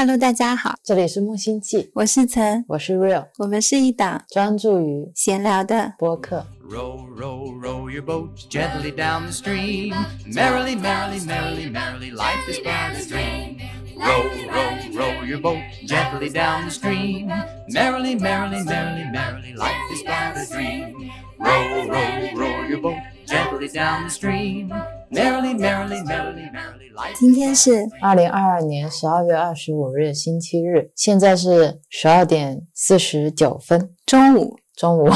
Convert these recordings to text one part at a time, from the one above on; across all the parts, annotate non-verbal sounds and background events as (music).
Hello，大家好，这里是木星记，我是陈，我是 Real，我们是一档专注于闲聊的播客。 Row, row, row your boat gently down the stream. Merrily, merrily, merrily, merrily, life is but a dream. Row, row, row your boat gently down the stream. Merrily, merrily, merrily, merrily, life is but a dream. Row, row, row your boat gently down the stream. Merrily, merrily, merrily, merrily, life. 今天是二零二二年十二月二十五日星期日，现在是十二点四十九分，中午，中午。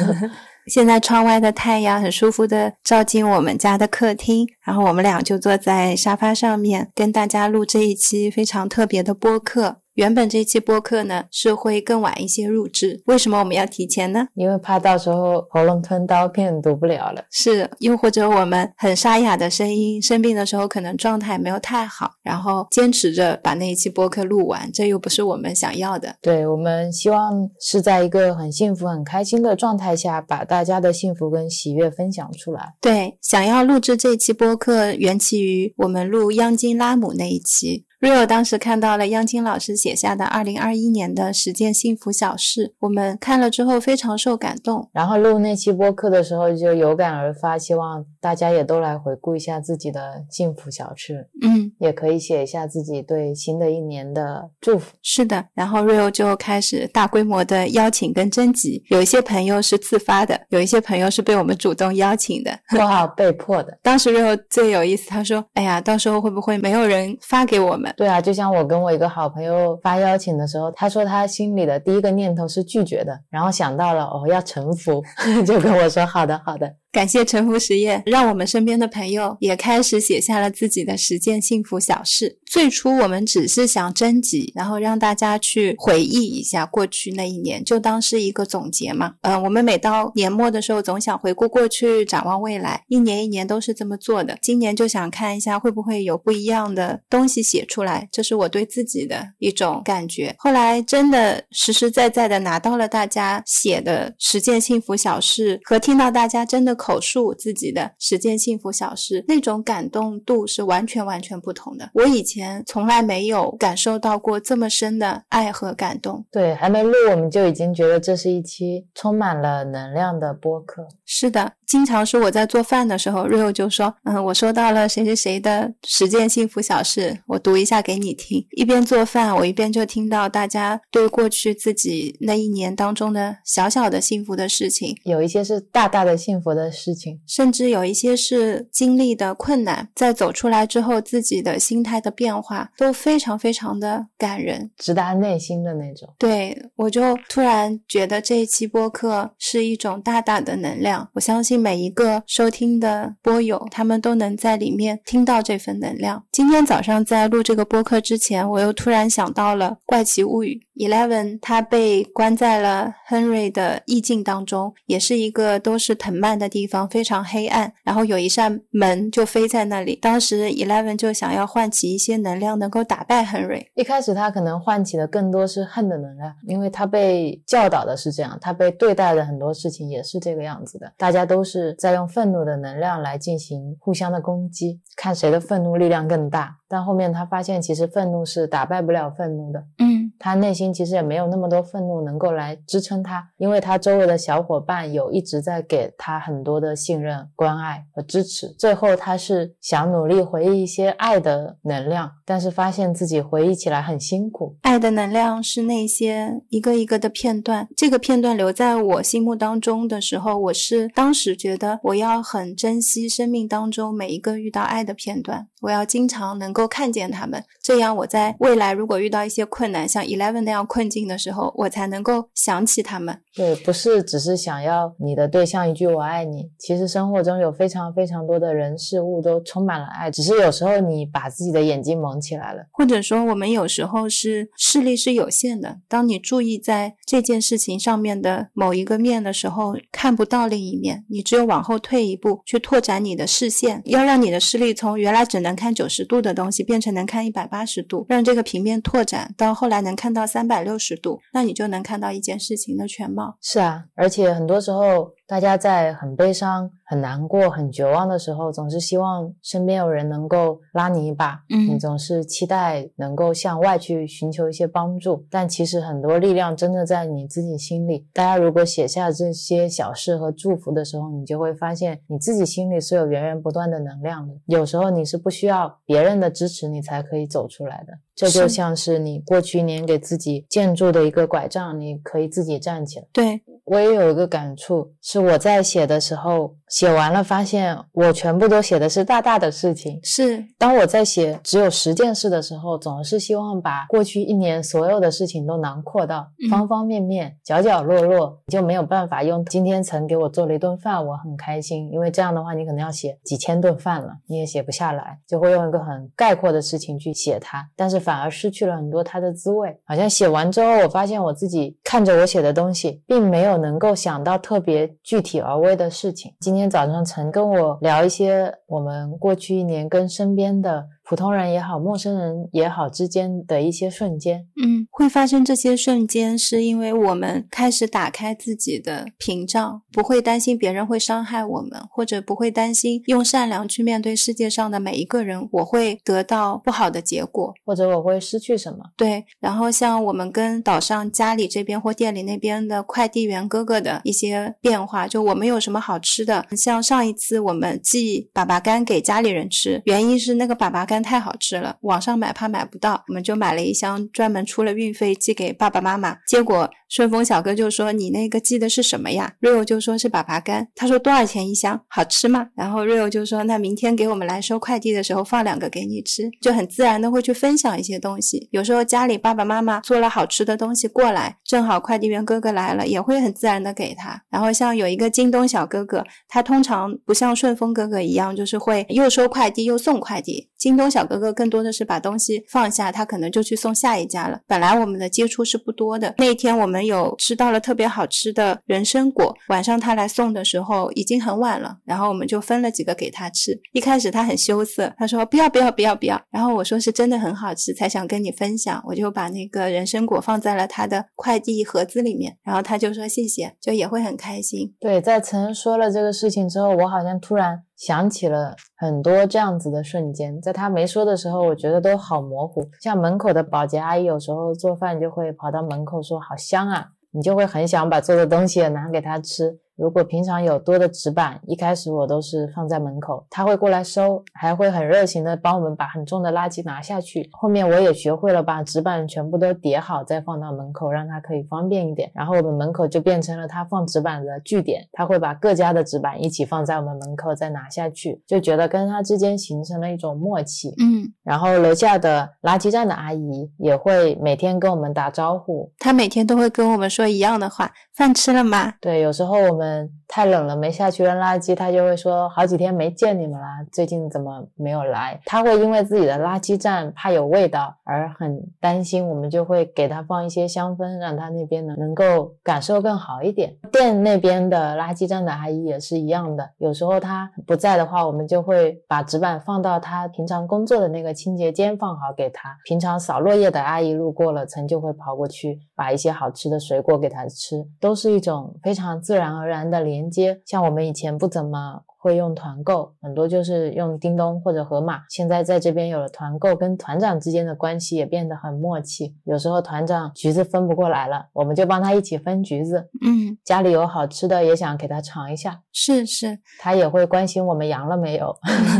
(laughs) 现在窗外的太阳很舒服的照进我们家的客厅，然后我们俩就坐在沙发上面，跟大家录这一期非常特别的播客。原本这期播客呢是会更晚一些录制，为什么我们要提前呢？因为怕到时候喉咙吞刀片读不了了。是，又或者我们很沙哑的声音，生病的时候可能状态没有太好，然后坚持着把那一期播客录完，这又不是我们想要的。对我们希望是在一个很幸福、很开心的状态下，把大家的幸福跟喜悦分享出来。对，想要录制这期播客，缘起于我们录央金拉姆那一期。Rio 当时看到了央金老师写下的二零二一年的十件幸福小事，我们看了之后非常受感动。然后录那期播客的时候，就有感而发，希望大家也都来回顾一下自己的幸福小事，嗯，也可以写一下自己对新的一年的祝福。是的。然后 Rio 就开始大规模的邀请跟征集，有一些朋友是自发的，有一些朋友是被我们主动邀请的。(laughs) 括号被迫的。当时 Rio 最有意思，他说：“哎呀，到时候会不会没有人发给我们？”对啊，就像我跟我一个好朋友发邀请的时候，他说他心里的第一个念头是拒绝的，然后想到了哦要臣服，(laughs) 就跟我说好的好的。感谢沉浮实验，让我们身边的朋友也开始写下了自己的十件幸福小事。最初我们只是想征集，然后让大家去回忆一下过去那一年，就当是一个总结嘛。呃，我们每到年末的时候，总想回顾过去，展望未来，一年一年都是这么做的。今年就想看一下会不会有不一样的东西写出来，这是我对自己的一种感觉。后来真的实实在在的拿到了大家写的十件幸福小事，和听到大家真的口述自己的十件幸福小事，那种感动度是完全完全不同的。我以前从来没有感受到过这么深的爱和感动。对，还没录我们就已经觉得这是一期充满了能量的播客。是的，经常是我在做饭的时候，Rio 就说：“嗯，我收到了谁谁谁的十件幸福小事，我读一下给你听。”一边做饭，我一边就听到大家对过去自己那一年当中的小小的幸福的事情，有一些是大大的幸福的事情，甚至有一些是经历的困难，在走出来之后，自己的心态的变化都非常非常的感人。直达内心的那种。对我就突然觉得这一期播客是一种大大的能量，我相信每一个收听的播友，他们都能在里面听到这份能量。今天早上在录这个播客之前，我又突然想到了《怪奇物语》Eleven，他被关在了 Henry 的意境当中，也是一个都是藤蔓的地方，非常黑暗，然后有一扇门就飞在那里。当时 Eleven 就想要唤起一些能量，能够打败 Henry。一开始他可能唤起的更多是恨的能量，因为他被教导的是这样，他被对待的很多事情也是这个样子的。大家都是在用愤怒的能量来进行互相的攻击，看谁的愤怒力量更大。但后面他发现，其实愤怒是打败不了愤怒的。嗯，他内心其实也没有那么多愤怒能够来支撑他，因为他周围的小伙伴有一直在给他很多的信任、关爱和支持。最后，他是想努力回忆一些爱的能量，但是发现自己回忆起来很辛苦。爱的能量是那些一个一个的片段，这个片段留在我心目当中的时候，我是当时觉得我要很珍惜生命当中每一个遇到爱的片段，我要经常能够看见他们，这样我在未来如果遇到一些困难，像 Eleven 那样困境的时候，我才能够想起他们。对，不是只是想要你的对象一句“我爱你”，其实生活中有非常非常多的人事物都充满了爱，只是有时候你把自己的眼睛蒙起来了。或者说，我们有时候是视力是有限的。当你注意在这件事情上面的某一个面的时候，看不到另一面，你只有往后退一步，去拓展你的视线，要让你的视力从原来只能看九十度的东西变成能看一百八十度，让这个平面拓展到后来能看到三百六十度，那你就能看到一件事情的全貌。是啊，而且很多时候大家在很悲伤、很难过、很绝望的时候，总是希望身边有人能够拉你一把，嗯你总是期待能够向外去寻求一些帮助，但其实很多力量真的在你自己心里。大家如果写下这些小事和祝福的时候，你就会发现你自己心里是有源源不断的能量的。有时候你是不需要别人的支持，你才可以走出来的。这就像是你过去一年给自己建筑的一个拐杖，你可以自己站起来。对，我也有一个感触，是我在写的时候，写完了发现我全部都写的是大大的事情。是当我在写只有十件事的时候，总是希望把过去一年所有的事情都囊括到嗯方方面面、角角落落，你就没有办法用今天曾给我做了一顿饭，我很开心，因为这样的话你可能要写几千顿饭了，你也写不下来，就会用一个很概括的事情去写它，但是反而失去了很多它的滋味。好像写完之后，我发现我自己看着我写的东西，并没有能够想到特别具体而微的事情。今天今天早上曾跟我聊一些我们过去一年跟身边的普通人也好、陌生人也好之间的一些瞬间。嗯，会发生这些瞬间，是因为我们开始打开自己的屏障，不会担心别人会伤害我们，或者不会担心用善良去面对世界上的每一个人，我会得到不好的结果。或者我会失去什么？对，然后像我们跟岛上家里这边或店里那边的快递员哥哥的一些变化，就我们有什么好吃的，像上一次我们寄粑粑干给家里人吃，原因是那个粑粑干太好吃了，网上买怕买不到，我们就买了一箱，专门出了运费寄给爸爸妈妈。结果顺丰小哥就说：“你那个寄的是什么呀？”Rio 就说是粑粑干，他说多少钱一箱？好吃吗？然后 Rio 就说：“那明天给我们来收快递的时候放两个给你吃。”就很自然的会去分享一些东西。有时候家里爸爸妈妈做了好吃的东西过来，正好快递员哥哥来了，也会很自然的给他。然后像有一个京东小哥哥，他通常不像顺丰哥哥一样，就是会又收快递又送快递。京东小哥哥更多的是把东西放下，他可能就去送下一家了。本来我们的接触是不多的，那天我们有吃到了特别好吃的人参果，晚上他来送的时候已经很晚了，然后我们就分了几个给他吃。一开始他很羞涩，他说不要不要不要不要，然后我说是真的很好吃，才想跟你分享，我就把那个人参果放在了他的快递盒子里面，然后他就说谢谢，就也会很开心。对，在曾说了这个事情之后，我好像突然想起了很多这样子的瞬间，在他没说的时候，我觉得都好模糊。像门口的保洁阿姨，有时候做饭就会跑到门口说“好香啊”，你就会很想把做的东西也拿给他吃。如果平常有多的纸板，一开始我都是放在门口，他会过来收，还会很热情的帮我们把很重的垃圾拿下去。后面我也学会了把纸板全部都叠好，再放到门口，让他可以方便一点。然后我们门口就变成了他放纸板的据点，他会把各家的纸板一起放在我们门口，再拿下去，就觉得跟他之间形成了一种默契。嗯，然后楼下的垃圾站的阿姨也会每天跟我们打招呼，他每天都会跟我们说一样的话：饭吃了吗？对，有时候我们太冷了没下去扔垃圾，他就会说好几天没见你们啦，最近怎么没有来？他会因为自己的垃圾站怕有味道而很担心，我们就会给他放一些香氛，让他那边呢能够感受更好一点。店那边的垃圾站的阿姨也是一样的，有时候他不在的话，我们就会把纸板放到他平常工作的那个清洁间放好给他。平常扫落叶的阿姨路过了，曾就会跑过去把一些好吃的水果给他吃，都是一种非常自然而然的连接。像我们以前不怎么会用团购，很多就是用叮咚或者盒马。现在在这边有了团购，跟团长之间的关系也变得很默契。有时候团长橘子分不过来了，我们就帮他一起分橘子。嗯，家里有好吃的也想给他尝一下，是是，他也会关心我们阳了没有。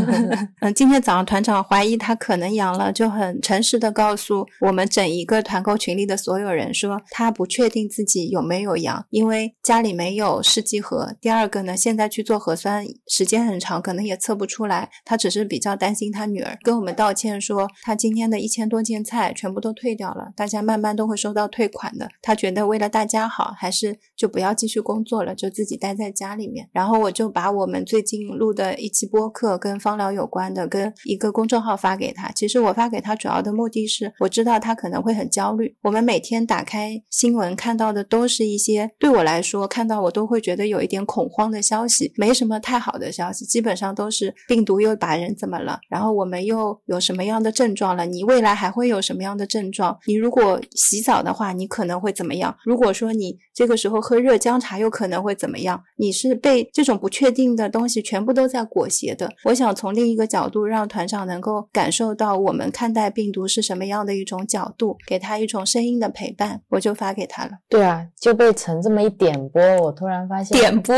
(laughs) 嗯，今天早上团长怀疑他可能阳了，就很诚实的告诉我们整一个团购群里的所有人说，他不确定自己有没有阳，因为家里没有试剂盒。第二个呢，现在去做核酸时间很长，可能也测不出来。他只是比较担心他女儿，跟我们道歉说，他今天的一千多件菜全部都退掉了，大家慢慢都会收到退款的。他觉得为了大家好，还是就不要继续工作了，就自己待在家里面。然后我就把我们最近录的一期播客跟芳疗有关的，跟一个公众号发给他。其实我发给他主要的目的是，我知道他可能会很焦虑。我们每天打开新闻看到的都是一些对我来说看到我都会觉得有一点恐慌的消息，没什么太好的消息，基本上都是病毒又把人怎么了，然后我们又有什么样的症状了？你未来还会有什么样的症状？你如果洗澡的话，你可能会怎么样？如果说你这个时候喝热姜茶，又可能会怎么样？你是被这种不确定的东西全部都在裹挟的。我想从另一个角度，让团长能够感受到我们看待病毒是什么样的一种角度，给他一种声音的陪伴，我就发给他了。对啊，就被陈这么一点播，我突然发现点播，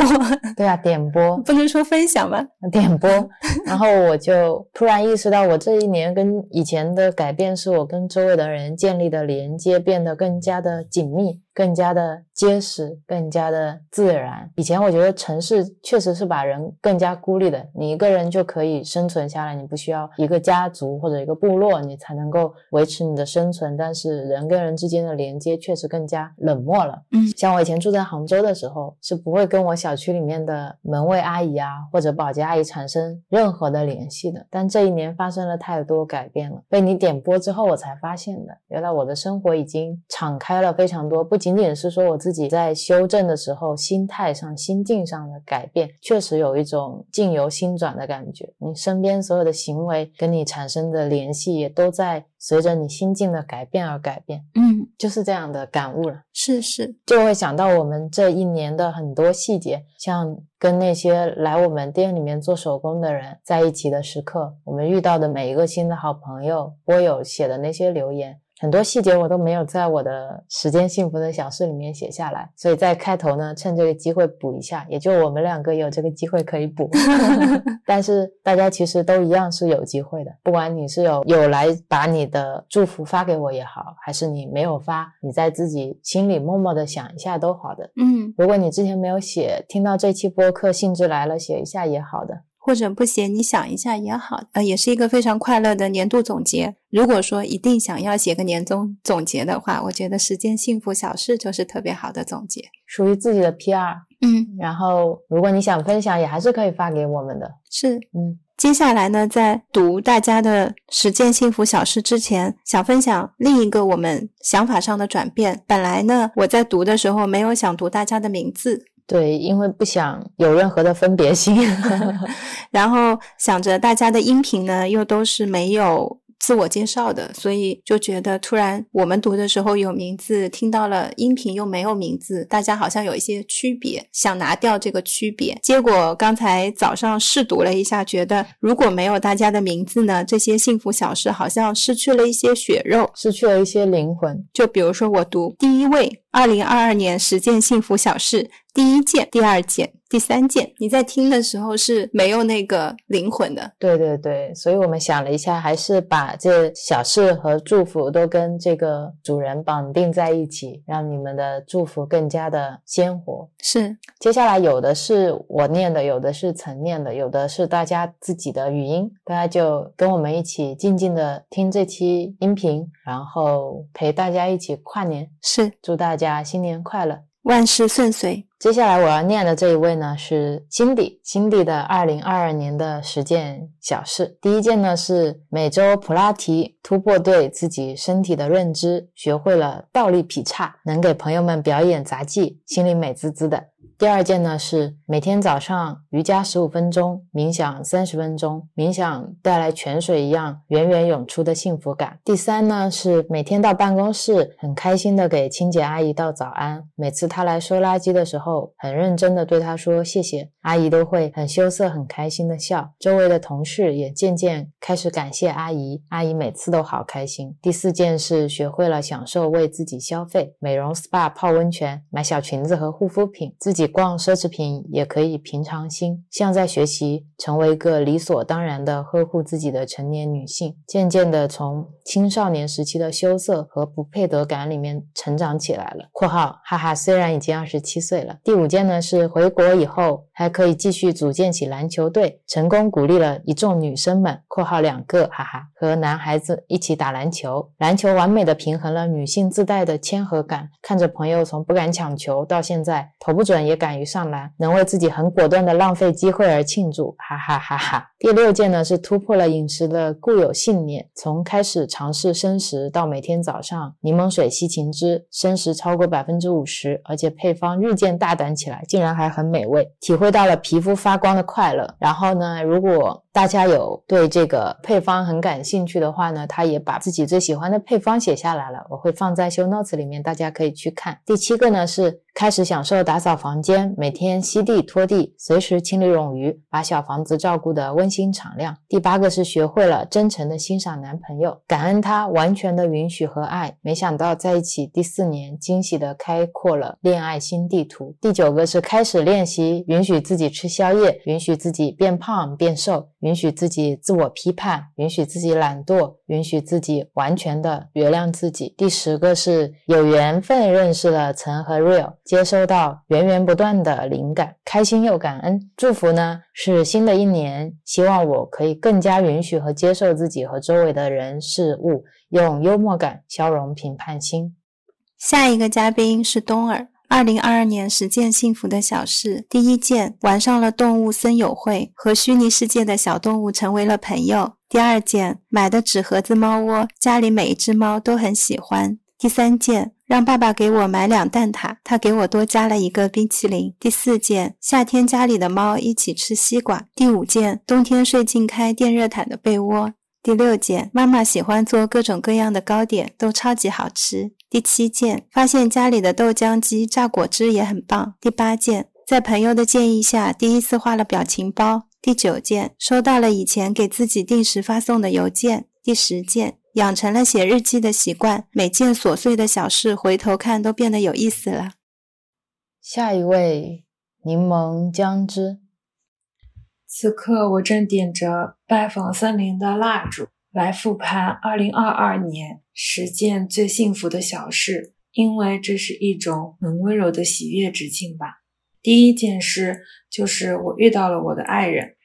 对啊，点播 (laughs) 不能说分享吧？(laughs) 点播，然后我就突然意识到，我这一年跟以前的改变，是我跟周围的人建立的连接变得更加的紧密。更加的结实，更加的自然。以前我觉得城市确实是把人更加孤立的，你一个人就可以生存下来，你不需要一个家族或者一个部落，你才能够维持你的生存。但是人跟人之间的连接确实更加冷漠了。嗯，像我以前住在杭州的时候，是不会跟我小区里面的门卫阿姨啊或者保洁阿姨产生任何的联系的。但这一年发生了太多改变了，被你点播之后，我才发现的，原来我的生活已经敞开了非常多。不。仅仅是说我自己在修正的时候，心态上、心境上的改变，确实有一种境由心转的感觉。你身边所有的行为跟你产生的联系，也都在随着你心境的改变而改变。嗯，就是这样的感悟了。是是，就会想到我们这一年的很多细节，像跟那些来我们店里面做手工的人在一起的时刻，我们遇到的每一个新的好朋友、播友写的那些留言。很多细节我都没有在我的时间幸福的小事里面写下来，所以在开头呢，趁这个机会补一下，也就我们两个有这个机会可以补。(laughs) 但是大家其实都一样是有机会的，不管你是有有来把你的祝福发给我也好，还是你没有发，你在自己心里默默的想一下都好的。嗯，如果你之前没有写，听到这期播客兴致来了，写一下也好的。或者不写，你想一下也好，呃，也是一个非常快乐的年度总结。如果说一定想要写个年终总结的话，我觉得十件幸福小事就是特别好的总结，属于自己的 PR。嗯，然后如果你想分享，也还是可以发给我们的。是，嗯。接下来呢，在读大家的十件幸福小事之前，想分享另一个我们想法上的转变。本来呢，我在读的时候没有想读大家的名字。对，因为不想有任何的分别心，(laughs) 然后想着大家的音频呢，又都是没有。自我介绍的，所以就觉得突然我们读的时候有名字，听到了音频又没有名字，大家好像有一些区别，想拿掉这个区别。结果刚才早上试读了一下，觉得如果没有大家的名字呢，这些幸福小事好像失去了一些血肉，失去了一些灵魂。就比如说我读第一位，二零二二年十件幸福小事，第一件、第二件。第三件，你在听的时候是没有那个灵魂的。对对对，所以我们想了一下，还是把这小事和祝福都跟这个主人绑定在一起，让你们的祝福更加的鲜活。是，接下来有的是我念的，有的是曾念的，有的是大家自己的语音，大家就跟我们一起静静的听这期音频，然后陪大家一起跨年。是，祝大家家新年快乐，万事顺遂。接下来我要念的这一位呢是辛迪，辛迪的二零二二年的十件小事。第一件呢是每周普拉提突破对自己身体的认知，学会了倒立劈叉，能给朋友们表演杂技，心里美滋滋的。第二件呢是每天早上瑜伽十五分钟，冥想三十分钟，冥想带来泉水一样源源涌出的幸福感。第三呢是每天到办公室很开心的给清洁阿姨道早安，每次她来收垃圾的时候，很认真的对她说谢谢，阿姨都会很羞涩很开心的笑，周围的同事也渐渐开始感谢阿姨，阿姨每次都好开心。第四件是学会了享受为自己消费，美容 SPA 泡温泉，买小裙子和护肤品，自己。逛奢侈品也可以平常心，像在学习成为一个理所当然的呵护自己的成年女性，渐渐的从青少年时期的羞涩和不配得感里面成长起来了。（括号哈哈，虽然已经二十七岁了。）第五件呢是回国以后还可以继续组建起篮球队，成功鼓励了一众女生们（括号两个哈哈）和男孩子一起打篮球，篮球完美的平衡了女性自带的谦和感。看着朋友从不敢抢球到现在投不准也。敢于上篮，能为自己很果断的浪费机会而庆祝，哈哈哈哈！第六件呢是突破了饮食的固有信念，从开始尝试生食到每天早上柠檬水西芹汁，生食超过百分之五十，而且配方日渐大胆起来，竟然还很美味，体会到了皮肤发光的快乐。然后呢，如果大家有对这个配方很感兴趣的话呢，他也把自己最喜欢的配方写下来了，我会放在 show notes 里面，大家可以去看。第七个呢是。开始享受打扫房间，每天吸地拖地，随时清理冗余，把小房子照顾得温馨敞亮。第八个是学会了真诚的欣赏男朋友，感恩他完全的允许和爱。没想到在一起第四年，惊喜的开阔了恋爱新地图。第九个是开始练习允许自己吃宵夜，允许自己变胖变瘦，允许自己自我批判，允许自己懒惰，允许自己完全的原谅自己。第十个是有缘分认识了陈和 Real。接收到源源不断的灵感，开心又感恩。祝福呢是新的一年，希望我可以更加允许和接受自己和周围的人事物，用幽默感消融评判心。下一个嘉宾是东儿。二零二二年十件幸福的小事，第一件玩上了动物森友会，和虚拟世界的小动物成为了朋友。第二件买的纸盒子猫窝，家里每一只猫都很喜欢。第三件。让爸爸给我买两蛋挞，他给我多加了一个冰淇淋。第四件，夏天家里的猫一起吃西瓜。第五件，冬天睡进开电热毯的被窝。第六件，妈妈喜欢做各种各样的糕点，都超级好吃。第七件，发现家里的豆浆机榨果汁也很棒。第八件，在朋友的建议下，第一次画了表情包。第九件，收到了以前给自己定时发送的邮件。第十件。养成了写日记的习惯，每件琐碎的小事回头看都变得有意思了。下一位，柠檬姜汁。此刻我正点着拜访森林的蜡烛，来复盘2022年十件最幸福的小事，因为这是一种很温柔的喜悦之情吧。第一件事就是我遇到了我的爱人，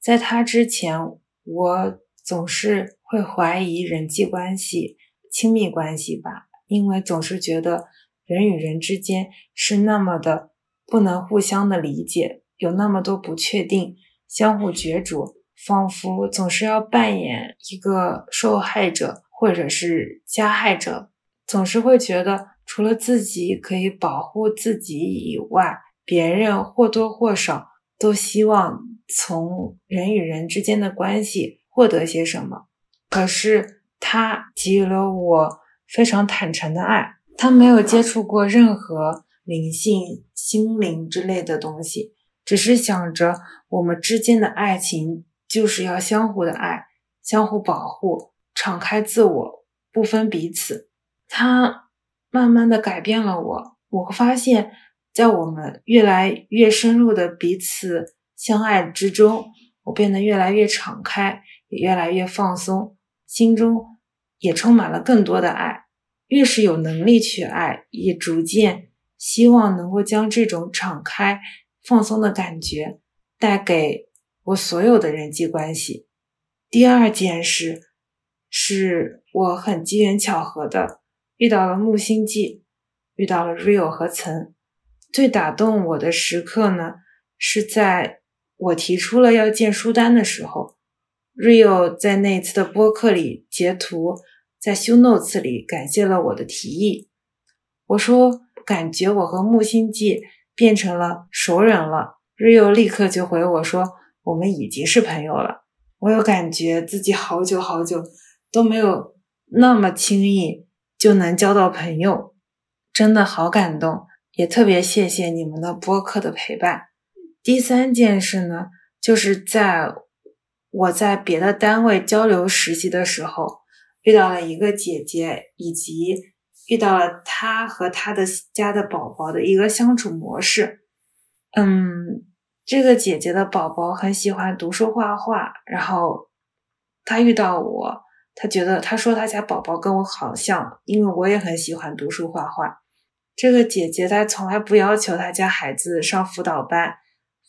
在他之前，我总是。会怀疑人际关系、亲密关系吧，因为总是觉得人与人之间是那么的不能互相的理解，有那么多不确定，相互角逐，仿佛总是要扮演一个受害者或者是加害者，总是会觉得除了自己可以保护自己以外，别人或多或少都希望从人与人之间的关系获得些什么。可是他给予了我非常坦诚的爱，他没有接触过任何灵性、心灵之类的东西，只是想着我们之间的爱情就是要相互的爱，相互保护，敞开自我，不分彼此。他慢慢的改变了我，我发现，在我们越来越深入的彼此相爱之中，我变得越来越敞开，也越来越放松。心中也充满了更多的爱，越是有能力去爱，也逐渐希望能够将这种敞开、放松的感觉带给我所有的人际关系。第二件事是我很机缘巧合的遇到了木星记，遇到了 Rio 和岑。最打动我的时刻呢，是在我提出了要建书单的时候。Rio 在那次的播客里截图，在秀 Notes 里感谢了我的提议。我说感觉我和木星记变成了熟人了。Rio 立刻就回我说我们已经是朋友了。我有感觉自己好久好久都没有那么轻易就能交到朋友，真的好感动，也特别谢谢你们的播客的陪伴。第三件事呢，就是在。我在别的单位交流实习的时候，遇到了一个姐姐，以及遇到了她和她的家的宝宝的一个相处模式。嗯，这个姐姐的宝宝很喜欢读书画画，然后她遇到我，她觉得她说她家宝宝跟我好像，因为我也很喜欢读书画画。这个姐姐她从来不要求她家孩子上辅导班，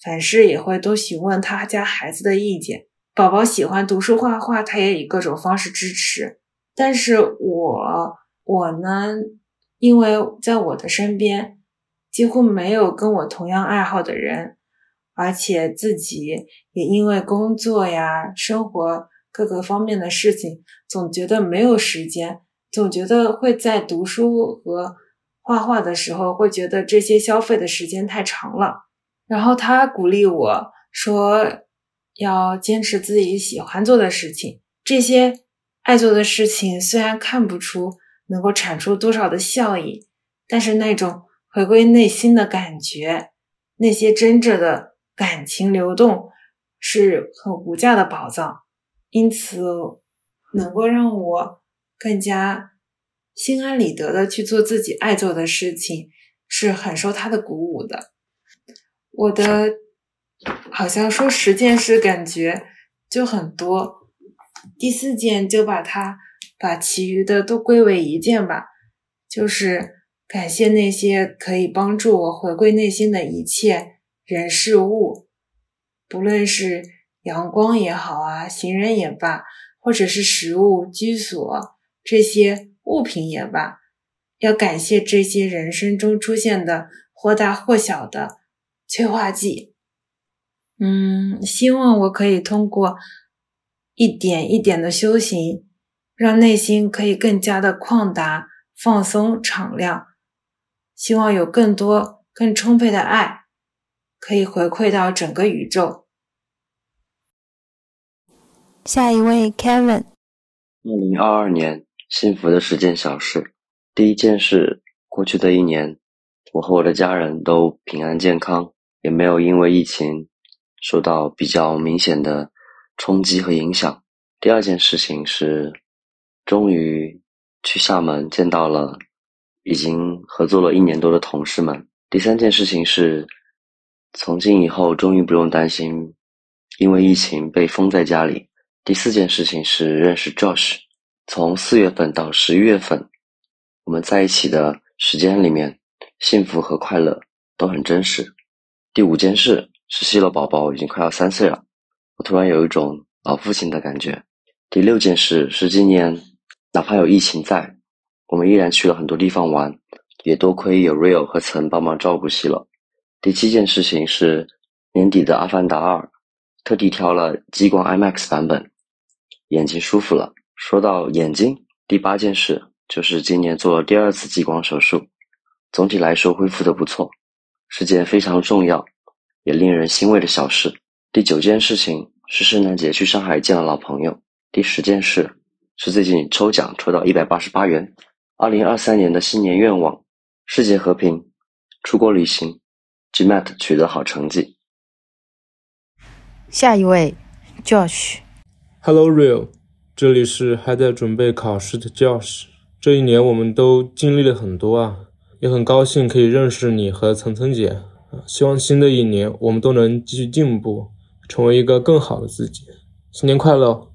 凡事也会都询问她家孩子的意见。宝宝喜欢读书画画，他也以各种方式支持。但是我我呢，因为在我的身边几乎没有跟我同样爱好的人，而且自己也因为工作呀、生活各个方面的事情，总觉得没有时间，总觉得会在读书和画画的时候，会觉得这些消费的时间太长了。然后他鼓励我说，要坚持自己喜欢做的事情，这些爱做的事情虽然看不出能够产出多少的效益，但是那种回归内心的感觉，那些真正的。感情流动是很无价的宝藏，因此能够让我更加心安理得的去做自己爱做的事情，是很受他的鼓舞的。我的好像说十件事感觉就很多，第四件就把它把其余的都归为一件吧，就是感谢那些可以帮助我回归内心的一切。人事物，不论是阳光也好啊，行人也罢，或者是食物、居所这些物品也罢，要感谢这些人生中出现的或大或小的催化剂。嗯，希望我可以通过一点一点的修行，让内心可以更加的旷达、放松、敞亮。希望有更多、更充沛的爱。可以回馈到整个宇宙。下一位，Kevin。二零二二年，幸福的十件小事。第一件事，过去的一年，我和我的家人都平安健康，也没有因为疫情受到比较明显的冲击和影响。第二件事情是，终于去厦门见到了已经合作了一年多的同事们。第三件事情是。从今以后，终于不用担心因为疫情被封在家里。第四件事情是认识 Josh，从四月份到十一月份，我们在一起的时间里面，幸福和快乐都很真实。第五件事是希罗宝宝已经快要三岁了，我突然有一种老父亲的感觉。第六件事是今年，哪怕有疫情在，我们依然去了很多地方玩，也多亏有 Real 和曾帮忙照顾希罗。第七件事情是年底的《阿凡达二》，特地挑了激光 IMAX 版本，眼睛舒服了。说到眼睛，第八件事就是今年做了第二次激光手术，总体来说恢复的不错，是件非常重要也令人欣慰的小事。第九件事情是圣诞节去上海见了老朋友。第十件事是最近抽奖抽到一百八十八元。二零二三年的新年愿望：世界和平，出国旅行。GMAT 取得好成绩。下一位，Josh。Hello Real，这里是还在准备考试的教室。这一年我们都经历了很多啊，也很高兴可以认识你和层层姐。希望新的一年我们都能继续进步，成为一个更好的自己。新年快乐！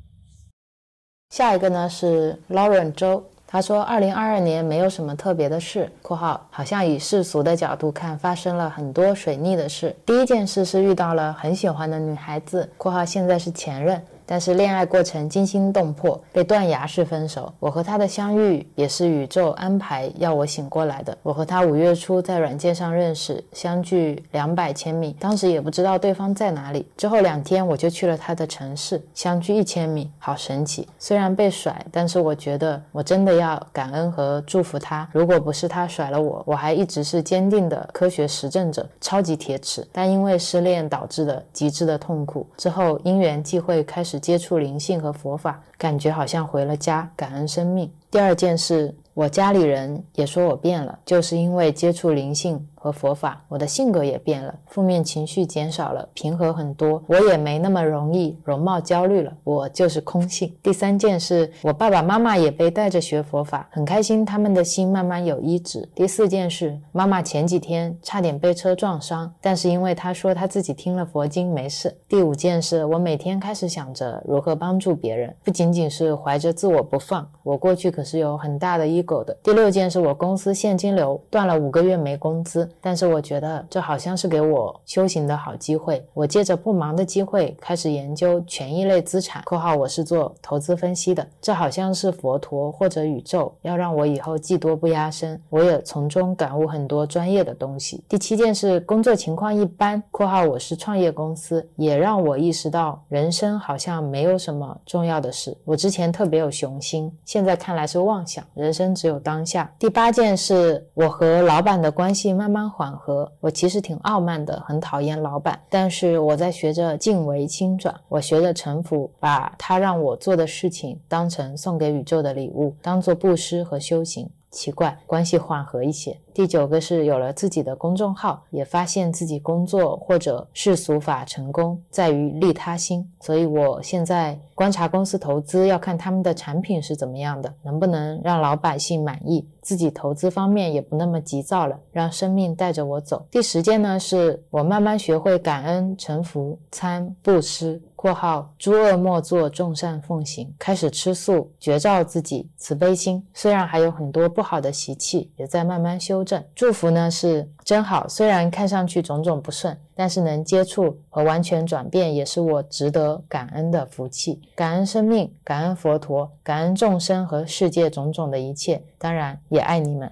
下一个呢是 Lauren 周。他说：“二零二二年没有什么特别的事。（括号好像以世俗的角度看，发生了很多水逆的事。第一件事是遇到了很喜欢的女孩子。）（括号现在是前任）。但是恋爱过程惊心动魄，被断崖式分手。我和他的相遇也是宇宙安排要我醒过来的。我和他五月初在软件上认识，相距两百千米，当时也不知道对方在哪里。之后两天我就去了他的城市，相距一千米，好神奇。虽然被甩，但是我觉得我真的要感恩和祝福他。如果不是他甩了我，我还一直是坚定的科学实证者，超级铁齿。但因为失恋导致的极致的痛苦，之后因缘际会开始。接触灵性和佛法，感觉好像回了家，感恩生命。第二件事，我家里人也说我变了，就是因为接触灵性。和佛法，我的性格也变了，负面情绪减少了，平和很多。我也没那么容易容貌焦虑了，我就是空性。第三件事，我爸爸妈妈也被带着学佛法，很开心，他们的心慢慢有医治。第四件事，妈妈前几天差点被车撞伤，但是因为她说她自己听了佛经没事。第五件事，我每天开始想着如何帮助别人，不仅仅是怀着自我不放。我过去可是有很大的 ego 的。第六件是我公司现金流断了五个月没工资，但是我觉得这好像是给我修行的好机会。我借着不忙的机会开始研究权益类资产（括号我是做投资分析的），这好像是佛陀或者宇宙要让我以后技多不压身。我也从中感悟很多专业的东西。第七件是工作情况一般（括号我是创业公司），也让我意识到人生好像没有什么重要的事。我之前特别有雄心，现在看来是妄想。人生只有当下。第八件是我和老板的关系慢慢缓和。我其实挺傲慢的，很讨厌老板，但是我在学着静为轻转，我学着臣服，把他让我做的事情当成送给宇宙的礼物，当做布施和修行。奇怪，关系缓和一些。第九个是有了自己的公众号，也发现自己工作或者世俗法成功在于利他心，所以我现在观察公司投资要看他们的产品是怎么样的，能不能让老百姓满意，自己投资方面也不那么急躁了，让生命带着我走。第十件呢，是我慢慢学会感恩、臣服、参布施。括号诸恶莫作，众善奉行。开始吃素，觉照自己慈悲心。虽然还有很多不好的习气，也在慢慢修正。祝福呢是真好，虽然看上去种种不顺，但是能接触和完全转变，也是我值得感恩的福气。感恩生命，感恩佛陀，感恩众生和世界种种的一切，当然也爱你们。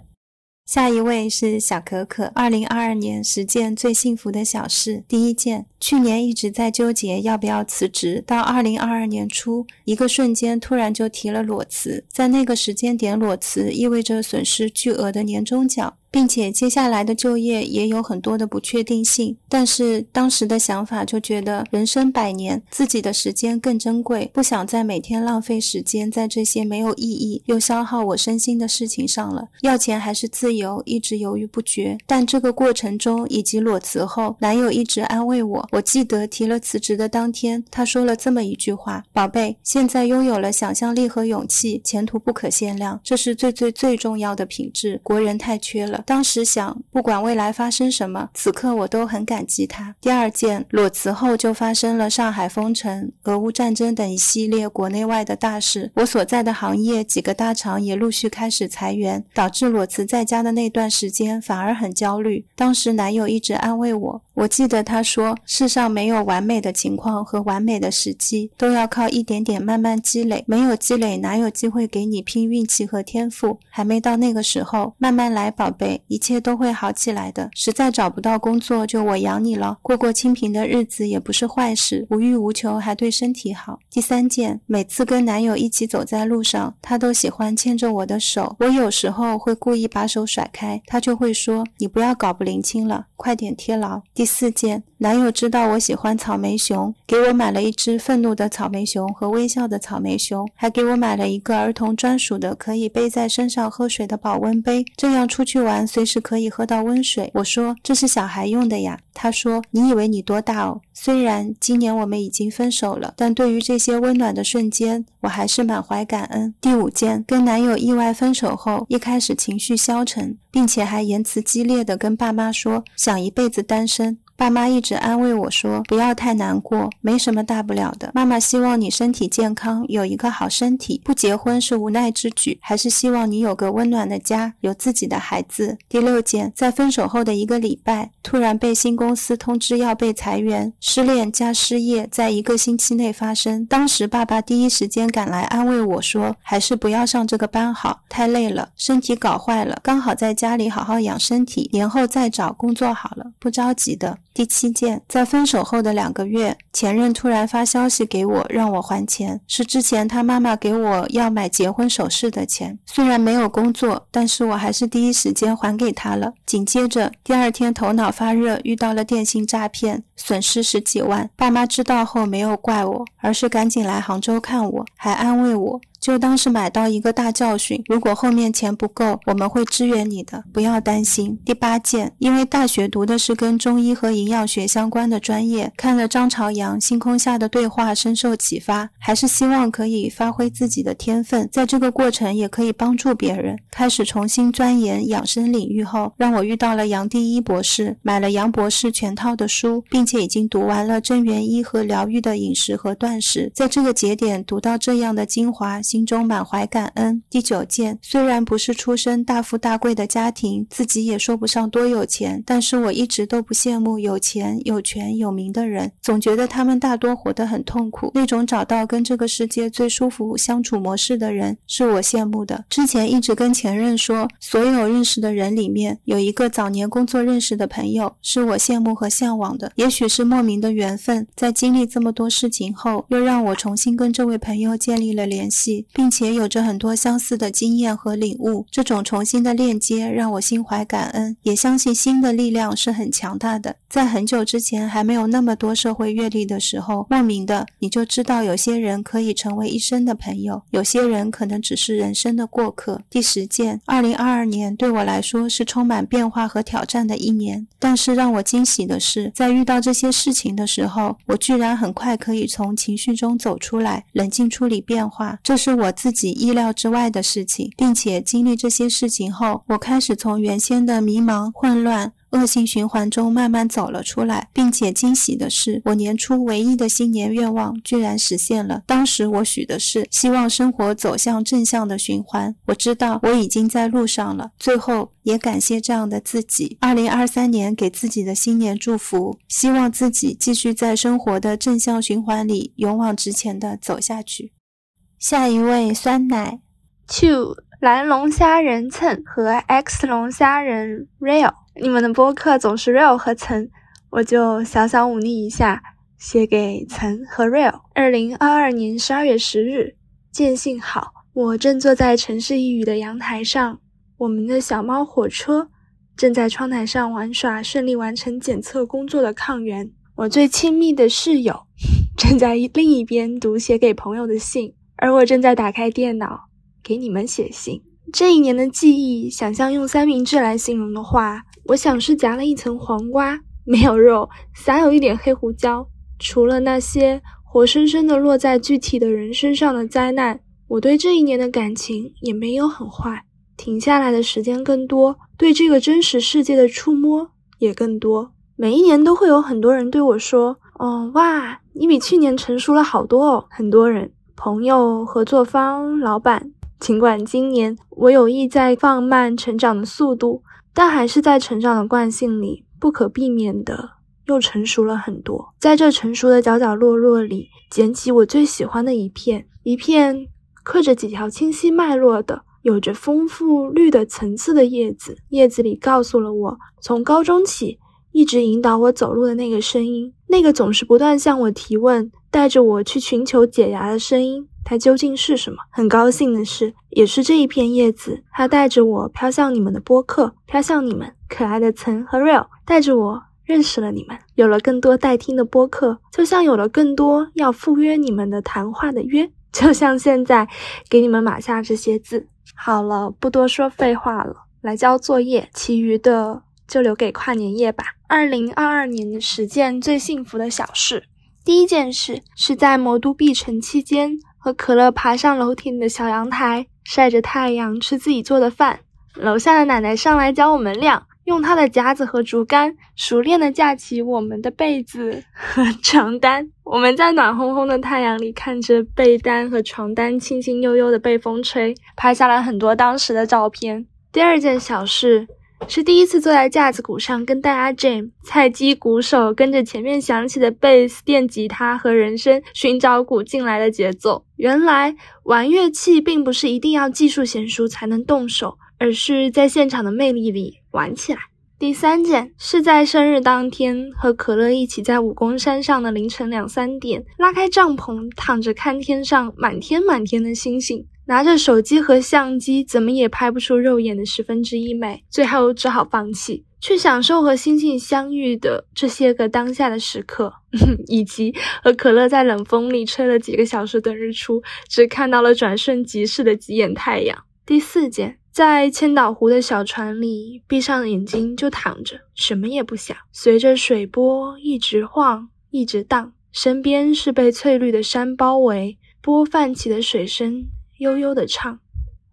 下一位是小可可，二零二二年十件最幸福的小事。第一件，去年一直在纠结要不要辞职，到二零二二年初，一个瞬间突然就提了裸辞。在那个时间点裸辞，意味着损失巨额的年终奖。并且接下来的就业也有很多的不确定性，但是当时的想法就觉得人生百年，自己的时间更珍贵，不想再每天浪费时间在这些没有意义又消耗我身心的事情上了。要钱还是自由，一直犹豫不决。但这个过程中以及裸辞后，男友一直安慰我。我记得提了辞职的当天，他说了这么一句话：“宝贝，现在拥有了想象力和勇气，前途不可限量，这是最最最重要的品质，国人太缺了。”当时想，不管未来发生什么，此刻我都很感激他。第二件，裸辞后就发生了上海封城、俄乌战争等一系列国内外的大事。我所在的行业几个大厂也陆续开始裁员，导致裸辞在家的那段时间反而很焦虑。当时男友一直安慰我，我记得他说：“世上没有完美的情况和完美的时机，都要靠一点点慢慢积累。没有积累，哪有机会给你拼运气和天赋？还没到那个时候，慢慢来，宝贝。”一切都会好起来的。实在找不到工作，就我养你了。过过清贫的日子也不是坏事，无欲无求还对身体好。第三件，每次跟男友一起走在路上，他都喜欢牵着我的手。我有时候会故意把手甩开，他就会说：“你不要搞不灵清了，快点贴牢。”第四件，男友知道我喜欢草莓熊，给我买了一只愤怒的草莓熊和微笑的草莓熊，还给我买了一个儿童专属的可以背在身上喝水的保温杯，这样出去玩。随时可以喝到温水。我说这是小孩用的呀。他说你以为你多大哦？虽然今年我们已经分手了，但对于这些温暖的瞬间，我还是满怀感恩。第五件，跟男友意外分手后，一开始情绪消沉，并且还言辞激烈的跟爸妈说想一辈子单身。爸妈一直安慰我说：“不要太难过，没什么大不了的。妈妈希望你身体健康，有一个好身体。不结婚是无奈之举，还是希望你有个温暖的家，有自己的孩子。”第六件，在分手后的一个礼拜，突然被新公司通知要被裁员，失恋加失业在一个星期内发生。当时爸爸第一时间赶来安慰我说：“还是不要上这个班好，太累了，身体搞坏了。刚好在家里好好养身体，年后再找工作好了，不着急的。”第七件，在分手后的两个月，前任突然发消息给我，让我还钱，是之前他妈妈给我要买结婚首饰的钱。虽然没有工作，但是我还是第一时间还给他了。紧接着，第二天头脑发热，遇到了电信诈骗，损失十几万。爸妈知道后没有怪我，而是赶紧来杭州看我，还安慰我。就当是买到一个大教训。如果后面钱不够，我们会支援你的，不要担心。第八件，因为大学读的是跟中医和营养学相关的专业，看了张朝阳《星空下的对话》，深受启发，还是希望可以发挥自己的天分，在这个过程也可以帮助别人。开始重新钻研养生领域后，让我遇到了杨第一博士，买了杨博士全套的书，并且已经读完了真元医和疗愈的饮食和断食。在这个节点读到这样的精华。心中满怀感恩。第九件，虽然不是出身大富大贵的家庭，自己也说不上多有钱，但是我一直都不羡慕有钱、有权、有名的人，总觉得他们大多活得很痛苦。那种找到跟这个世界最舒服相处模式的人，是我羡慕的。之前一直跟前任说，所有认识的人里面，有一个早年工作认识的朋友，是我羡慕和向往的。也许是莫名的缘分，在经历这么多事情后，又让我重新跟这位朋友建立了联系，并且有着很多相似的经验和领悟。这种重新的链接让我心怀感恩，也相信心的力量是很强大的。在很久之前还没有那么多社会阅历的时候，莫名的你就知道，有些人可以成为一生的朋友，有些人可能只是人生的过客。第十件，二零二二年对我来说是充满变化和挑战的一年，但是让我惊喜的是，在遇到这些事情的时候，我居然很快可以从情绪中走出来，冷静处理变化，这是我自己意料之外的事情，并且经历这些事情后，我开始从原先的迷茫、混乱。恶性循环中慢慢走了出来，并且惊喜的是，我年初唯一的新年愿望居然实现了。当时我许的是希望生活走向正向的循环。我知道我已经在路上了。最后也感谢这样的自己。二零二三年给自己的新年祝福，希望自己继续在生活的正向循环里勇往直前的走下去。下一位酸奶，Two 蓝龙虾仁蹭和 X 龙虾仁 Real。你们的播客总是 real 和岑，我就小小忤逆一下，写给岑和 real。二零二二年十二月十日，见信好，我正坐在城市一隅的阳台上，我们的小猫火车正在窗台上玩耍，顺利完成检测工作的抗原。我最亲密的室友正在另一边读写给朋友的信，而我正在打开电脑给你们写信。这一年的记忆，想象用三明治来形容的话。我想是夹了一层黄瓜，没有肉，撒有一点黑胡椒。除了那些活生生的落在具体的人身上的灾难，我对这一年的感情也没有很坏。停下来的时间更多，对这个真实世界的触摸也更多。每一年都会有很多人对我说：“哦，哇，你比去年成熟了好多哦。”很多人、朋友、合作方、老板。尽管今年我有意在放慢成长的速度。但还是在成长的惯性里，不可避免的又成熟了很多。在这成熟的角角落落里，捡起我最喜欢的一片，一片刻着几条清晰脉络的、有着丰富绿的层次的叶子。叶子里告诉了我，从高中起一直引导我走路的那个声音，那个总是不断向我提问、带着我去寻求解答的声音。它究竟是什么？很高兴的是，也是这一片叶子，它带着我飘向你们的播客，飘向你们可爱的岑和 ri 带着我认识了你们，有了更多待听的播客，就像有了更多要赴约你们的谈话的约，就像现在给你们码下这些字。好了，不多说废话了，来交作业，其余的就留给跨年夜吧。二零二二年的十件最幸福的小事，第一件事是在魔都闭城期间。和可乐爬上楼顶的小阳台，晒着太阳吃自己做的饭。楼下的奶奶上来教我们晾，用她的夹子和竹竿熟练地架起我们的被子和床单。我们在暖烘烘的太阳里看着被单和床单轻轻悠悠地被风吹，拍下了很多当时的照片。第二件小事。是第一次坐在架子鼓上跟大家 jam，菜鸡鼓手跟着前面响起的贝斯、电吉他和人声寻找鼓进来的节奏。原来玩乐器并不是一定要技术娴熟才能动手，而是在现场的魅力里玩起来。第三件是在生日当天和可乐一起在武功山上的凌晨两三点拉开帐篷，躺着看天上满天满天的星星。拿着手机和相机，怎么也拍不出肉眼的十分之一美，最后只好放弃，去享受和星星相遇的这些个当下的时刻，(laughs) 以及和可乐在冷风里吹了几个小时的日出，只看到了转瞬即逝的几眼太阳。第四件，在千岛湖的小船里，闭上眼睛就躺着，什么也不想，随着水波一直晃，一直荡，身边是被翠绿的山包围，波泛起的水声。悠悠的唱，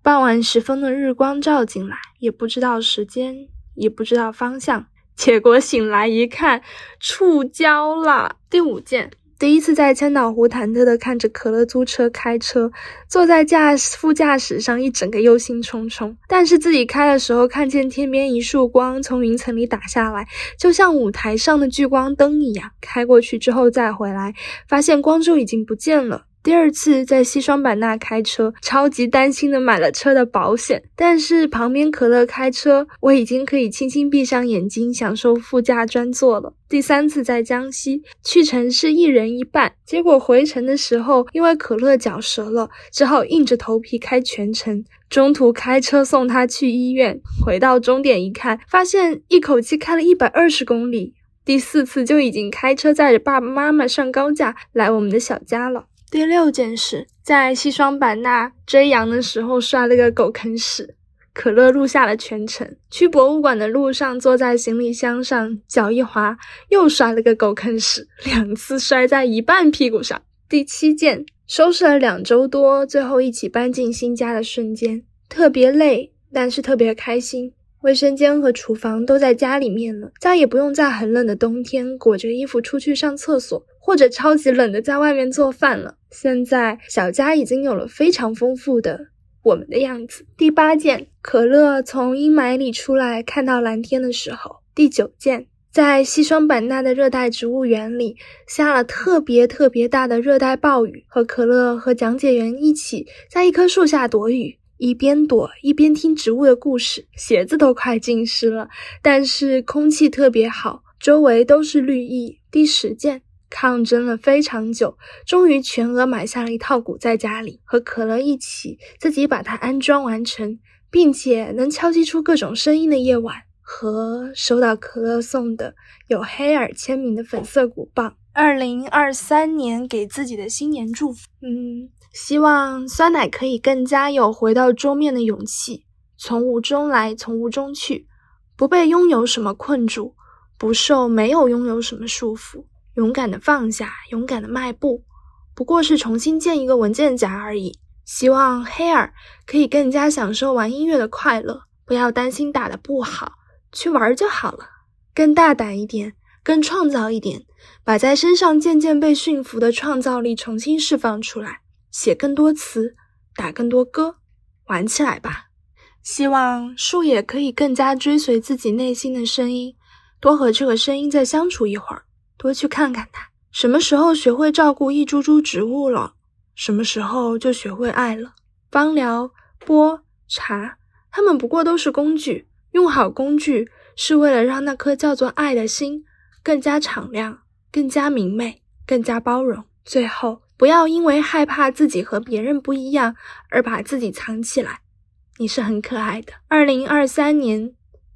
傍晚时分的日光照进来，也不知道时间，也不知道方向。结果醒来一看，触礁了。第五件，第一次在千岛湖忐忑地看着可乐租车开车，坐在驾副驾驶上一整个忧心忡忡。但是自己开的时候，看见天边一束光从云层里打下来，就像舞台上的聚光灯一样。开过去之后再回来，发现光就已经不见了。第二次在西双版纳开车，超级担心的买了车的保险，但是旁边可乐开车，我已经可以轻轻闭上眼睛享受副驾专座了。第三次在江西，去程是一人一半，结果回程的时候因为可乐脚折了，只好硬着头皮开全程。中途开车送他去医院，回到终点一看，发现一口气开了一百二十公里。第四次就已经开车载着爸爸妈妈上高架来我们的小家了。第六件事，在西双版纳追羊的时候摔了个狗啃屎，可乐录下了全程。去博物馆的路上，坐在行李箱上，脚一滑，又摔了个狗啃屎，两次摔在一半屁股上。第七件，收拾了两周多，最后一起搬进新家的瞬间，特别累，但是特别开心。卫生间和厨房都在家里面了，再也不用在很冷的冬天裹着衣服出去上厕所。或者超级冷的在外面做饭了。现在小家已经有了非常丰富的我们的样子。第八件，可乐从阴霾里出来看到蓝天的时候。第九件，在西双版纳的热带植物园里下了特别特别大的热带暴雨，和可乐和讲解员一起在一棵树下躲雨，一边躲一边听植物的故事，鞋子都快浸湿了，但是空气特别好，周围都是绿意。第十件。抗争了非常久，终于全额买下了一套鼓，在家里和可乐一起自己把它安装完成，并且能敲击出各种声音的夜晚，和收到可乐送的有黑尔签名的粉色鼓棒。二零二三年给自己的新年祝福，嗯，希望酸奶可以更加有回到桌面的勇气，从无中来，从无中去，不被拥有什么困住，不受没有拥有什么束缚。勇敢的放下，勇敢的迈步，不过是重新建一个文件夹而已。希望黑尔可以更加享受玩音乐的快乐，不要担心打的不好，去玩就好了。更大胆一点，更创造一点，把在身上渐渐被驯服的创造力重新释放出来，写更多词，打更多歌，玩起来吧。希望树也可以更加追随自己内心的声音，多和这个声音再相处一会儿。多去看看它，什么时候学会照顾一株株植物了，什么时候就学会爱了。芳疗、波、茶，它们不过都是工具，用好工具是为了让那颗叫做爱的心更加敞亮、更加明媚、更加包容。最后，不要因为害怕自己和别人不一样而把自己藏起来，你是很可爱的。二零二三年，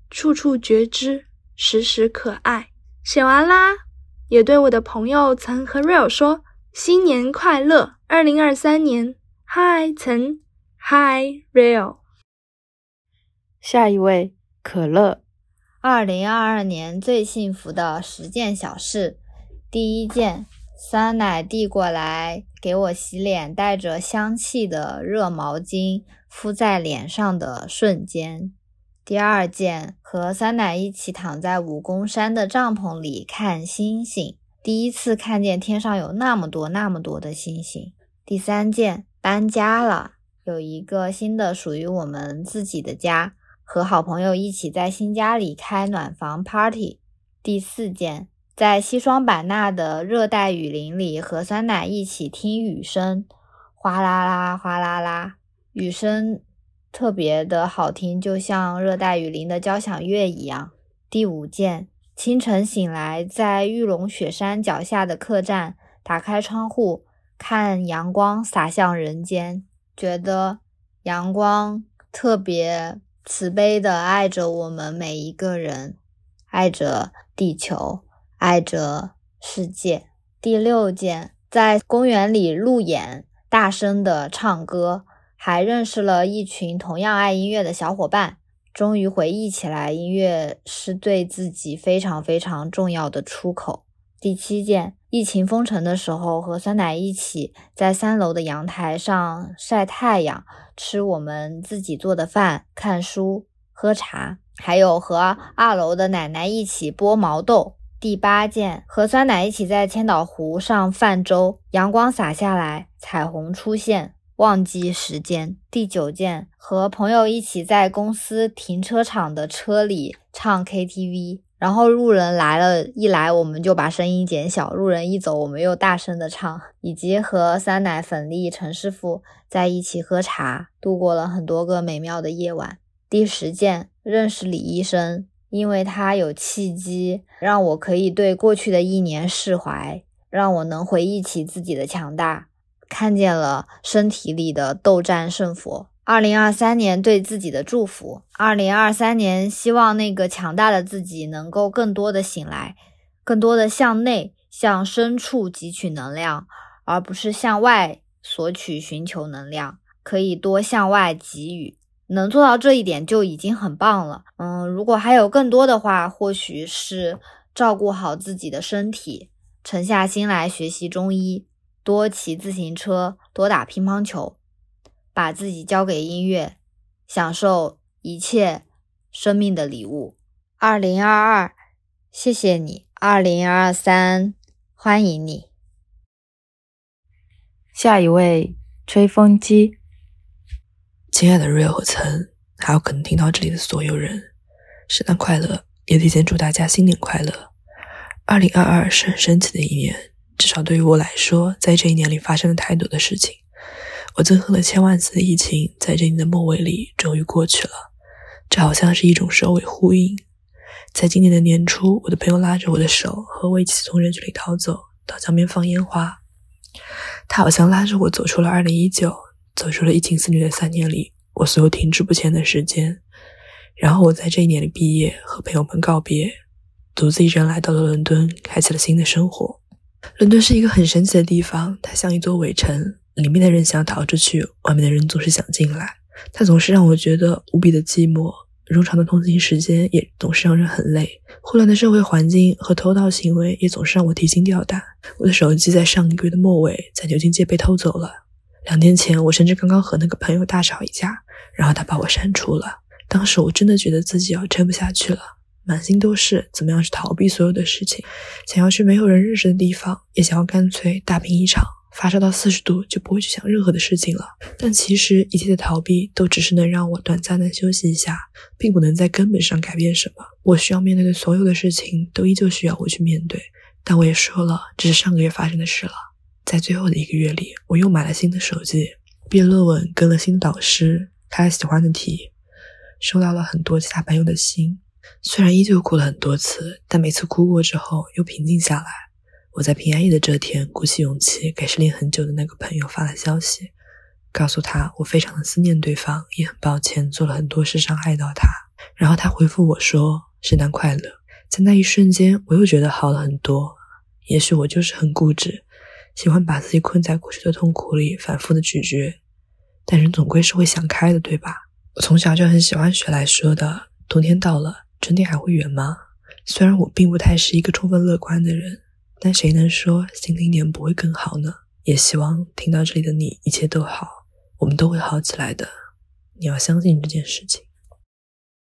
处处觉知，时时可爱。写完啦。也对我的朋友曾和 Real 说新年快乐，二零二三年。Hi 曾，Hi Real。下一位可乐，二零二二年最幸福的十件小事。第一件，酸奶递过来给我洗脸，带着香气的热毛巾敷在脸上的瞬间。第二件，和酸奶一起躺在武功山的帐篷里看星星，第一次看见天上有那么多那么多的星星。第三件，搬家了，有一个新的属于我们自己的家，和好朋友一起在新家里开暖房 party。第四件，在西双版纳的热带雨林里和酸奶一起听雨声，哗啦啦，哗啦啦，雨声。特别的好听，就像热带雨林的交响乐一样。第五件，清晨醒来，在玉龙雪山脚下的客栈，打开窗户，看阳光洒向人间，觉得阳光特别慈悲的爱着我们每一个人，爱着地球，爱着世界。第六件，在公园里路演，大声的唱歌。还认识了一群同样爱音乐的小伙伴，终于回忆起来，音乐是对自己非常非常重要的出口。第七件，疫情封城的时候，和酸奶一起在三楼的阳台上晒太阳，吃我们自己做的饭，看书，喝茶，还有和二楼的奶奶一起剥毛豆。第八件，和酸奶一起在千岛湖上泛舟，阳光洒下来，彩虹出现，忘记时间。第九件，和朋友一起在公司停车场的车里唱 KTV，然后路人来了，一来我们就把声音减小，路人一走，我们又大声的唱。以及和酸奶、粉粒、陈师傅在一起喝茶，度过了很多个美妙的夜晚。第十件，认识李医生。因为他有契机，让我可以对过去的一年释怀，让我能回忆起自己的强大，看见了身体里的斗战胜佛。二零二三年对自己的祝福：二零二三年希望那个强大的自己能够更多的醒来，更多的向内、向深处汲取能量，而不是向外索取、寻求能量，可以多向外给予。能做到这一点就已经很棒了。嗯，如果还有更多的话，或许是照顾好自己的身体，沉下心来学习中医，多骑自行车，多打乒乓球，把自己交给音乐，享受一切生命的礼物。二零二二，谢谢你。二零二三，欢迎你。下一位，吹风机。亲爱的瑞和岑，还有可能听到这里的所有人，圣诞快乐！也提前祝大家新年快乐。二零二二是很神奇的一年，至少对于我来说，在这一年里发生了太多的事情。我憎恨了千万次的疫情，在这年的末尾里终于过去了，这好像是一种首尾呼应。在今年的年初，我的朋友拉着我的手，和我一起从人群里逃走，到江边放烟花。他好像拉着我走出了二零一九。走出了疫情肆虐的三年里，我所有停滞不前的时间。然后我在这一年里毕业，和朋友们告别，独自一人来到了伦敦，开启了新的生活。伦敦是一个很神奇的地方，它像一座围城，里面的人想逃出去，外面的人总是想进来。它总是让我觉得无比的寂寞，冗长的通勤时间也总是让人很累。混乱的社会环境和偷盗行为也总是让我提心吊胆。我的手机在上个月的末尾在牛津街被偷走了。两年前，我甚至刚刚和那个朋友大吵一架，然后他把我删除了。当时我真的觉得自己要撑不下去了，满心都是怎么样去逃避所有的事情，想要去没有人认识的地方，也想要干脆大病一场，发烧到四十度就不会去想任何的事情了。但其实一切的逃避都只是能让我短暂的休息一下，并不能在根本上改变什么。我需要面对的所有的事情都依旧需要我去面对，但我也说了，这是上个月发生的事了。在最后的一个月里，我又买了新的手机，毕业论文跟了新的导师，开了喜欢的题，收到了很多其他朋友的信。虽然依旧哭了很多次，但每次哭过之后又平静下来。我在平安夜的这天，鼓起勇气给失恋很久的那个朋友发了消息，告诉他我非常的思念对方，也很抱歉做了很多事伤害到他。然后他回复我说：“圣诞快乐。”在那一瞬间，我又觉得好了很多。也许我就是很固执。喜欢把自己困在过去的痛苦里，反复的咀嚼，但人总归是会想开的，对吧？我从小就很喜欢雪莱说的：“冬天到了，春天还会远吗？”虽然我并不太是一个充分乐观的人，但谁能说新的一年不会更好呢？也希望听到这里的你一切都好，我们都会好起来的。你要相信这件事情。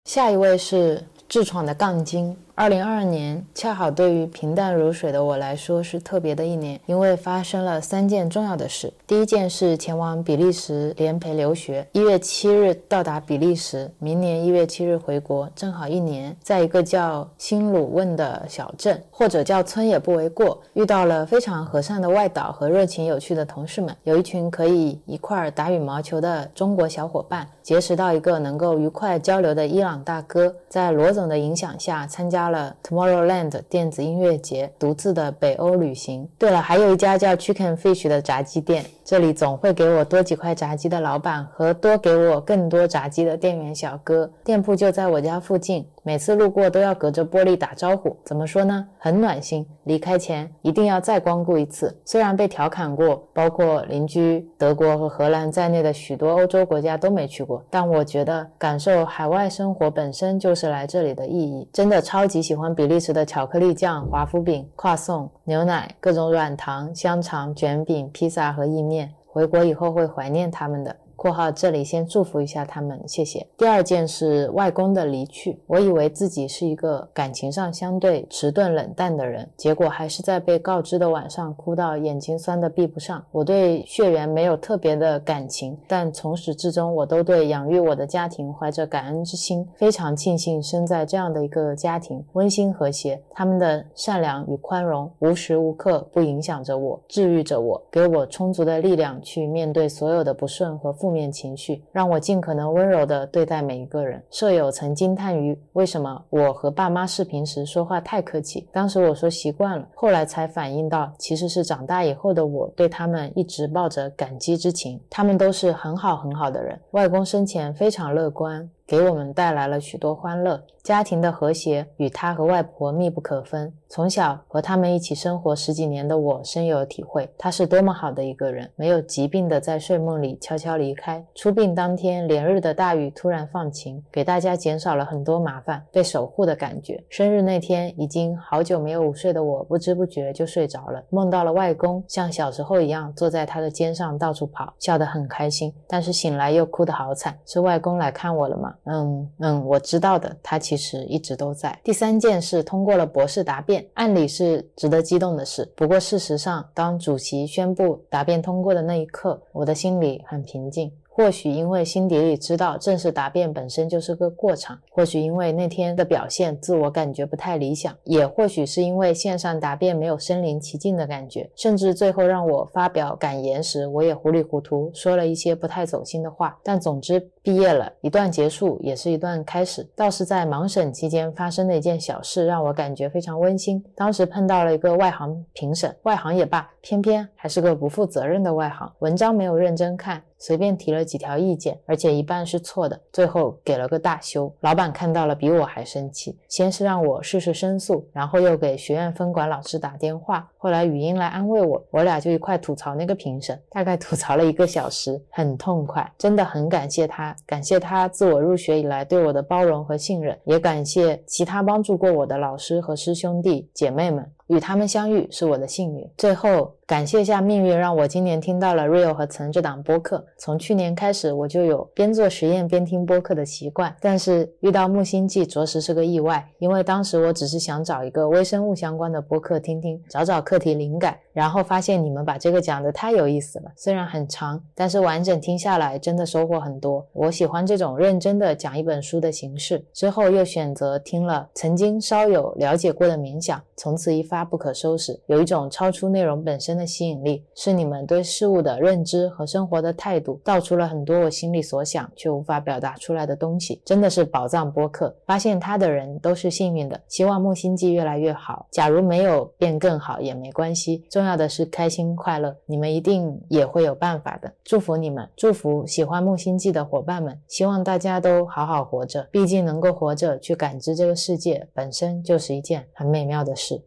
下一位是痔疮的杠精。二零二二年恰好对于平淡如水的我来说是特别的一年，因为发生了三件重要的事。第一件是前往比利时联培留学，一月七日到达比利时，明年一月七日回国，正好一年。在一个叫新鲁汶的小镇，或者叫村也不为过，遇到了非常和善的外导和热情有趣的同事们，有一群可以一块儿打羽毛球的中国小伙伴，结识到一个能够愉快交流的伊朗大哥，在罗总的影响下参加。了 Tomorrowland 电子音乐节，独自的北欧旅行。对了，还有一家叫 Chicken Fish 的炸鸡店。这里总会给我多几块炸鸡的老板和多给我更多炸鸡的店员小哥，店铺就在我家附近，每次路过都要隔着玻璃打招呼。怎么说呢？很暖心。离开前一定要再光顾一次。虽然被调侃过，包括邻居德国和荷兰在内的许多欧洲国家都没去过，但我觉得感受海外生活本身就是来这里的意义。真的超级喜欢比利时的巧克力酱、华夫饼、跨送、牛奶、各种软糖、香肠、卷饼、披萨和意面。回国以后会怀念他们的。（括号这里先祝福一下他们，谢谢。第二件是外公的离去，我以为自己是一个感情上相对迟钝冷淡的人，结果还是在被告知的晚上哭到眼睛酸的闭不上。我对血缘没有特别的感情，但从始至终我都对养育我的家庭怀着感恩之心，非常庆幸生在这样的一个家庭，温馨和谐。他们的善良与宽容无时无刻不影响着我，治愈着我，给我充足的力量去面对所有的不顺和。负负面情绪让我尽可能温柔地对待每一个人。舍友曾惊叹于为什么我和爸妈视频时说话太客气，当时我说习惯了，后来才反应到其实是长大以后的我对他们一直抱着感激之情。他们都是很好很好的人。外公生前非常乐观。给我们带来了许多欢乐，家庭的和谐与他和外婆密不可分。从小和他们一起生活十几年的我深有体会，他是多么好的一个人。没有疾病的在睡梦里悄悄离开，出殡当天连日的大雨突然放晴，给大家减少了很多麻烦，被守护的感觉。生日那天，已经好久没有午睡的我，不知不觉就睡着了，梦到了外公像小时候一样坐在他的肩上到处跑，笑得很开心。但是醒来又哭得好惨，是外公来看我了吗？嗯嗯，我知道的，他其实一直都在。第三件事通过了博士答辩，按理是值得激动的事。不过事实上，当主席宣布答辩通过的那一刻，我的心里很平静。或许因为心底里知道正式答辩本身就是个过场，或许因为那天的表现自我感觉不太理想，也或许是因为线上答辩没有身临其境的感觉，甚至最后让我发表感言时，我也糊里糊涂说了一些不太走心的话。但总之，毕业了一段结束，也是一段开始。倒是在盲审期间发生的一件小事，让我感觉非常温馨。当时碰到了一个外行评审，外行也罢，偏偏还是个不负责任的外行，文章没有认真看。随便提了几条意见，而且一半是错的，最后给了个大修。老板看到了比我还生气，先是让我试试申诉，然后又给学院分管老师打电话，后来语音来安慰我，我俩就一块吐槽那个评审，大概吐槽了一个小时，很痛快，真的很感谢他，感谢他自我入学以来对我的包容和信任，也感谢其他帮助过我的老师和师兄弟姐妹们。与他们相遇是我的幸运。最后，感谢一下命运，让我今年听到了 Real 和曾这档播客。从去年开始，我就有边做实验边听播客的习惯。但是遇到木星记，着实是个意外，因为当时我只是想找一个微生物相关的播客听听，找找课题灵感。然后发现你们把这个讲的太有意思了，虽然很长，但是完整听下来真的收获很多。我喜欢这种认真的讲一本书的形式。之后又选择听了曾经稍有了解过的冥想，从此一发。不可收拾，有一种超出内容本身的吸引力，是你们对事物的认知和生活的态度，道出了很多我心里所想却无法表达出来的东西，真的是宝藏播客。发现它的人都是幸运的。希望木星记越来越好，假如没有变更好也没关系，重要的是开心快乐。你们一定也会有办法的。祝福你们，祝福喜欢木星记的伙伴们，希望大家都好好活着。毕竟能够活着去感知这个世界，本身就是一件很美妙的事。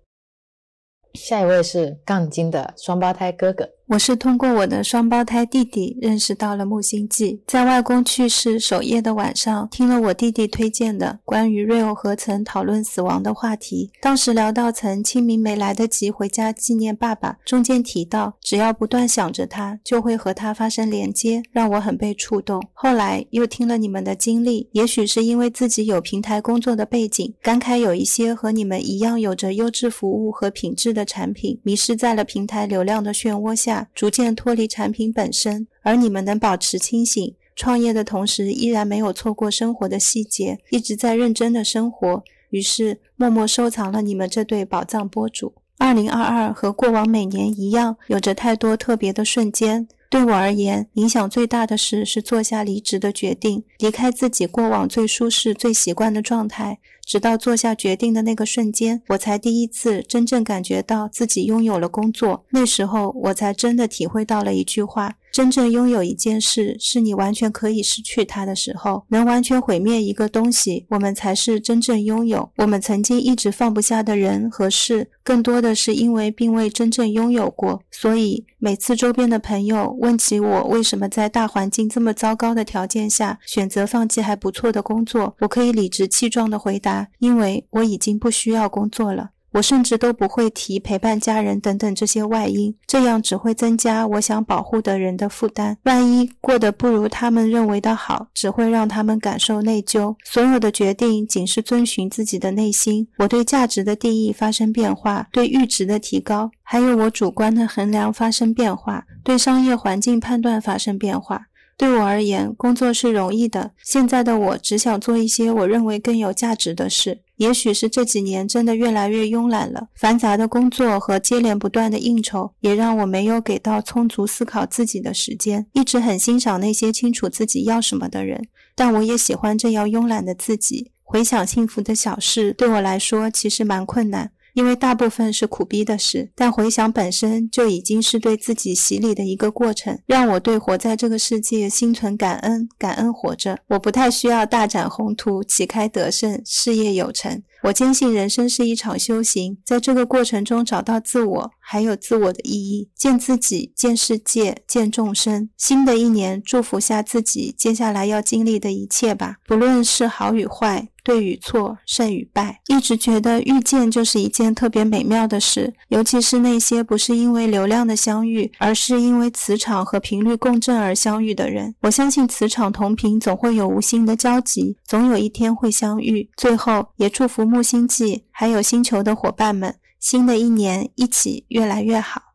下一位是杠精的双胞胎哥哥。我是通过我的双胞胎弟弟认识到了木星记，在外公去世首夜的晚上，听了我弟弟推荐的关于瑞欧和曾讨论死亡的话题。当时聊到曾清明没来得及回家纪念爸爸，中间提到只要不断想着他，就会和他发生连接，让我很被触动。后来又听了你们的经历，也许是因为自己有平台工作的背景，感慨有一些和你们一样有着优质服务和品质的产品，迷失在了平台流量的漩涡下。逐渐脱离产品本身，而你们能保持清醒，创业的同时依然没有错过生活的细节，一直在认真的生活。于是默默收藏了你们这对宝藏播主。二零二二和过往每年一样，有着太多特别的瞬间。对我而言，影响最大的事是做下离职的决定，离开自己过往最舒适、最习惯的状态。直到做下决定的那个瞬间，我才第一次真正感觉到自己拥有了工作。那时候，我才真的体会到了一句话。真正拥有一件事，是你完全可以失去它的时候，能完全毁灭一个东西，我们才是真正拥有。我们曾经一直放不下的人和事，更多的是因为并未真正拥有过。所以，每次周边的朋友问起我为什么在大环境这么糟糕的条件下选择放弃还不错的工作，我可以理直气壮地回答：因为我已经不需要工作了。我甚至都不会提陪伴家人等等这些外因，这样只会增加我想保护的人的负担。万一过得不如他们认为的好，只会让他们感受内疚。所有的决定仅是遵循自己的内心。我对价值的定义发生变化，对阈值的提高，还有我主观的衡量发生变化，对商业环境判断发生变化。对我而言，工作是容易的。现在的我只想做一些我认为更有价值的事。也许是这几年真的越来越慵懒了，繁杂的工作和接连不断的应酬，也让我没有给到充足思考自己的时间。一直很欣赏那些清楚自己要什么的人，但我也喜欢这样慵懒的自己。回想幸福的小事，对我来说其实蛮困难。因为大部分是苦逼的事，但回想本身就已经是对自己洗礼的一个过程，让我对活在这个世界心存感恩，感恩活着。我不太需要大展宏图，旗开得胜，事业有成。我坚信人生是一场修行，在这个过程中找到自我，还有自我的意义，见自己，见世界，见众生。新的一年，祝福下自己接下来要经历的一切吧，不论是好与坏。对与错，胜与败，一直觉得遇见就是一件特别美妙的事，尤其是那些不是因为流量的相遇，而是因为磁场和频率共振而相遇的人。我相信磁场同频总会有无形的交集，总有一天会相遇。最后，也祝福木星记还有星球的伙伴们，新的一年一起越来越好。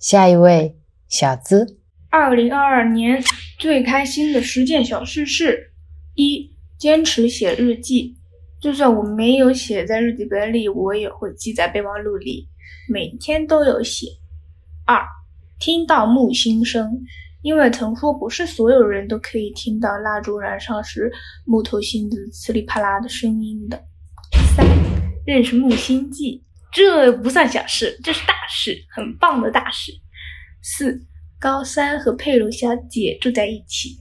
下一位，小资。二零二二年最开心的十件小事是：一。坚持写日记，就算我没有写在日记本里，我也会记在备忘录里，每天都有写。二，听到木星声，因为曾说不是所有人都可以听到蜡烛燃烧时木头芯子呲里啪啦的声音的。三，认识木星记，这不算小事，这是大事，很棒的大事。四，高三和佩鲁小姐住在一起。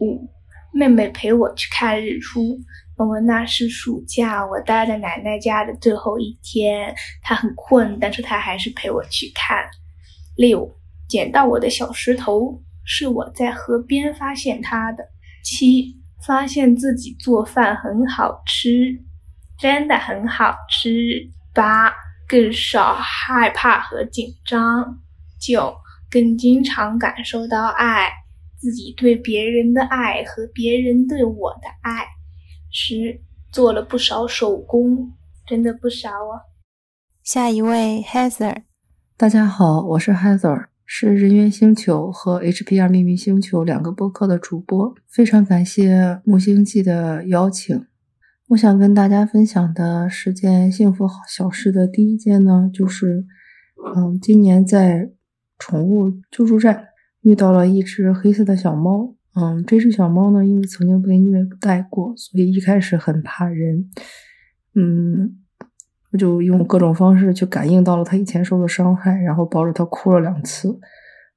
五。妹妹陪我去看日出，我们那是暑假，我待在奶奶家的最后一天。她很困，但是她还是陪我去看。六，捡到我的小石头，是我在河边发现它的。七，发现自己做饭很好吃，真的很好吃。八，更少害怕和紧张。九，更经常感受到爱。自己对别人的爱和别人对我的爱，十做了不少手工，真的不少啊。下一位 Heather，大家好，我是 Heather，是人猿星球和 HPR 秘密星球两个播客的主播。非常感谢木星记的邀请。我想跟大家分享的十件幸福小事的第一件呢，就是，嗯，今年在宠物救助站。遇到了一只黑色的小猫，嗯，这只小猫呢，因为曾经被虐待过，所以一开始很怕人，嗯，我就用各种方式去感应到了它以前受的伤害，然后抱着它哭了两次，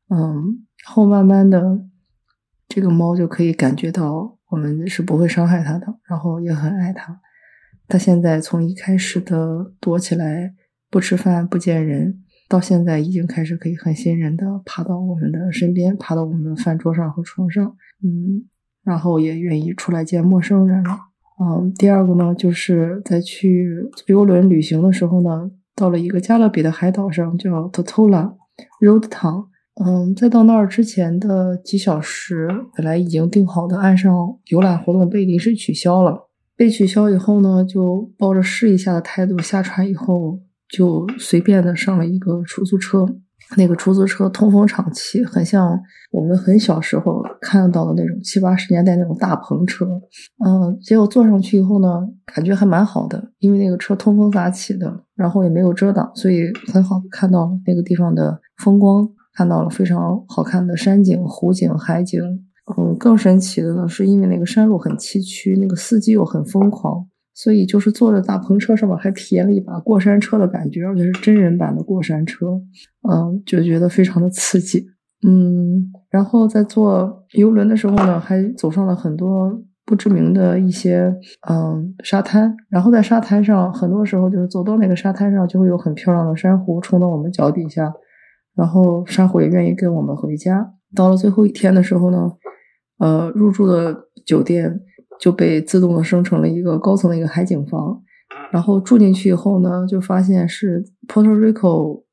嗯，后慢慢的，这个猫就可以感觉到我们是不会伤害他的，然后也很爱他。他现在从一开始的躲起来，不吃饭，不见人。到现在已经开始可以很信任的爬到我们的身边，爬到我们的饭桌上和床上，嗯，然后也愿意出来见陌生人了。嗯，第二个呢，就是在去游轮旅行的时候呢，到了一个加勒比的海岛上，叫 Totola Road Town。嗯，在到那儿之前的几小时，本来已经定好的岸上游览活动被临时取消了。被取消以后呢，就抱着试一下的态度下船以后。就随便的上了一个出租车，那个出租车通风敞气，很像我们很小时候看到的那种七八十年代那种大篷车。嗯，结果坐上去以后呢，感觉还蛮好的，因为那个车通风咋起的，然后也没有遮挡，所以很好看到那个地方的风光，看到了非常好看的山景、湖景、海景。嗯，更神奇的呢，是因为那个山路很崎岖，那个司机又很疯狂。所以就是坐在大篷车上面，还体验了一把过山车的感觉，而且是真人版的过山车，嗯，就觉得非常的刺激，嗯，然后在坐游轮的时候呢，还走上了很多不知名的一些嗯沙滩，然后在沙滩上，很多时候就是走到那个沙滩上，就会有很漂亮的珊瑚冲到我们脚底下，然后珊瑚也愿意跟我们回家。到了最后一天的时候呢，呃，入住的酒店。就被自动的生成了一个高层的一个海景房，然后住进去以后呢，就发现是 Puerto Rico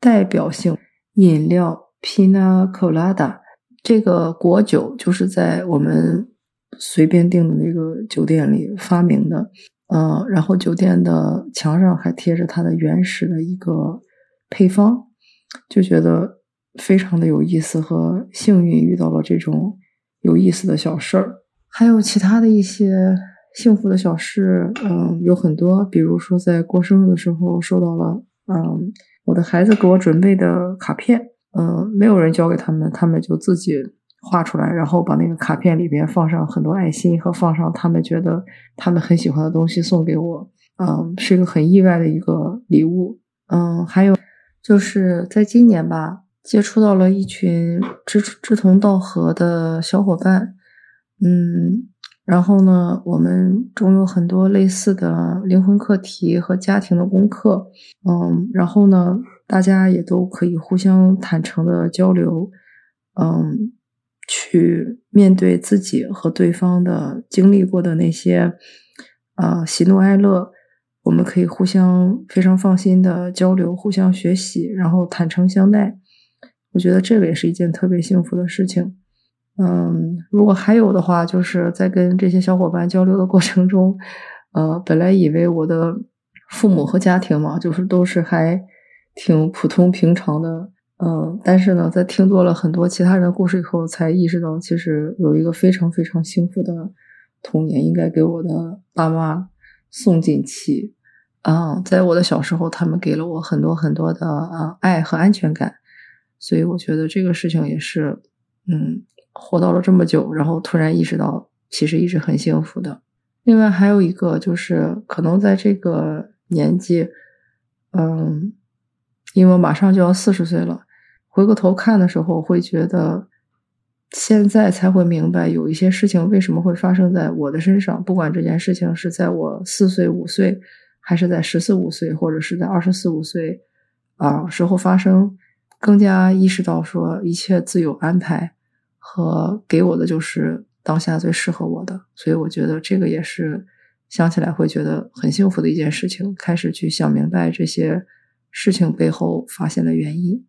代表性饮料 Pina Colada 这个果酒，就是在我们随便订的那个酒店里发明的。嗯，然后酒店的墙上还贴着它的原始的一个配方，就觉得非常的有意思和幸运，遇到了这种有意思的小事儿。还有其他的一些幸福的小事，嗯，有很多，比如说在过生日的时候收到了，嗯，我的孩子给我准备的卡片，嗯，没有人交给他们，他们就自己。画出来，然后把那个卡片里边放上很多爱心，和放上他们觉得他们很喜欢的东西送给我，嗯，是一个很意外的一个礼物，嗯，还有就是在今年吧，接触到了一群志志同道合的小伙伴，嗯，然后呢，我们中有很多类似的灵魂课题和家庭的功课，嗯，然后呢，大家也都可以互相坦诚的交流，嗯。去面对自己和对方的经历过的那些，呃，喜怒哀乐，我们可以互相非常放心的交流，互相学习，然后坦诚相待。我觉得这个也是一件特别幸福的事情。嗯，如果还有的话，就是在跟这些小伙伴交流的过程中，呃，本来以为我的父母和家庭嘛，就是都是还挺普通平常的。嗯，但是呢，在听多了很多其他人的故事以后，才意识到，其实有一个非常非常幸福的童年，应该给我的爸妈送锦旗。啊，在我的小时候，他们给了我很多很多的啊爱和安全感，所以我觉得这个事情也是，嗯，活到了这么久，然后突然意识到，其实一直很幸福的。另外还有一个就是，可能在这个年纪，嗯，因为马上就要四十岁了。回过头看的时候，会觉得现在才会明白，有一些事情为什么会发生在我的身上。不管这件事情是在我四岁、五岁，还是在十四五岁，或者是在二十四五岁啊时候发生，更加意识到说一切自有安排，和给我的就是当下最适合我的。所以我觉得这个也是想起来会觉得很幸福的一件事情。开始去想明白这些事情背后发现的原因。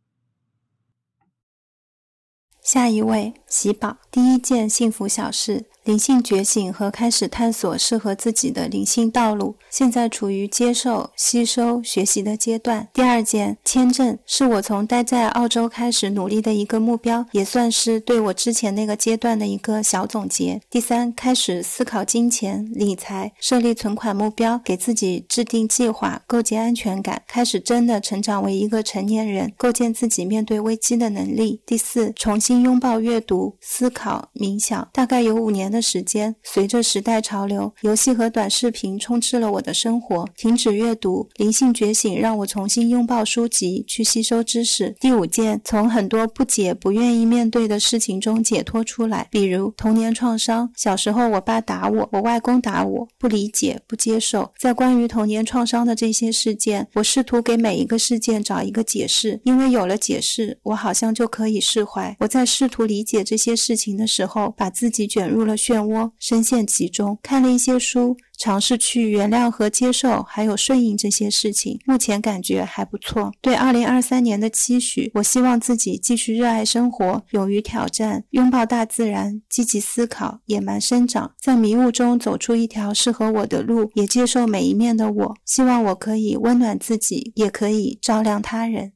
下一位喜宝，第一件幸福小事。灵性觉醒和开始探索适合自己的灵性道路，现在处于接受、吸收、学习的阶段。第二件签证是我从待在澳洲开始努力的一个目标，也算是对我之前那个阶段的一个小总结。第三，开始思考金钱理财，设立存款目标，给自己制定计划，构建安全感，开始真的成长为一个成年人，构建自己面对危机的能力。第四，重新拥抱阅读、思考、冥想，大概有五年的。时间随着时代潮流，游戏和短视频充斥了我的生活。停止阅读，灵性觉醒让我重新拥抱书籍，去吸收知识。第五件，从很多不解、不愿意面对的事情中解脱出来，比如童年创伤。小时候，我爸打我，我外公打我，不理解、不接受。在关于童年创伤的这些事件，我试图给每一个事件找一个解释，因为有了解释，我好像就可以释怀。我在试图理解这些事情的时候，把自己卷入了。漩涡，深陷其中，看了一些书，尝试去原谅和接受，还有顺应这些事情。目前感觉还不错。对二零二三年的期许，我希望自己继续热爱生活，勇于挑战，拥抱大自然，积极思考，野蛮生长，在迷雾中走出一条适合我的路，也接受每一面的我。希望我可以温暖自己，也可以照亮他人。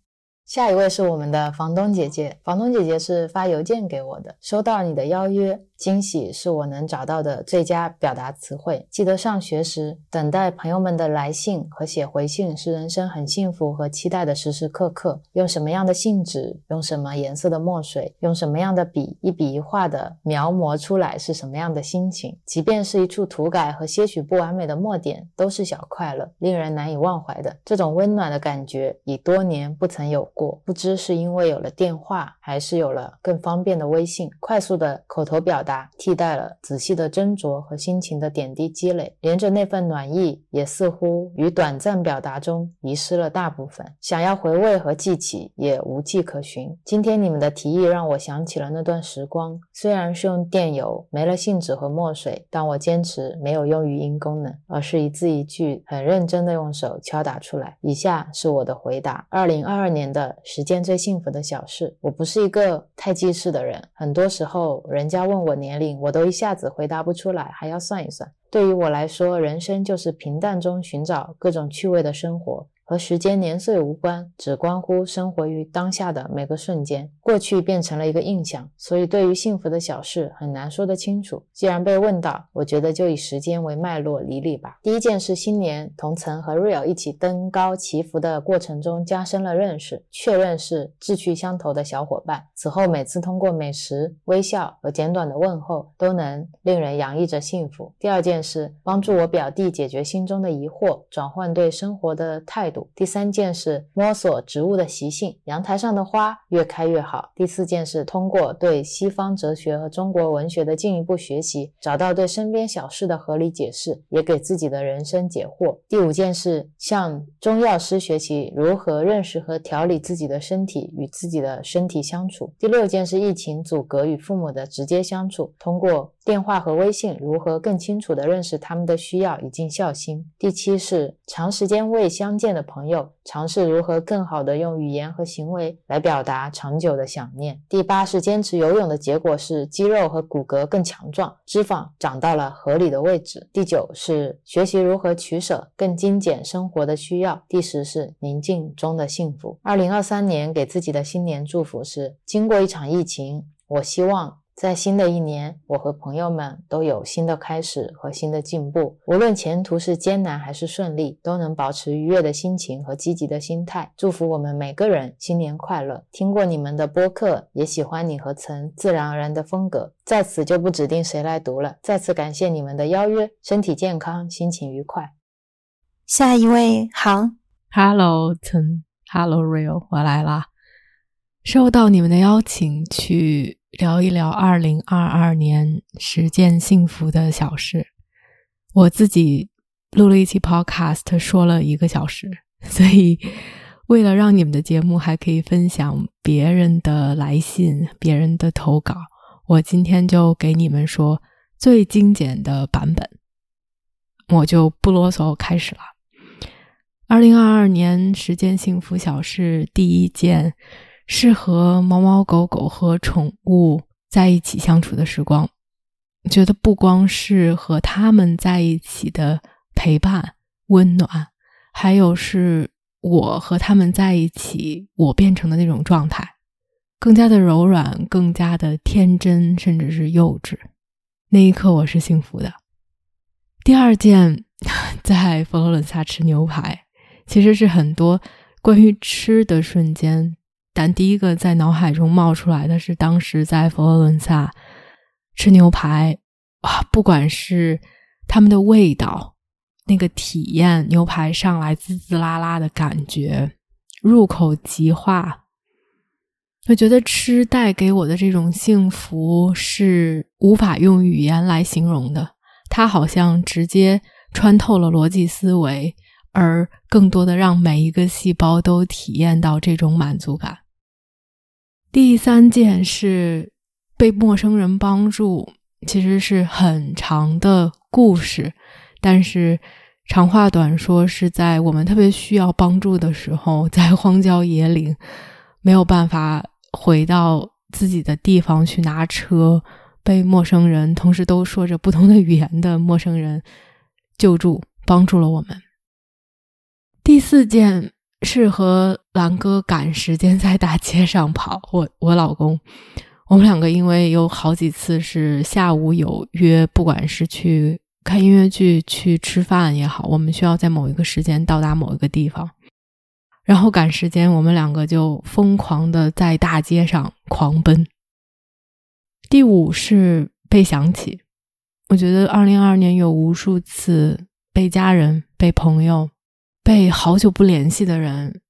下一位是我们的房东姐姐，房东姐姐是发邮件给我的，收到你的邀约。惊喜是我能找到的最佳表达词汇。记得上学时，等待朋友们的来信和写回信是人生很幸福和期待的时时刻刻。用什么样的信纸，用什么颜色的墨水，用什么样的笔，一笔一画的描摹出来是什么样的心情。即便是一处涂改和些许不完美的墨点，都是小快乐，令人难以忘怀的。这种温暖的感觉已多年不曾有过。不知是因为有了电话，还是有了更方便的微信，快速的口头表。表达替代了仔细的斟酌和心情的点滴积累，连着那份暖意也似乎于短暂表达中遗失了大部分。想要回味和记起，也无迹可寻。今天你们的提议让我想起了那段时光，虽然是用电邮，没了信纸和墨水，但我坚持没有用语音功能，而是一字一句很认真的用手敲打出来。以下是我的回答：二零二二年的时间最幸福的小事。我不是一个太记事的人，很多时候人家问我年龄，我都一下子回答不出来，还要算一算。对于我来说，人生就是平淡中寻找各种趣味的生活。和时间年岁无关，只关乎生活于当下的每个瞬间。过去变成了一个印象，所以对于幸福的小事很难说得清楚。既然被问到，我觉得就以时间为脉络理理吧。第一件是新年同曾和 Real 一起登高祈福的过程中加深了认识，确认是志趣相投的小伙伴。此后每次通过美食、微笑和简短的问候，都能令人洋溢着幸福。第二件事帮助我表弟解决心中的疑惑，转换对生活的态度。第三件事摸索植物的习性，阳台上的花越开越好。第四件事通过对西方哲学和中国文学的进一步学习，找到对身边小事的合理解释，也给自己的人生解惑。第五件事向中药师学习如何认识和调理自己的身体，与自己的身体相处。第六件事疫情阻隔与父母的直接相处，通过电话和微信如何更清楚地认识他们的需要，以尽孝心。第七是长时间未相见的。朋友尝试如何更好的用语言和行为来表达长久的想念。第八是坚持游泳的结果是肌肉和骨骼更强壮，脂肪长到了合理的位置。第九是学习如何取舍，更精简生活的需要。第十是宁静中的幸福。二零二三年给自己的新年祝福是：经过一场疫情，我希望。在新的一年，我和朋友们都有新的开始和新的进步。无论前途是艰难还是顺利，都能保持愉悦的心情和积极的心态。祝福我们每个人新年快乐！听过你们的播客，也喜欢你和曾自然而然的风格，在此就不指定谁来读了。再次感谢你们的邀约，身体健康，心情愉快。下一位，航，Hello，曾，Hello Real，我来啦。收到你们的邀请去。聊一聊二零二二年十件幸福的小事。我自己录了一期 Podcast，说了一个小时，(laughs) 所以为了让你们的节目还可以分享别人的来信、别人的投稿，我今天就给你们说最精简的版本。我就不啰嗦，开始了。二零二二年十件幸福小事，第一件。是和猫猫狗狗和宠物在一起相处的时光，觉得不光是和他们在一起的陪伴温暖，还有是我和他们在一起，我变成的那种状态，更加的柔软，更加的天真，甚至是幼稚。那一刻，我是幸福的。第二件，(laughs) 在佛罗伦萨吃牛排，其实是很多关于吃的瞬间。但第一个在脑海中冒出来的是，当时在佛罗伦萨吃牛排，哇，不管是他们的味道，那个体验，牛排上来滋滋啦啦的感觉，入口即化，我觉得吃带给我的这种幸福是无法用语言来形容的，它好像直接穿透了逻辑思维，而更多的让每一个细胞都体验到这种满足感。第三件是被陌生人帮助，其实是很长的故事，但是长话短说，是在我们特别需要帮助的时候，在荒郊野岭没有办法回到自己的地方去拿车，被陌生人，同时都说着不同的语言的陌生人救助，帮助了我们。第四件。是和蓝哥赶时间在大街上跑，我我老公，我们两个因为有好几次是下午有约，不管是去看音乐剧、去吃饭也好，我们需要在某一个时间到达某一个地方，然后赶时间，我们两个就疯狂的在大街上狂奔。第五是被想起，我觉得二零二二年有无数次被家人、被朋友。被好久不联系的人，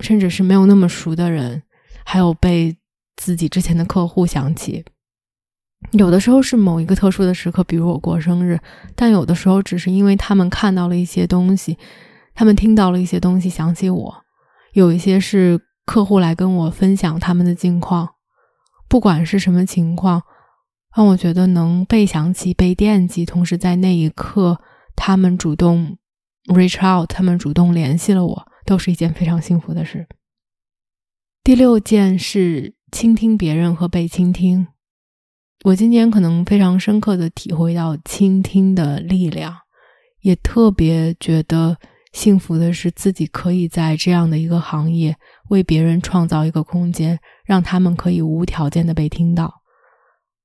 甚至是没有那么熟的人，还有被自己之前的客户想起，有的时候是某一个特殊的时刻，比如我过生日，但有的时候只是因为他们看到了一些东西，他们听到了一些东西，想起我。有一些是客户来跟我分享他们的近况，不管是什么情况，让我觉得能被想起、被惦记，同时在那一刻他们主动 reach out，他们主动联系了我，都是一件非常幸福的事。第六件是倾听别人和被倾听。我今年可能非常深刻的体会到倾听的力量，也特别觉得幸福的是自己可以在这样的一个行业为别人创造一个空间，让他们可以无条件的被听到。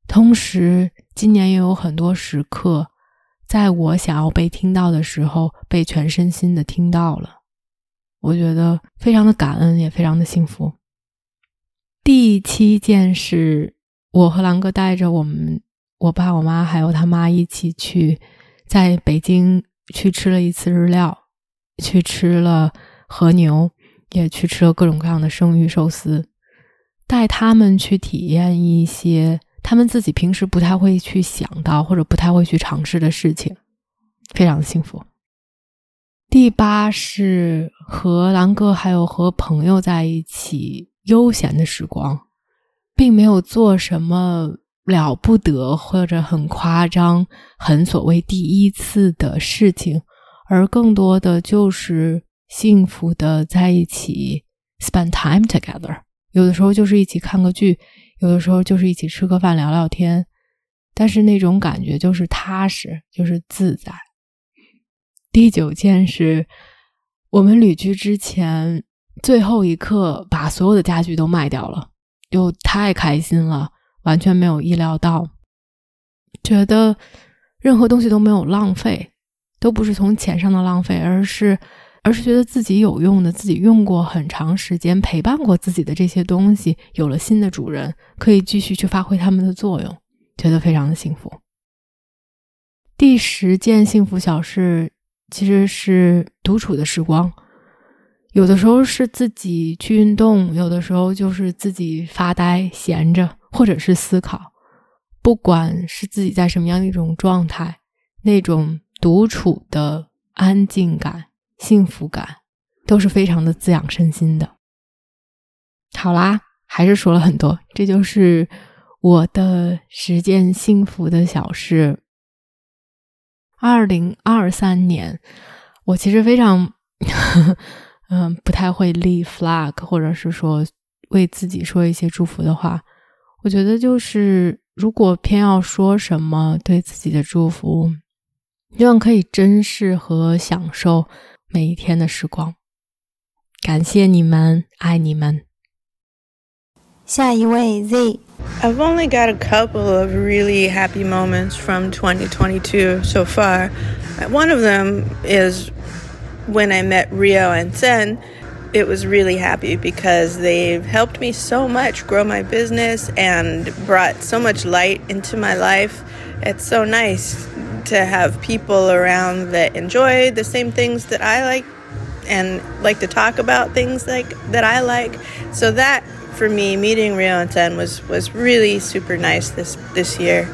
同时，今年也有很多时刻，在我想要被听到的时候，被全身心的听到了。我觉得非常的感恩，也非常的幸福。第七件事。我和狼哥带着我们我爸我妈还有他妈一起去，在北京去吃了一次日料，去吃了和牛，也去吃了各种各样的生鱼寿司，带他们去体验一些他们自己平时不太会去想到或者不太会去尝试的事情，非常幸福。第八是和狼哥还有和朋友在一起悠闲的时光。并没有做什么了不得或者很夸张、很所谓第一次的事情，而更多的就是幸福的在一起 spend time together。有的时候就是一起看个剧，有的时候就是一起吃个饭聊聊天，但是那种感觉就是踏实，就是自在。第九件是，我们旅居之前最后一刻把所有的家具都卖掉了。又太开心了，完全没有意料到，觉得任何东西都没有浪费，都不是从钱上的浪费，而是而是觉得自己有用的，自己用过很长时间，陪伴过自己的这些东西，有了新的主人，可以继续去发挥他们的作用，觉得非常的幸福。第十件幸福小事其实是独处的时光。有的时候是自己去运动，有的时候就是自己发呆、闲着，或者是思考。不管是自己在什么样的一种状态，那种独处的安静感、幸福感，都是非常的滋养身心的。好啦，还是说了很多，这就是我的十件幸福的小事。二零二三年，我其实非常。嗯，不太会立 flag，或者是说为自己说一些祝福的话。我觉得就是，如果偏要说什么对自己的祝福，希望可以珍视和享受每一天的时光。感谢你们，爱你们。下一位 Z。I've only got a couple of really happy moments from 2022 so far. One of them is when I met Rio and Sen, it was really happy because they've helped me so much grow my business and brought so much light into my life. It's so nice to have people around that enjoy the same things that I like and like to talk about things like that I like. So that for me, meeting Rio and Sen was was really super nice this this year.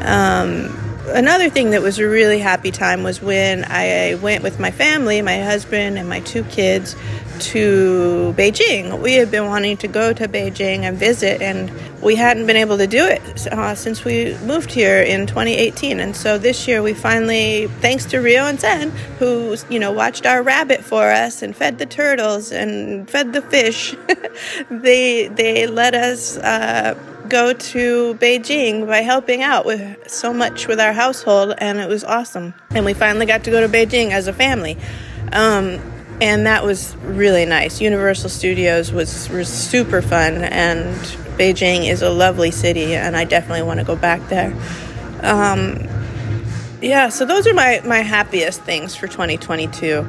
Um, another thing that was a really happy time was when I went with my family, my husband and my two kids, to Beijing. We had been wanting to go to Beijing and visit, and we hadn't been able to do it uh, since we moved here in 2018. And so this year, we finally, thanks to Rio and Zen, who you know watched our rabbit for us and fed the turtles and fed the fish, (laughs) they they let us. Uh, go to Beijing by helping out with so much with our household, and it was awesome. And we finally got to go to Beijing as a family. Um, and that was really nice. Universal Studios was, was super fun, and Beijing is a lovely city, and I definitely want to go back there. Um, yeah, so those are my, my happiest things for 2022.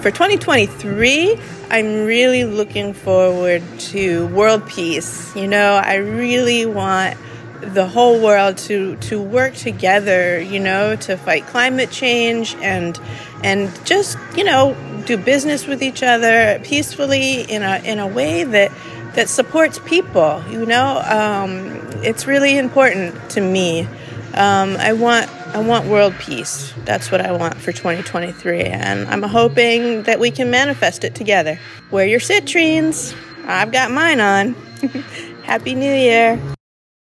For 2023, I'm really looking forward to world peace. You know, I really want the whole world to to work together, you know, to fight climate change and and just, you know, do business with each other peacefully in a in a way that that supports people. You know, um, it's really important to me. Um, I want I want world peace. That's what I want for 2023, and I'm hoping that we can manifest it together. Wear your citrines. I've got mine on. (laughs) Happy New Year. (laughs)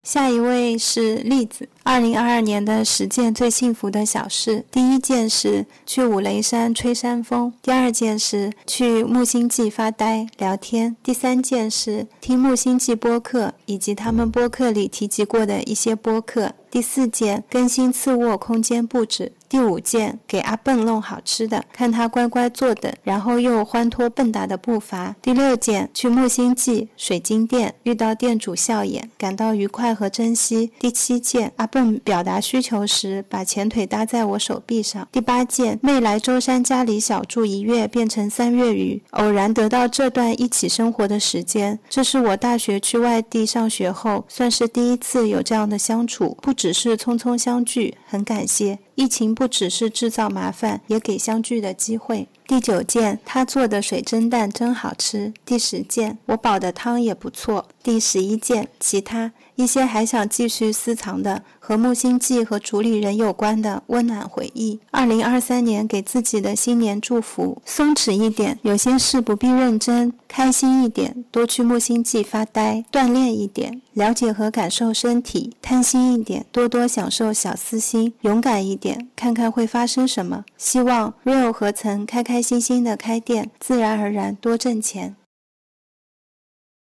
下一位是栗子。 二零二二年的十件最幸福的小事，第一件是去五雷山吹山风；第二件是去木星记发呆聊天；第三件是听木星记播客以及他们播客里提及过的一些播客；第四件更新次卧空间布置；第五件给阿笨弄好吃的，看他乖乖坐等，然后又欢脱笨达的步伐；第六件去木星记水晶店遇到店主笑眼，感到愉快和珍惜；第七件阿笨。表达需求时，把前腿搭在我手臂上。第八件，妹来舟山家里小住一月，变成三月雨。偶然得到这段一起生活的时间，这是我大学去外地上学后，算是第一次有这样的相处，不只是匆匆相聚，很感谢。疫情不只是制造麻烦，也给相聚的机会。第九件，他做的水蒸蛋真好吃。第十件，我煲的汤也不错。第十一件，其他一些还想继续私藏的和木星记和主理人有关的温暖回忆。二零二三年给自己的新年祝福：松弛一点，有些事不必认真；开心一点，多去木星记发呆；锻炼一点，了解和感受身体；贪心一点，多多享受小私心；勇敢一点。看看会发生什么。希望 Real 和曾开开心心的开店，自然而然多挣钱。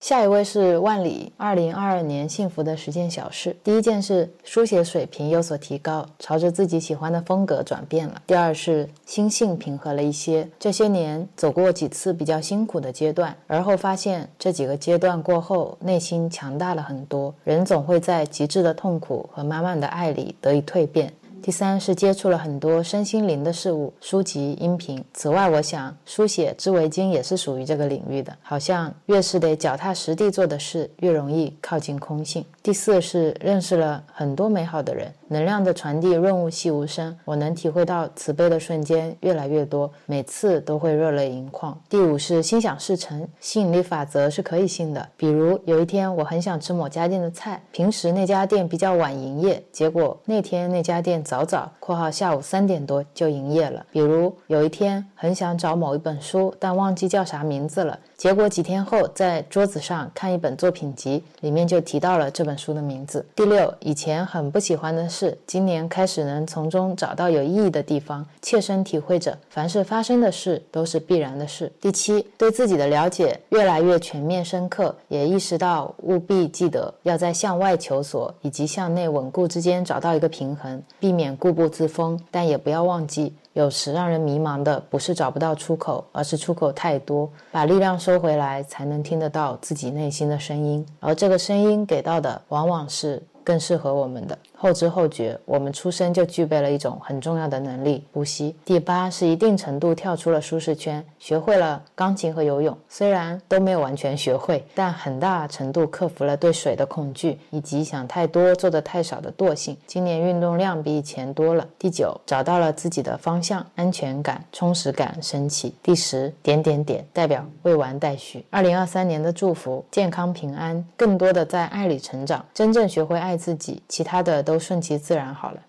下一位是万里，二零二二年幸福的十件小事。第一件是书写水平有所提高，朝着自己喜欢的风格转变了。第二是心性平和了一些，这些年走过几次比较辛苦的阶段，而后发现这几个阶段过后，内心强大了很多。人总会在极致的痛苦和满满的爱里得以蜕变。第三是接触了很多身心灵的事物，书籍、音频。此外，我想书写织围巾也是属于这个领域的。好像越是得脚踏实地做的事，越容易靠近空性。第四是认识了很多美好的人，能量的传递润物细无声，我能体会到慈悲的瞬间越来越多，每次都会热泪盈眶。第五是心想事成，吸引力法则是可以信的。比如有一天我很想吃某家店的菜，平时那家店比较晚营业，结果那天那家店。早早（括号下午三点多就营业了）。比如有一天很想找某一本书，但忘记叫啥名字了。结果几天后，在桌子上看一本作品集，里面就提到了这本书的名字。第六，以前很不喜欢的事，今年开始能从中找到有意义的地方，切身体会着，凡是发生的事都是必然的事。第七，对自己的了解越来越全面深刻，也意识到务必记得要在向外求索以及向内稳固之间找到一个平衡，避免固步自封，但也不要忘记。有时让人迷茫的不是找不到出口，而是出口太多。把力量收回来，才能听得到自己内心的声音，而这个声音给到的往往是更适合我们的。后知后觉，我们出生就具备了一种很重要的能力——呼吸。第八是一定程度跳出了舒适圈，学会了钢琴和游泳，虽然都没有完全学会，但很大程度克服了对水的恐惧以及想太多、做的太少的惰性。今年运动量比以前多了。第九，找到了自己的方向，安全感、充实感升起。第十，点点点代表未完待续。二零二三年的祝福：健康平安，更多的在爱里成长，真正学会爱自己，其他的都。顺其自然好了。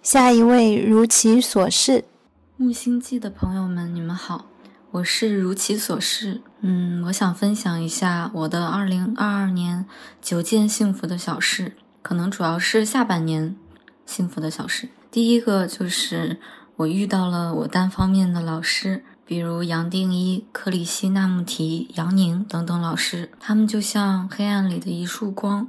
下一位如其所示，木星记的朋友们，你们好，我是如其所示。嗯，我想分享一下我的二零二二年九件幸福的小事，可能主要是下半年幸福的小事。第一个就是我遇到了我单方面的老师，比如杨定一、克里希那穆提、杨宁等等老师，他们就像黑暗里的一束光。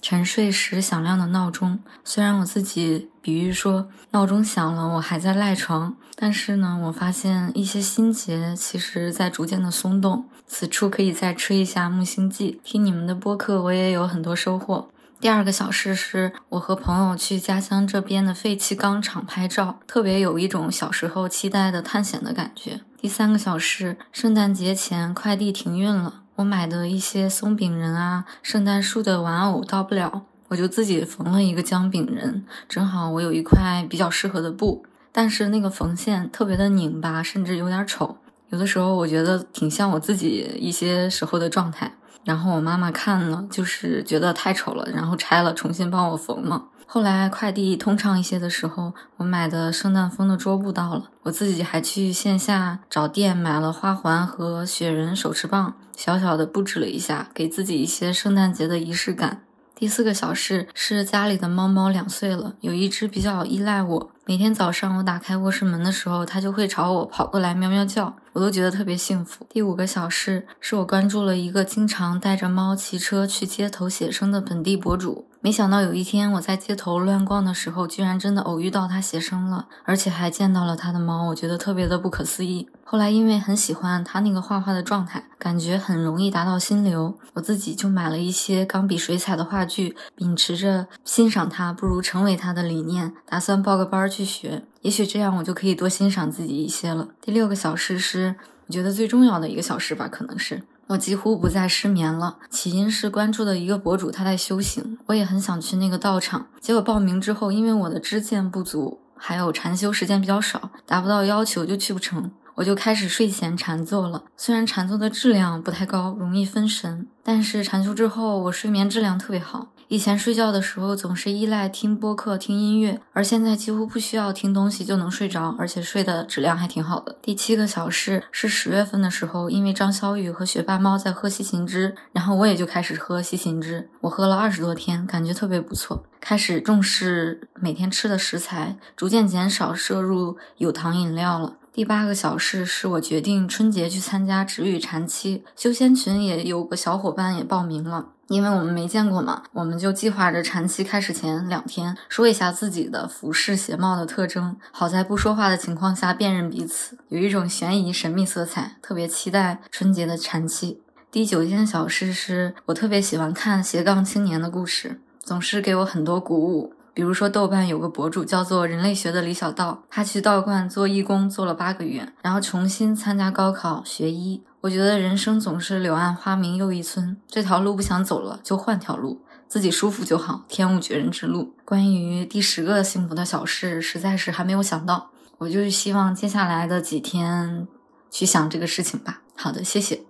沉睡时响亮的闹钟，虽然我自己比喻说闹钟响了，我还在赖床，但是呢，我发现一些心结其实在逐渐的松动。此处可以再吹一下木星记，听你们的播客，我也有很多收获。第二个小事是我和朋友去家乡这边的废弃钢厂拍照，特别有一种小时候期待的探险的感觉。第三个小事，圣诞节前快递停运了。我买的一些松饼人啊，圣诞树的玩偶到不了，我就自己缝了一个姜饼人。正好我有一块比较适合的布，但是那个缝线特别的拧巴，甚至有点丑。有的时候我觉得挺像我自己一些时候的状态。然后我妈妈看了，就是觉得太丑了，然后拆了，重新帮我缝了。后来快递通畅一些的时候，我买的圣诞风的桌布到了，我自己还去线下找店买了花环和雪人手持棒，小小的布置了一下，给自己一些圣诞节的仪式感。第四个小事是家里的猫猫两岁了，有一只比较依赖我，每天早上我打开卧室门的时候，它就会朝我跑过来喵喵叫，我都觉得特别幸福。第五个小事是我关注了一个经常带着猫骑车去街头写生的本地博主。没想到有一天我在街头乱逛的时候，居然真的偶遇到他写生了，而且还见到了他的猫，我觉得特别的不可思议。后来因为很喜欢他那个画画的状态，感觉很容易达到心流，我自己就买了一些钢笔水彩的画具，秉持着欣赏他不如成为他的理念，打算报个班去学，也许这样我就可以多欣赏自己一些了。第六个小事是我觉得最重要的一个小事吧，可能是。我几乎不再失眠了，起因是关注的一个博主他在修行，我也很想去那个道场。结果报名之后，因为我的支见不足，还有禅修时间比较少，达不到要求就去不成。我就开始睡前禅坐了，虽然禅坐的质量不太高，容易分神，但是禅修之后我睡眠质量特别好。以前睡觉的时候总是依赖听播客、听音乐，而现在几乎不需要听东西就能睡着，而且睡的质量还挺好的。第七个小事是十月份的时候，因为张小雨和学霸猫在喝西芹汁，然后我也就开始喝西芹汁。我喝了二十多天，感觉特别不错，开始重视每天吃的食材，逐渐减少摄入有糖饮料了。第八个小事是我决定春节去参加止语禅期修仙群，也有个小伙伴也报名了。因为我们没见过嘛，我们就计划着禅期开始前两天说一下自己的服饰鞋帽的特征。好在不说话的情况下辨认彼此，有一种悬疑神秘色彩，特别期待春节的禅期。第九件小事是我特别喜欢看斜杠青年的故事，总是给我很多鼓舞。比如说，豆瓣有个博主叫做人类学的李小道，他去道观做义工做了八个月，然后重新参加高考学医。我觉得人生总是柳暗花明又一村，这条路不想走了就换条路，自己舒服就好，天无绝人之路。关于第十个幸福的小事，实在是还没有想到，我就是希望接下来的几天去想这个事情吧。好的，谢谢。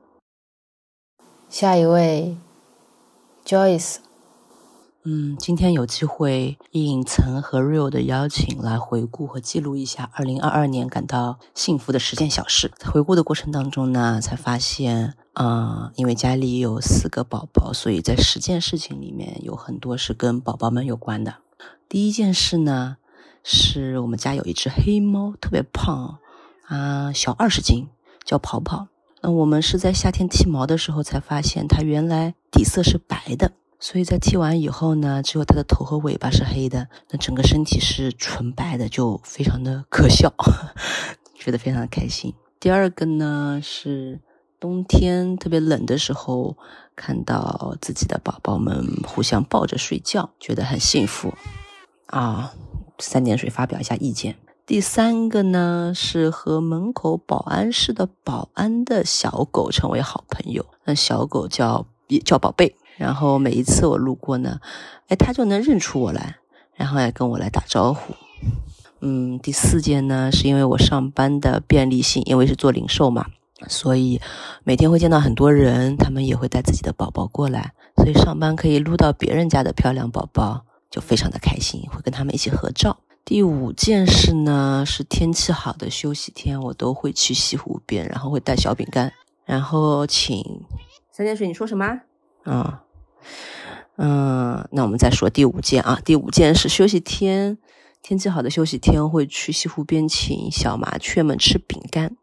下一位，Joyce。嗯，今天有机会应岑和 Real 的邀请来回顾和记录一下2022年感到幸福的十件小事。在回顾的过程当中呢，才发现，嗯，因为家里有四个宝宝，所以在十件事情里面有很多是跟宝宝们有关的。第一件事呢，是我们家有一只黑猫，特别胖，啊，小二十斤，叫跑跑。那我们是在夏天剃毛的时候才发现，它原来底色是白的。所以在剃完以后呢，只有它的头和尾巴是黑的，那整个身体是纯白的，就非常的可笑，(laughs) 觉得非常的开心。第二个呢是冬天特别冷的时候，看到自己的宝宝们互相抱着睡觉，觉得很幸福啊。三点水发表一下意见。第三个呢是和门口保安室的保安的小狗成为好朋友，那小狗叫也叫宝贝。然后每一次我路过呢，哎，他就能认出我来，然后来跟我来打招呼。嗯，第四件呢，是因为我上班的便利性，因为是做零售嘛，所以每天会见到很多人，他们也会带自己的宝宝过来，所以上班可以撸到别人家的漂亮宝宝，就非常的开心，会跟他们一起合照。第五件事呢，是天气好的休息天，我都会去西湖边，然后会带小饼干，然后请三点水，你说什么啊？嗯，嗯那我们再说第五件啊。第五件是休息天，天气好的休息天会去西湖边请小麻雀们吃饼干，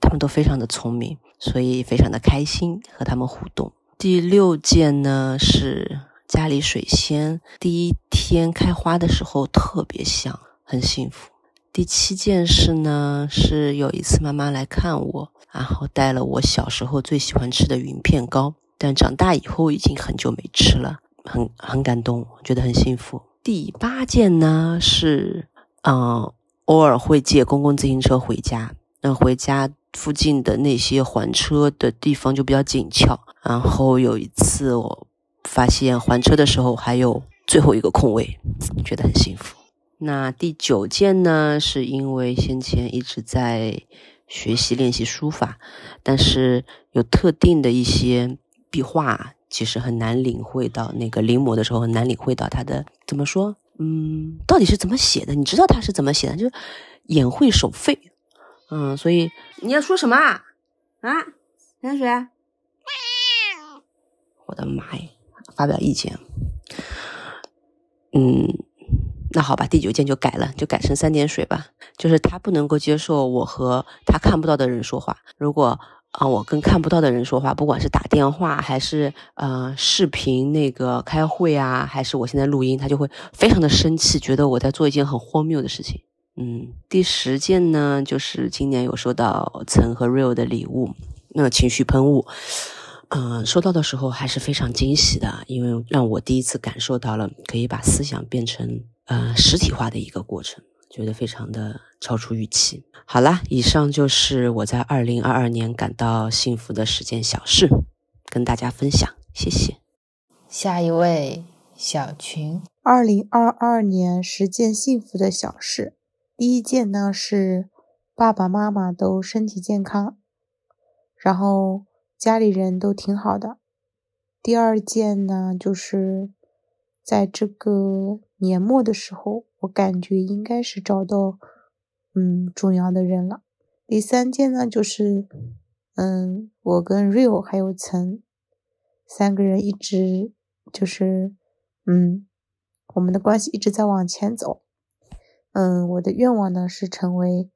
它们都非常的聪明，所以非常的开心和它们互动。第六件呢是家里水仙第一天开花的时候特别香，很幸福。第七件事呢是有一次妈妈来看我，然后带了我小时候最喜欢吃的云片糕。但长大以后已经很久没吃了，很很感动，觉得很幸福。第八件呢是，嗯，偶尔会借公共自行车回家，那回家附近的那些还车的地方就比较紧俏。然后有一次我发现还车的时候还有最后一个空位，觉得很幸福。那第九件呢，是因为先前一直在学习练习书法，但是有特定的一些。笔画其实很难领会到那个临摹的时候很难领会到他的怎么说，嗯，到底是怎么写的？你知道他是怎么写的？就是眼会手废，嗯，所以你要说什么啊？啊，山水，我的妈呀！发表意见，嗯，那好吧，第九件就改了，就改成三点水吧。就是他不能够接受我和他看不到的人说话。如果啊，我跟看不到的人说话，不管是打电话还是呃视频那个开会啊，还是我现在录音，他就会非常的生气，觉得我在做一件很荒谬的事情。嗯，第十件呢，就是今年有收到岑和 Real 的礼物，那个情绪喷雾。嗯，收到的时候还是非常惊喜的，因为让我第一次感受到了可以把思想变成呃实体化的一个过程，觉得非常的超出预期。好啦，以上就是我在二零二二年感到幸福的十件小事，跟大家分享，谢谢。下一位小群，二零二二年十件幸福的小事，第一件呢是爸爸妈妈都身体健康，然后。家里人都挺好的。第二件呢，就是在这个年末的时候，我感觉应该是找到嗯重要的人了。第三件呢，就是嗯，我跟 Real 还有岑三个人一直就是嗯，我们的关系一直在往前走。嗯，我的愿望呢是成为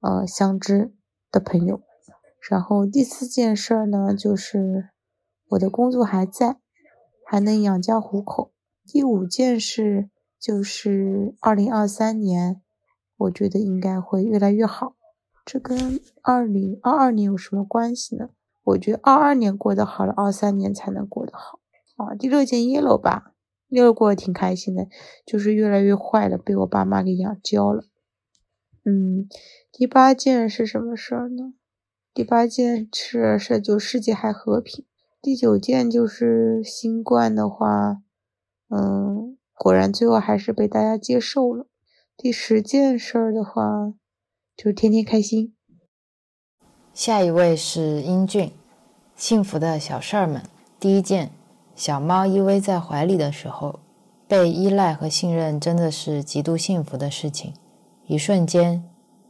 呃相知的朋友。然后第四件事儿呢，就是我的工作还在，还能养家糊口。第五件事就是二零二三年，我觉得应该会越来越好。这跟二零二二年有什么关系呢？我觉得二二年过得好了，二三年才能过得好。啊，第六件 yellow 吧，yellow 过得挺开心的，就是越来越坏了，被我爸妈给养焦了。嗯，第八件是什么事儿呢？第八件是是就世界还和平，第九件就是新冠的话，嗯，果然最后还是被大家接受了。第十件事儿的话，就天天开心。下一位是英俊，幸福的小事儿们。第一件，小猫依偎在怀里的时候，被依赖和信任真的是极度幸福的事情，一瞬间。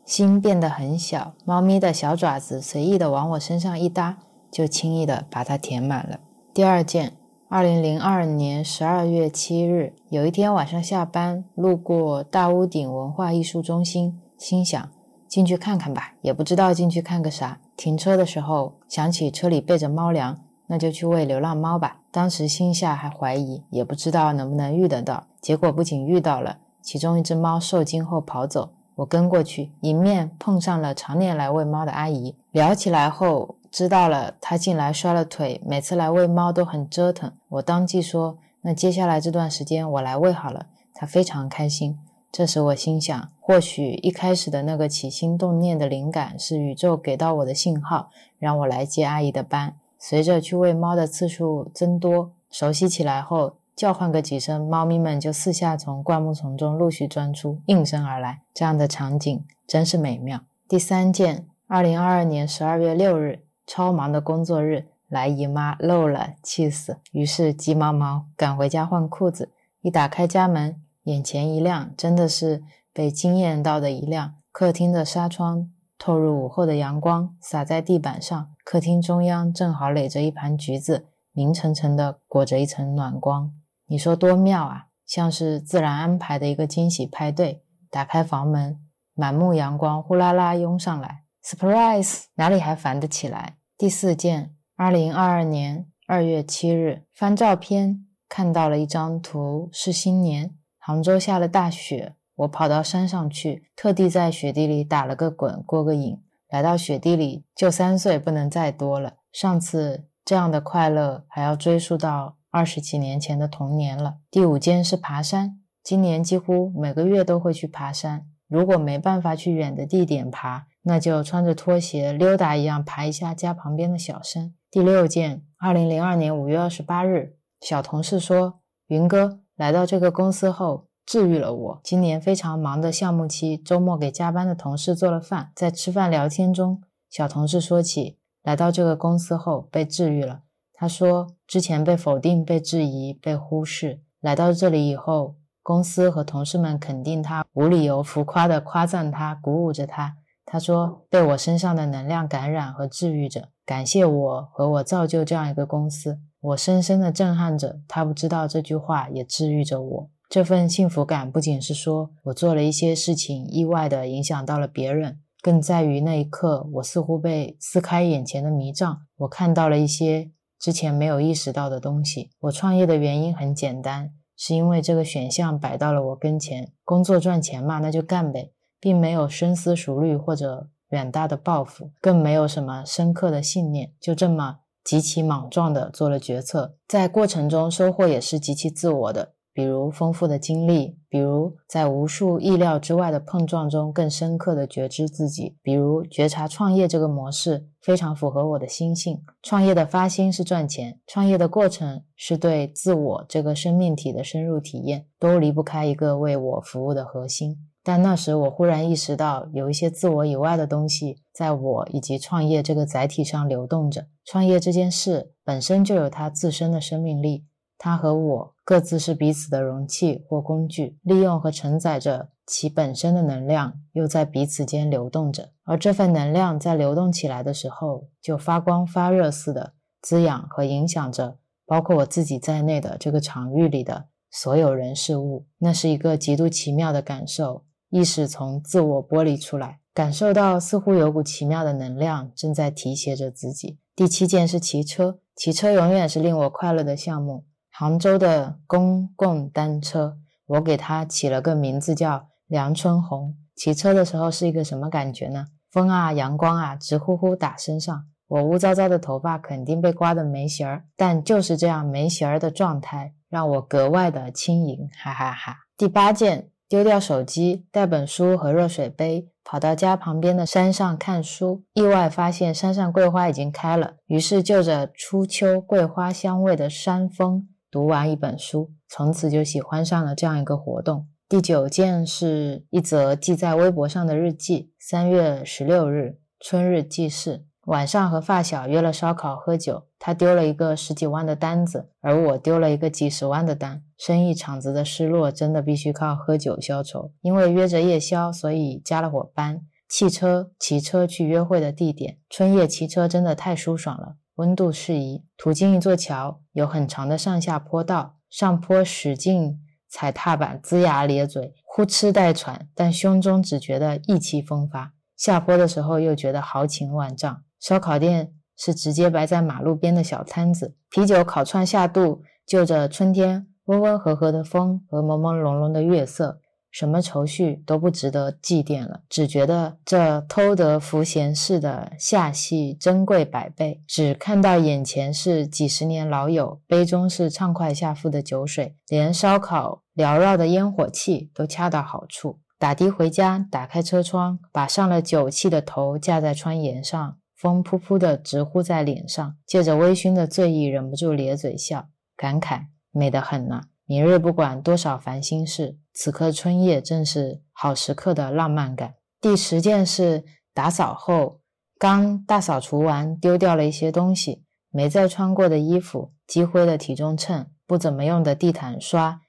心变得很小，猫咪的小爪子随意的往我身上一搭，就轻易的把它填满了。第二件，二零零二年十二月七日，有一天晚上下班，路过大屋顶文化艺术中心，心想进去看看吧，也不知道进去看个啥。停车的时候想起车里备着猫粮，那就去喂流浪猫吧。当时心下还怀疑，也不知道能不能遇得到。结果不仅遇到了，其中一只猫受惊后跑走。我跟过去，迎面碰上了常年来喂猫的阿姨。聊起来后，知道了他近来摔了腿，每次来喂猫都很折腾。我当即说：“那接下来这段时间我来喂好了。”他非常开心。这时我心想，或许一开始的那个起心动念的灵感是宇宙给到我的信号，让我来接阿姨的班。随着去喂猫的次数增多，熟悉起来后。叫唤个几声，猫咪们就四下从灌木丛中陆续钻出，应声而来。这样的场景真是美妙。第三件，二零二二年十二月六日，超忙的工作日，来姨妈漏了，气死。于是急忙忙赶回家换裤子。一打开家门，眼前一亮，真的是被惊艳到的一亮。客厅的纱窗透入午后的阳光，洒在地板上。客厅中央正好垒着一盘橘子，明沉沉的裹着一层暖光。你说多妙啊，像是自然安排的一个惊喜派对。打开房门，满目阳光呼啦啦涌上来，surprise，哪里还烦得起来？第四件，二零二二年二月七日，翻照片看到了一张图，是新年，杭州下了大雪，我跑到山上去，特地在雪地里打了个滚，过个瘾。来到雪地里，就三岁不能再多了。上次这样的快乐还要追溯到。二十几年前的童年了。第五件是爬山，今年几乎每个月都会去爬山。如果没办法去远的地点爬，那就穿着拖鞋溜达一样爬一下家旁边的小山。第六件，二零零二年五月二十八日，小同事说，云哥来到这个公司后治愈了我。今年非常忙的项目期，周末给加班的同事做了饭，在吃饭聊天中，小同事说起来到这个公司后被治愈了。他说，之前被否定、被质疑、被忽视，来到这里以后，公司和同事们肯定他，无理由浮夸的夸赞他，鼓舞着他。他说，被我身上的能量感染和治愈着，感谢我和我造就这样一个公司，我深深的震撼着。他不知道这句话也治愈着我。这份幸福感不仅是说我做了一些事情，意外的影响到了别人。更在于那一刻，我似乎被撕开眼前的迷障，我看到了一些之前没有意识到的东西。我创业的原因很简单，是因为这个选项摆到了我跟前，工作赚钱嘛，那就干呗，并没有深思熟虑或者远大的抱负，更没有什么深刻的信念，就这么极其莽撞的做了决策，在过程中收获也是极其自我的。比如丰富的经历，比如在无数意料之外的碰撞中更深刻的觉知自己，比如觉察创业这个模式非常符合我的心性。创业的发心是赚钱，创业的过程是对自我这个生命体的深入体验，都离不开一个为我服务的核心。但那时我忽然意识到，有一些自我以外的东西在我以及创业这个载体上流动着。创业这件事本身就有它自身的生命力。它和我各自是彼此的容器或工具，利用和承载着其本身的能量，又在彼此间流动着。而这份能量在流动起来的时候，就发光发热似的滋养和影响着包括我自己在内的这个场域里的所有人事物。那是一个极度奇妙的感受，意识从自我剥离出来，感受到似乎有股奇妙的能量正在提携着自己。第七件是骑车，骑车永远是令我快乐的项目。杭州的公共单车，我给它起了个名字叫“梁春红”。骑车的时候是一个什么感觉呢？风啊，阳光啊，直呼呼打身上，我乌糟糟的头发肯定被刮得没形儿，但就是这样没形儿的状态，让我格外的轻盈，哈哈哈。第八件，丢掉手机，带本书和热水杯。跑到家旁边的山上看书，意外发现山上桂花已经开了，于是就着初秋桂花香味的山风读完一本书，从此就喜欢上了这样一个活动。第九件是一则记在微博上的日记：三月十六日，春日记事。晚上和发小约了烧烤喝酒，他丢了一个十几万的单子，而我丢了一个几十万的单。生意场子的失落真的必须靠喝酒消愁。因为约着夜宵，所以加了伙班，汽车骑车去约会的地点。春夜骑车真的太舒爽了，温度适宜。途经一座桥，有很长的上下坡道，上坡使劲踩踏板，龇牙咧嘴，呼哧带喘，但胸中只觉得意气风发。下坡的时候又觉得豪情万丈。烧烤店是直接摆在马路边的小摊子，啤酒、烤串下肚，就着春天温温和和的风和朦朦胧胧的月色，什么愁绪都不值得祭奠了，只觉得这偷得浮闲事的下戏珍贵百倍。只看到眼前是几十年老友，杯中是畅快下腹的酒水，连烧烤缭绕的烟火气都恰到好处。打的回家，打开车窗，把上了酒气的头架在窗沿上。风扑扑的直呼在脸上，借着微醺的醉意，忍不住咧嘴笑，感慨美得很呢。明日不管多少烦心事，此刻春夜正是好时刻的浪漫感。第十件事，打扫后刚大扫除完，丢掉了一些东西，没再穿过的衣服，积灰的体重秤，不怎么用的地毯刷，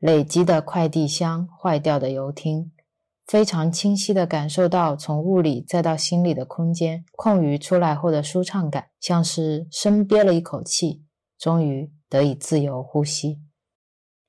累积的快递箱，坏掉的游艇。非常清晰的感受到从物理再到心理的空间空余出来后的舒畅感，像是深憋了一口气，终于得以自由呼吸。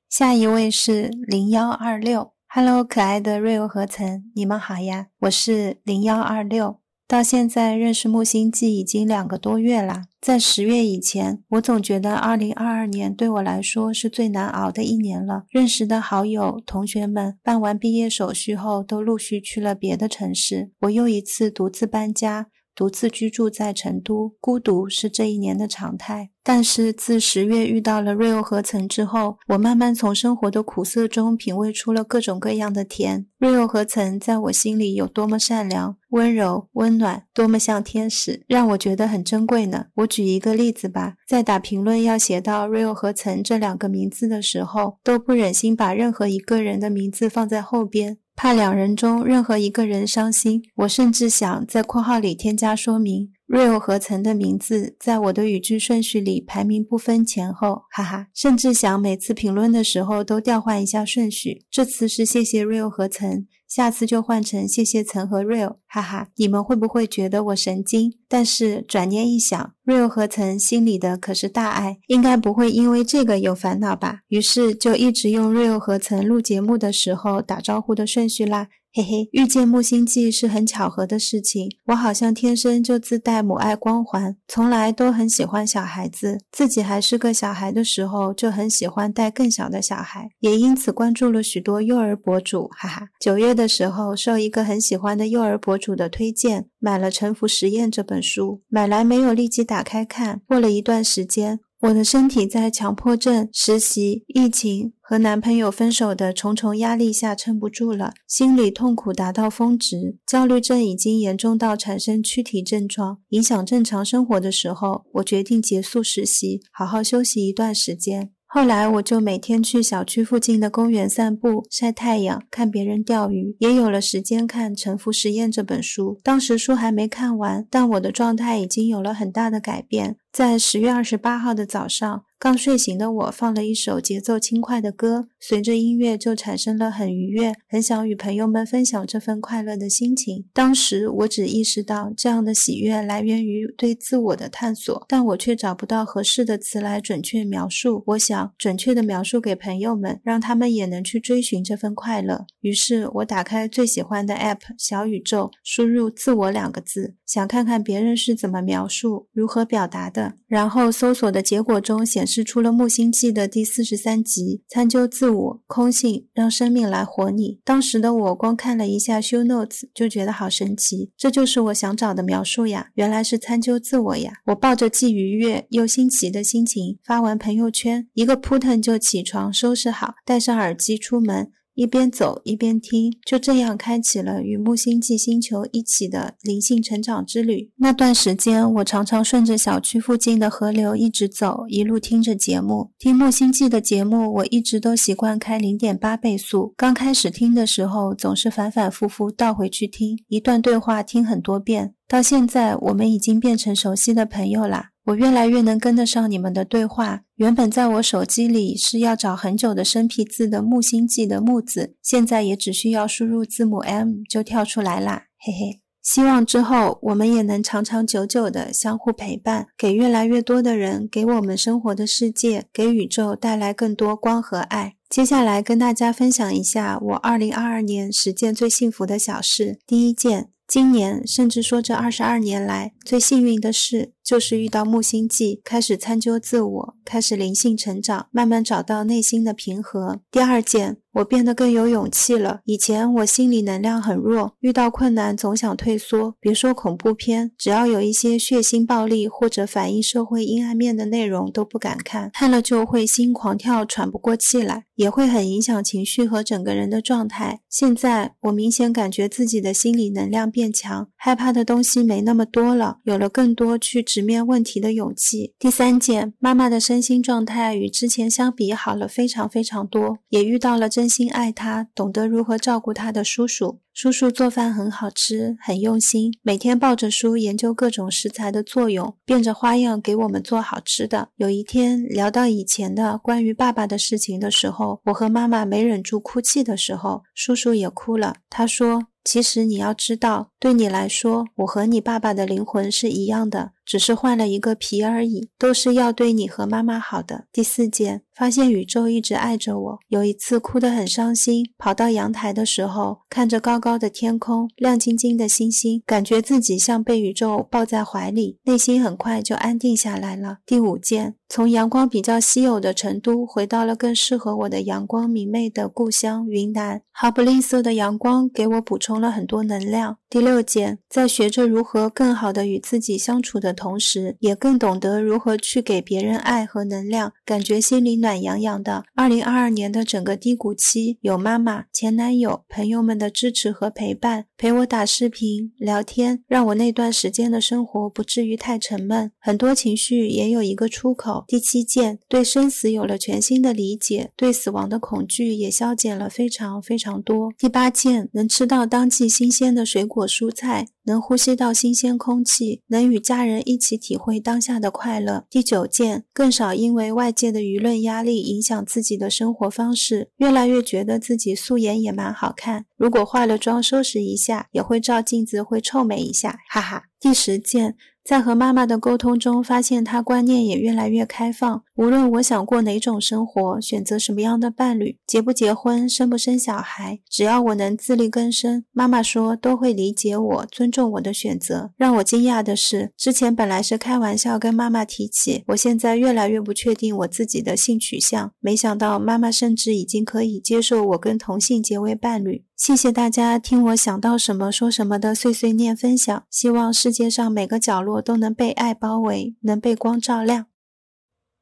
下一位是零幺二六，Hello，可爱的瑞欧和岑，你们好呀，我是零幺二六。到现在认识木星记已经两个多月了。在十月以前，我总觉得二零二二年对我来说是最难熬的一年了。认识的好友、同学们办完毕业手续后，都陆续去了别的城市。我又一次独自搬家。独自居住在成都，孤独是这一年的常态。但是自十月遇到了瑞欧和岑之后，我慢慢从生活的苦涩中品味出了各种各样的甜。瑞欧和岑在我心里有多么善良、温柔、温暖，多么像天使，让我觉得很珍贵呢。我举一个例子吧，在打评论要写到瑞欧和岑这两个名字的时候，都不忍心把任何一个人的名字放在后边。怕两人中任何一个人伤心。我甚至想在括号里添加说明。，Rio 和曾的名字在我的语句顺序里排名不分前后，哈哈，甚至想每次评论的时候都调换一下顺序。这次是谢谢 Rio 和曾，下次就换成谢谢曾和 Real，哈哈，你们会不会觉得我神经？但是转念一想，Real 和曾心里的可是大爱，应该不会因为这个有烦恼吧？于是就一直用 Real 和曾录节目的时候打招呼的顺序啦。嘿嘿，遇见木星记是很巧合的事情。我好像天生就自带母爱光环，从来都很喜欢小孩子。自己还是个小孩的时候，就很喜欢带更小的小孩，也因此关注了许多幼儿博主。哈哈，九月的时候，受一个很喜欢的幼儿博主的推荐，买了《沉浮实验》这本书。买来没有立即打开看，过了一段时间。我的身体在强迫症、实习、疫情和男朋友分手的重重压力下撑不住了，心理痛苦达到峰值，焦虑症已经严重到产生躯体症状，影响正常生活的时候，我决定结束实习，好好休息一段时间。后来我就每天去小区附近的公园散步、晒太阳、看别人钓鱼，也有了时间看《沉浮实验》这本书。当时书还没看完，但我的状态已经有了很大的改变。在十月二十八号的早上。刚睡醒的我放了一首节奏轻快的歌，随着音乐就产生了很愉悦、很想与朋友们分享这份快乐的心情。当时我只意识到这样的喜悦来源于对自我的探索，但我却找不到合适的词来准确描述。我想准确的描述给朋友们，让他们也能去追寻这份快乐。于是我打开最喜欢的 App 小宇宙，输入“自我”两个字，想看看别人是怎么描述、如何表达的。然后搜索的结果中显。示出了木星记的第四十三集，参究自我空性，让生命来活你。当时的我光看了一下 show notes，就觉得好神奇，这就是我想找的描述呀！原来是参究自我呀！我抱着既愉悦又新奇的心情发完朋友圈，一个扑腾就起床，收拾好，戴上耳机出门。一边走一边听，就这样开启了与木星记星球一起的灵性成长之旅。那段时间，我常常顺着小区附近的河流一直走，一路听着节目。听木星记的节目，我一直都习惯开零点八倍速。刚开始听的时候，总是反反复复倒回去听一段对话，听很多遍。到现在，我们已经变成熟悉的朋友啦。我越来越能跟得上你们的对话。原本在我手机里是要找很久的生僻字的木星记的木字，现在也只需要输入字母 M 就跳出来啦，嘿嘿。希望之后我们也能长长久久的相互陪伴，给越来越多的人，给我们生活的世界，给宇宙带来更多光和爱。接下来跟大家分享一下我2022年十件最幸福的小事。第一件。今年，甚至说这二十二年来最幸运的事，就是遇到木星记，开始参究自我，开始灵性成长，慢慢找到内心的平和。第二件。我变得更有勇气了。以前我心理能量很弱，遇到困难总想退缩。别说恐怖片，只要有一些血腥暴力或者反映社会阴暗面的内容都不敢看，看了就会心狂跳、喘不过气来，也会很影响情绪和整个人的状态。现在我明显感觉自己的心理能量变强，害怕的东西没那么多了，有了更多去直面问题的勇气。第三件，妈妈的身心状态与之前相比好了非常非常多，也遇到了真。心爱她，懂得如何照顾她的叔叔。叔叔做饭很好吃，很用心，每天抱着书研究各种食材的作用，变着花样给我们做好吃的。有一天聊到以前的关于爸爸的事情的时候，我和妈妈没忍住哭泣的时候，叔叔也哭了。他说：“其实你要知道，对你来说，我和你爸爸的灵魂是一样的。”只是换了一个皮而已，都是要对你和妈妈好的。第四件，发现宇宙一直爱着我。有一次哭得很伤心，跑到阳台的时候，看着高高的天空，亮晶晶的星星，感觉自己像被宇宙抱在怀里，内心很快就安定下来了。第五件，从阳光比较稀有的成都，回到了更适合我的阳光明媚的故乡云南，毫不吝啬的阳光给我补充了很多能量。第六件，在学着如何更好的与自己相处的。同时，也更懂得如何去给别人爱和能量，感觉心里暖洋洋的。二零二二年的整个低谷期，有妈妈、前男友、朋友们的支持和陪伴，陪我打视频聊天，让我那段时间的生活不至于太沉闷，很多情绪也有一个出口。第七件，对生死有了全新的理解，对死亡的恐惧也消减了非常非常多。第八件，能吃到当季新鲜的水果蔬菜。能呼吸到新鲜空气，能与家人一起体会当下的快乐。第九件，更少因为外界的舆论压力影响自己的生活方式，越来越觉得自己素颜也蛮好看，如果化了妆收拾一下，也会照镜子会臭美一下，哈哈。第十件。在和妈妈的沟通中，发现她观念也越来越开放。无论我想过哪种生活，选择什么样的伴侣，结不结婚，生不生小孩，只要我能自力更生，妈妈说都会理解我，尊重我的选择。让我惊讶的是，之前本来是开玩笑跟妈妈提起，我现在越来越不确定我自己的性取向。没想到妈妈甚至已经可以接受我跟同性结为伴侣。谢谢大家听我想到什么说什么的碎碎念分享，希望世界上每个角落都能被爱包围，能被光照亮。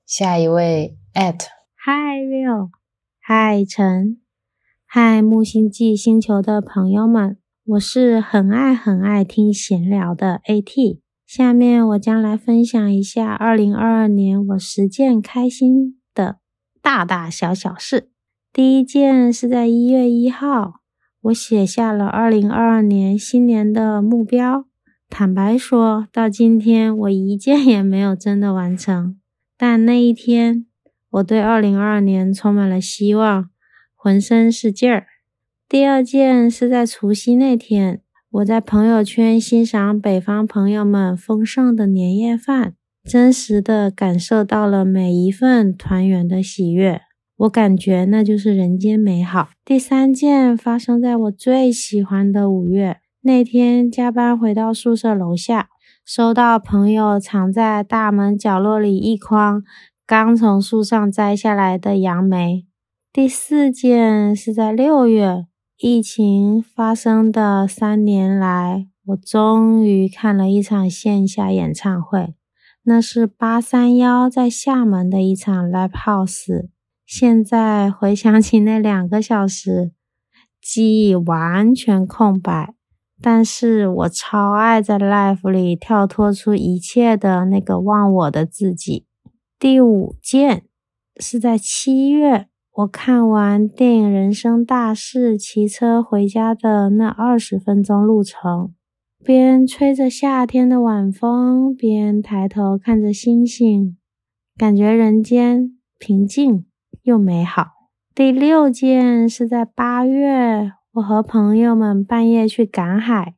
下一位，at，Hi Real，嗨陈，嗨木星记星球的朋友们，我是很爱很爱听闲聊的 AT。下面我将来分享一下二零二二年我十件开心的大大小小事。第一件是在一月一号。我写下了二零二二年新年的目标，坦白说，到今天我一件也没有真的完成。但那一天，我对二零二二年充满了希望，浑身是劲儿。第二件是在除夕那天，我在朋友圈欣赏北方朋友们丰盛的年夜饭，真实的感受到了每一份团圆的喜悦。我感觉那就是人间美好。第三件发生在我最喜欢的五月那天，加班回到宿舍楼下，收到朋友藏在大门角落里一筐刚从树上摘下来的杨梅。第四件是在六月，疫情发生的三年来，我终于看了一场线下演唱会，那是八三幺在厦门的一场 live house。现在回想起那两个小时，记忆完全空白。但是我超爱在 life 里跳脱出一切的那个忘我的自己。第五件是在七月，我看完电影《人生大事》，骑车回家的那二十分钟路程，边吹着夏天的晚风，边抬头看着星星，感觉人间平静。又美好。第六件是在八月，我和朋友们半夜去赶海，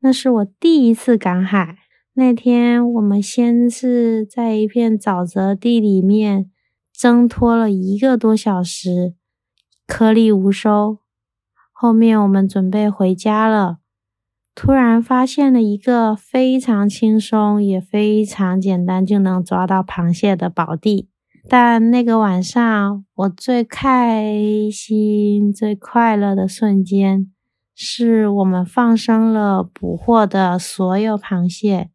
那是我第一次赶海。那天我们先是在一片沼泽地里面挣脱了一个多小时，颗粒无收。后面我们准备回家了，突然发现了一个非常轻松也非常简单就能抓到螃蟹的宝地。但那个晚上，我最开心、最快乐的瞬间，是我们放生了捕获的所有螃蟹，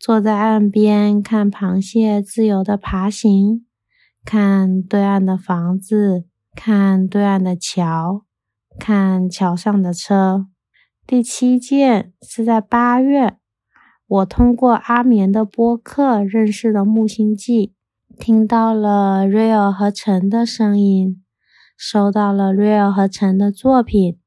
坐在岸边看螃蟹自由的爬行，看对岸的房子，看对岸的桥，看桥上的车。第七件是在八月，我通过阿眠的播客认识了木星记。听到了 Real 和陈的声音，收到了 Real 和陈的作品，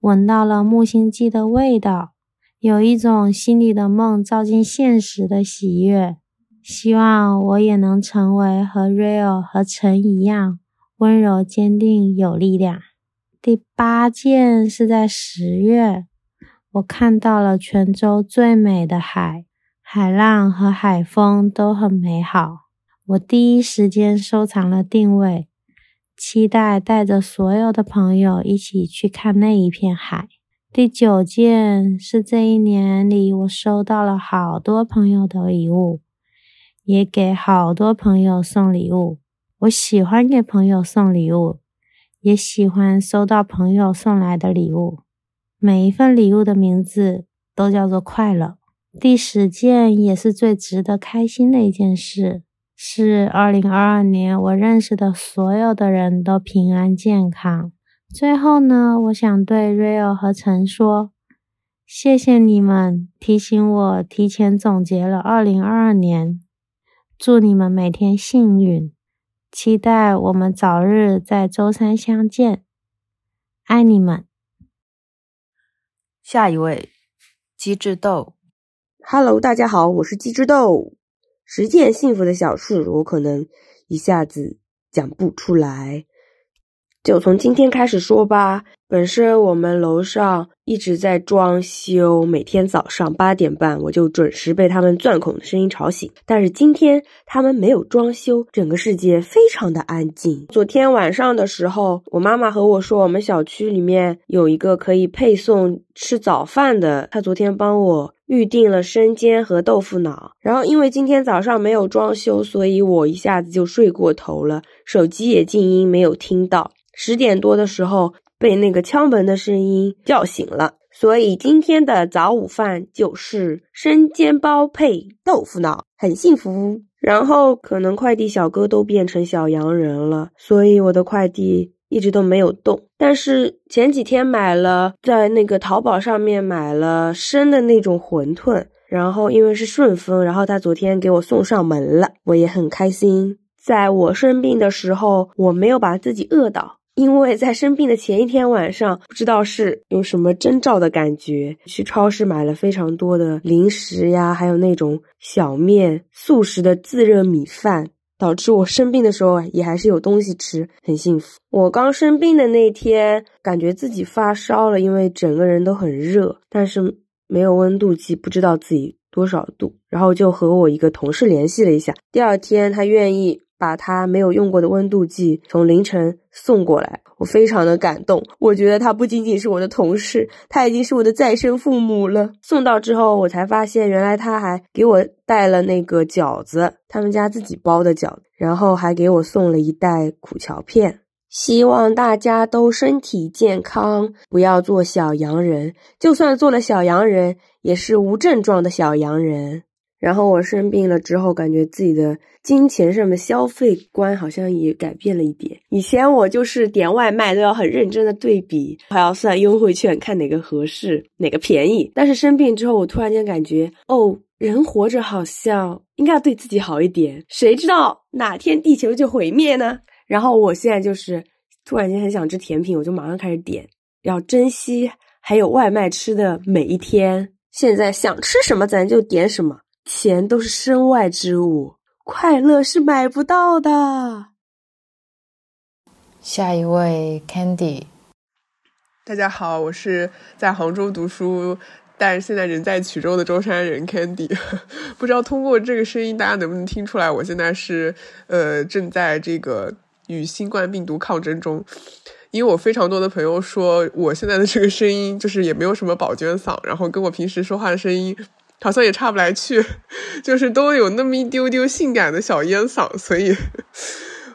闻到了木星记的味道，有一种心里的梦照进现实的喜悦。希望我也能成为和 Real 和陈一样温柔、坚定、有力量。第八件是在十月，我看到了泉州最美的海，海浪和海风都很美好。我第一时间收藏了定位，期待带着所有的朋友一起去看那一片海。第九件是这一年里我收到了好多朋友的礼物，也给好多朋友送礼物。我喜欢给朋友送礼物，也喜欢收到朋友送来的礼物。每一份礼物的名字都叫做快乐。第十件也是最值得开心的一件事。是二零二二年，我认识的所有的人都平安健康。最后呢，我想对 Rio 和陈说，谢谢你们提醒我提前总结了二零二二年，祝你们每天幸运，期待我们早日在周三相见，爱你们。下一位，机智豆。Hello，大家好，我是机智豆。十件幸福的小事，我可能一下子讲不出来，就从今天开始说吧。本身我们楼上一直在装修，每天早上八点半我就准时被他们钻孔的声音吵醒。但是今天他们没有装修，整个世界非常的安静。昨天晚上的时候，我妈妈和我说，我们小区里面有一个可以配送吃早饭的，她昨天帮我。预定了生煎和豆腐脑，然后因为今天早上没有装修，所以我一下子就睡过头了，手机也静音，没有听到。十点多的时候被那个敲门的声音叫醒了，所以今天的早午饭就是生煎包配豆腐脑，很幸福。然后可能快递小哥都变成小洋人了，所以我的快递。一直都没有动，但是前几天买了，在那个淘宝上面买了生的那种馄饨，然后因为是顺丰，然后他昨天给我送上门了，我也很开心。在我生病的时候，我没有把自己饿倒，因为在生病的前一天晚上，不知道是有什么征兆的感觉，去超市买了非常多的零食呀，还有那种小面、速食的自热米饭。导致我生病的时候也还是有东西吃，很幸福。我刚生病的那天，感觉自己发烧了，因为整个人都很热，但是没有温度计，不知道自己多少度。然后就和我一个同事联系了一下，第二天他愿意把他没有用过的温度计从凌晨送过来，我非常的感动。我觉得他不仅仅是我的同事，他已经是我的再生父母了。送到之后，我才发现原来他还给我带了那个饺子，他们家自己包的饺子，然后还给我送了一袋苦荞片。希望大家都身体健康，不要做小洋人。就算做了小洋人，也是无症状的小洋人。然后我生病了之后，感觉自己的金钱上的消费观好像也改变了一点。以前我就是点外卖都要很认真的对比，还要算优惠券，看哪个合适，哪个便宜。但是生病之后，我突然间感觉，哦，人活着好像应该要对自己好一点。谁知道哪天地球就毁灭呢？然后我现在就是突然间很想吃甜品，我就马上开始点，要珍惜还有外卖吃的每一天。现在想吃什么咱就点什么。钱都是身外之物，快乐是买不到的。下一位 Candy，大家好，我是在杭州读书，但是现在人在衢州的舟山人 Candy。(laughs) 不知道通过这个声音，大家能不能听出来，我现在是呃正在这个与新冠病毒抗争中。因为我非常多的朋友说，我现在的这个声音就是也没有什么宝娟嗓，然后跟我平时说话的声音。好像也差不来去，就是都有那么一丢丢性感的小烟嗓，所以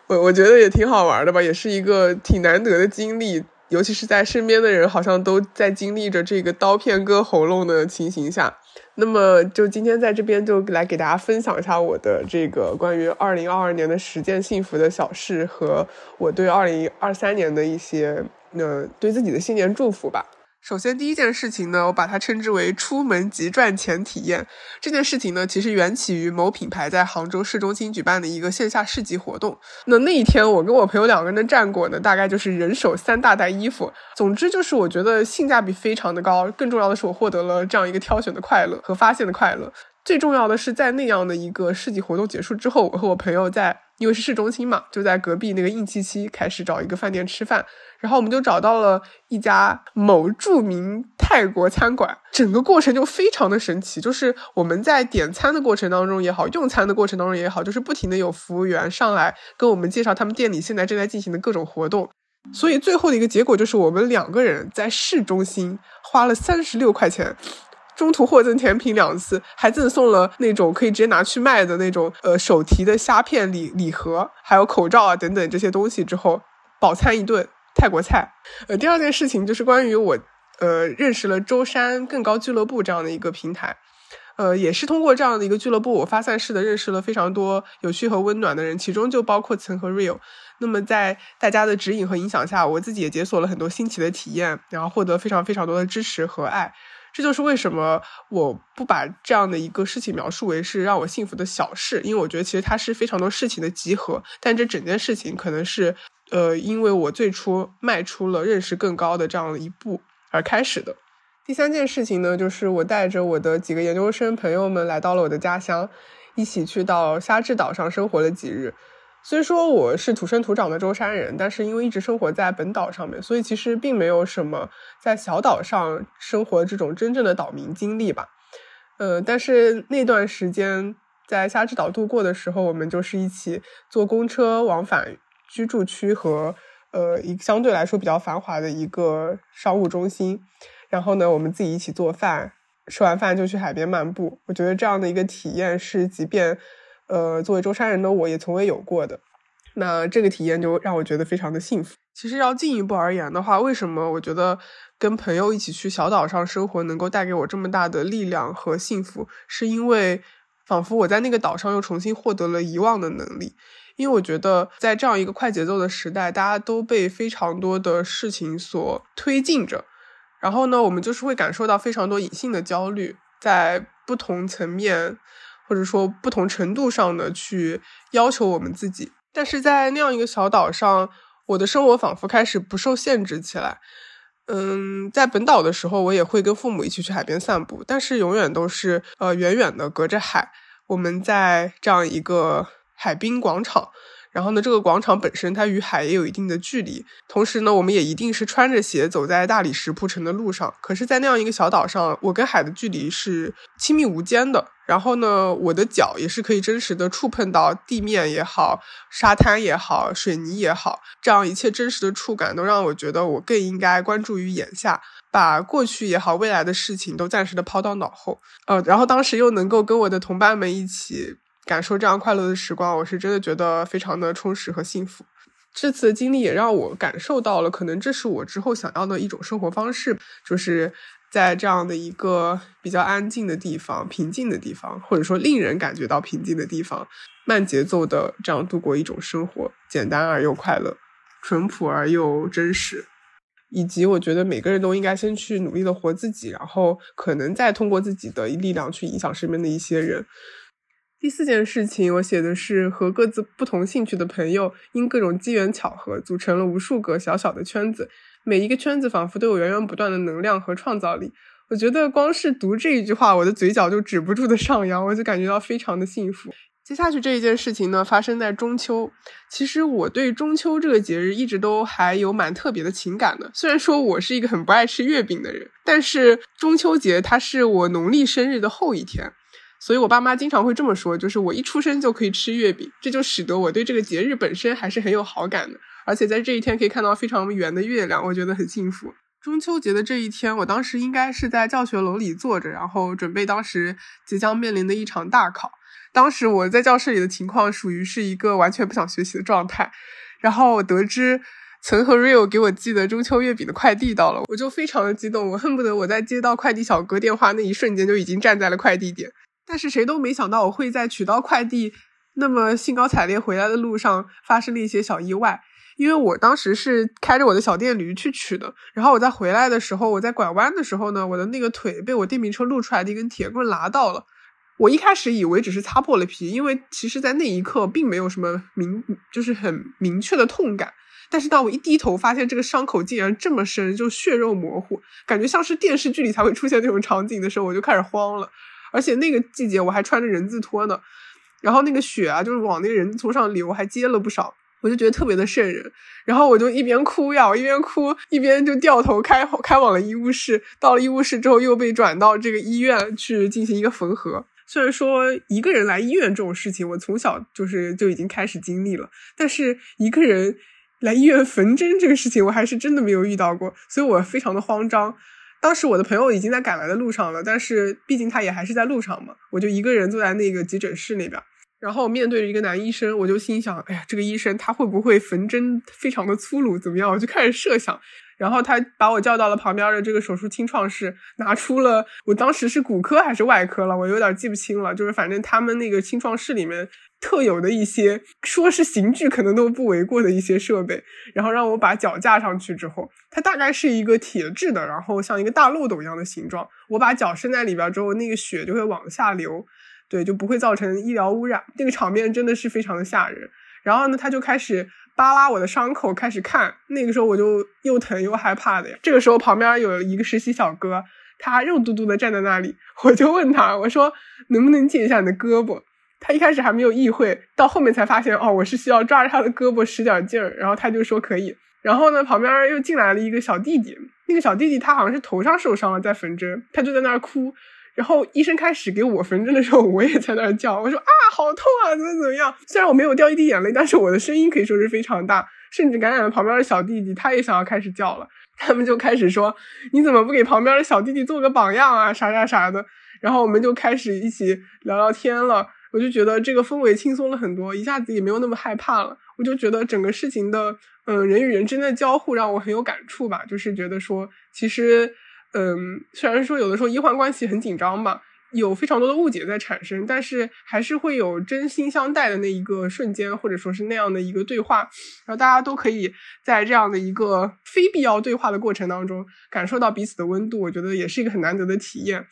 我我觉得也挺好玩的吧，也是一个挺难得的经历，尤其是在身边的人好像都在经历着这个刀片割喉咙的情形下。那么就今天在这边就来给大家分享一下我的这个关于二零二二年的十件幸福的小事和我对二零二三年的一些呃对自己的新年祝福吧。首先，第一件事情呢，我把它称之为“出门即赚钱体验”。这件事情呢，其实缘起于某品牌在杭州市中心举办的一个线下市集活动。那那一天，我跟我朋友两个人的战果呢，大概就是人手三大袋衣服。总之，就是我觉得性价比非常的高。更重要的是，我获得了这样一个挑选的快乐和发现的快乐。最重要的是，在那样的一个市集活动结束之后，我和我朋友在，因为是市中心嘛，就在隔壁那个硬七七开始找一个饭店吃饭。然后我们就找到了一家某著名泰国餐馆，整个过程就非常的神奇。就是我们在点餐的过程当中也好，用餐的过程当中也好，就是不停的有服务员上来跟我们介绍他们店里现在正在进行的各种活动。所以最后的一个结果就是，我们两个人在市中心花了三十六块钱，中途获赠甜品两次，还赠送了那种可以直接拿去卖的那种呃手提的虾片礼礼盒，还有口罩啊等等这些东西之后，饱餐一顿。泰国菜，呃，第二件事情就是关于我，呃，认识了舟山更高俱乐部这样的一个平台，呃，也是通过这样的一个俱乐部，我发散式的认识了非常多有趣和温暖的人，其中就包括岑和 Real。那么在大家的指引和影响下，我自己也解锁了很多新奇的体验，然后获得非常非常多的支持和爱。这就是为什么我不把这样的一个事情描述为是让我幸福的小事，因为我觉得其实它是非常多事情的集合。但这整件事情可能是，呃，因为我最初迈出了认识更高的这样的一步而开始的。第三件事情呢，就是我带着我的几个研究生朋友们来到了我的家乡，一起去到虾制岛上生活了几日。虽说我是土生土长的舟山人，但是因为一直生活在本岛上面，所以其实并没有什么在小岛上生活这种真正的岛民经历吧。呃，但是那段时间在虾制岛度过的时候，我们就是一起坐公车往返居住区和呃一相对来说比较繁华的一个商务中心。然后呢，我们自己一起做饭，吃完饭就去海边漫步。我觉得这样的一个体验是，即便呃作为舟山人的我也从未有过的。那这个体验就让我觉得非常的幸福。其实要进一步而言的话，为什么我觉得跟朋友一起去小岛上生活能够带给我这么大的力量和幸福？是因为仿佛我在那个岛上又重新获得了遗忘的能力。因为我觉得在这样一个快节奏的时代，大家都被非常多的事情所推进着。然后呢，我们就是会感受到非常多隐性的焦虑，在不同层面或者说不同程度上的去要求我们自己。但是在那样一个小岛上，我的生活仿佛开始不受限制起来。嗯，在本岛的时候，我也会跟父母一起去海边散步，但是永远都是呃远远的隔着海。我们在这样一个海滨广场。然后呢，这个广场本身它与海也有一定的距离，同时呢，我们也一定是穿着鞋走在大理石铺成的路上。可是，在那样一个小岛上，我跟海的距离是亲密无间的。然后呢，我的脚也是可以真实的触碰到地面也好，沙滩也好，水泥也好，这样一切真实的触感都让我觉得我更应该关注于眼下，把过去也好，未来的事情都暂时的抛到脑后。呃，然后当时又能够跟我的同伴们一起。感受这样快乐的时光，我是真的觉得非常的充实和幸福。这次的经历也让我感受到了，可能这是我之后想要的一种生活方式，就是在这样的一个比较安静的地方、平静的地方，或者说令人感觉到平静的地方，慢节奏的这样度过一种生活，简单而又快乐，淳朴而又真实。以及我觉得每个人都应该先去努力的活自己，然后可能再通过自己的力量去影响身边的一些人。第四件事情，我写的是和各自不同兴趣的朋友，因各种机缘巧合，组成了无数个小小的圈子。每一个圈子仿佛都有源源不断的能量和创造力。我觉得光是读这一句话，我的嘴角就止不住的上扬，我就感觉到非常的幸福。接下去这一件事情呢，发生在中秋。其实我对中秋这个节日一直都还有蛮特别的情感的。虽然说我是一个很不爱吃月饼的人，但是中秋节它是我农历生日的后一天。所以，我爸妈经常会这么说，就是我一出生就可以吃月饼，这就使得我对这个节日本身还是很有好感的。而且在这一天可以看到非常圆的月亮，我觉得很幸福。中秋节的这一天，我当时应该是在教学楼里坐着，然后准备当时即将面临的一场大考。当时我在教室里的情况属于是一个完全不想学习的状态。然后我得知曾和 Rio 给我寄的中秋月饼的快递到了，我就非常的激动，我恨不得我在接到快递小哥电话那一瞬间就已经站在了快递点。但是谁都没想到我会在取到快递那么兴高采烈回来的路上发生了一些小意外，因为我当时是开着我的小电驴去取的，然后我在回来的时候，我在拐弯的时候呢，我的那个腿被我电瓶车露出来的一根铁棍拉到了。我一开始以为只是擦破了皮，因为其实在那一刻并没有什么明，就是很明确的痛感。但是当我一低头发现这个伤口竟然这么深，就血肉模糊，感觉像是电视剧里才会出现那种场景的时候，我就开始慌了。而且那个季节我还穿着人字拖呢，然后那个血啊，就是往那个人字拖上流，还接了不少，我就觉得特别的瘆人。然后我就一边哭呀，我一边哭一边就掉头开开往了医务室。到了医务室之后，又被转到这个医院去进行一个缝合。虽然说一个人来医院这种事情，我从小就是就已经开始经历了，但是一个人来医院缝针这个事情，我还是真的没有遇到过，所以我非常的慌张。当时我的朋友已经在赶来的路上了，但是毕竟他也还是在路上嘛，我就一个人坐在那个急诊室那边。然后面对着一个男医生，我就心想，哎呀，这个医生他会不会缝针非常的粗鲁，怎么样？我就开始设想。然后他把我叫到了旁边的这个手术清创室，拿出了我当时是骨科还是外科了，我有点记不清了。就是反正他们那个清创室里面特有的一些，说是刑具可能都不为过的一些设备。然后让我把脚架上去之后，它大概是一个铁质的，然后像一个大漏斗一样的形状。我把脚伸在里边之后，那个血就会往下流，对，就不会造成医疗污染。那个场面真的是非常的吓人。然后呢，他就开始。扒拉我的伤口，开始看。那个时候我就又疼又害怕的呀。这个时候旁边有一个实习小哥，他肉嘟嘟的站在那里。我就问他，我说能不能借一下你的胳膊？他一开始还没有意会，到后面才发现哦，我是需要抓着他的胳膊使点劲儿。然后他就说可以。然后呢，旁边又进来了一个小弟弟。那个小弟弟他好像是头上受伤了，在缝针，他就在那儿哭。然后医生开始给我缝针的时候，我也在那儿叫，我说啊，好痛啊，怎么怎么样？虽然我没有掉一滴眼泪，但是我的声音可以说是非常大，甚至感染了旁边的小弟弟，他也想要开始叫了。他们就开始说，你怎么不给旁边的小弟弟做个榜样啊，啥啥啥的。然后我们就开始一起聊聊天了，我就觉得这个氛围轻松了很多，一下子也没有那么害怕了。我就觉得整个事情的，嗯，人与人之间的交互让我很有感触吧，就是觉得说，其实。嗯，虽然说有的时候医患关系很紧张嘛，有非常多的误解在产生，但是还是会有真心相待的那一个瞬间，或者说是那样的一个对话，然后大家都可以在这样的一个非必要对话的过程当中感受到彼此的温度，我觉得也是一个很难得的体验。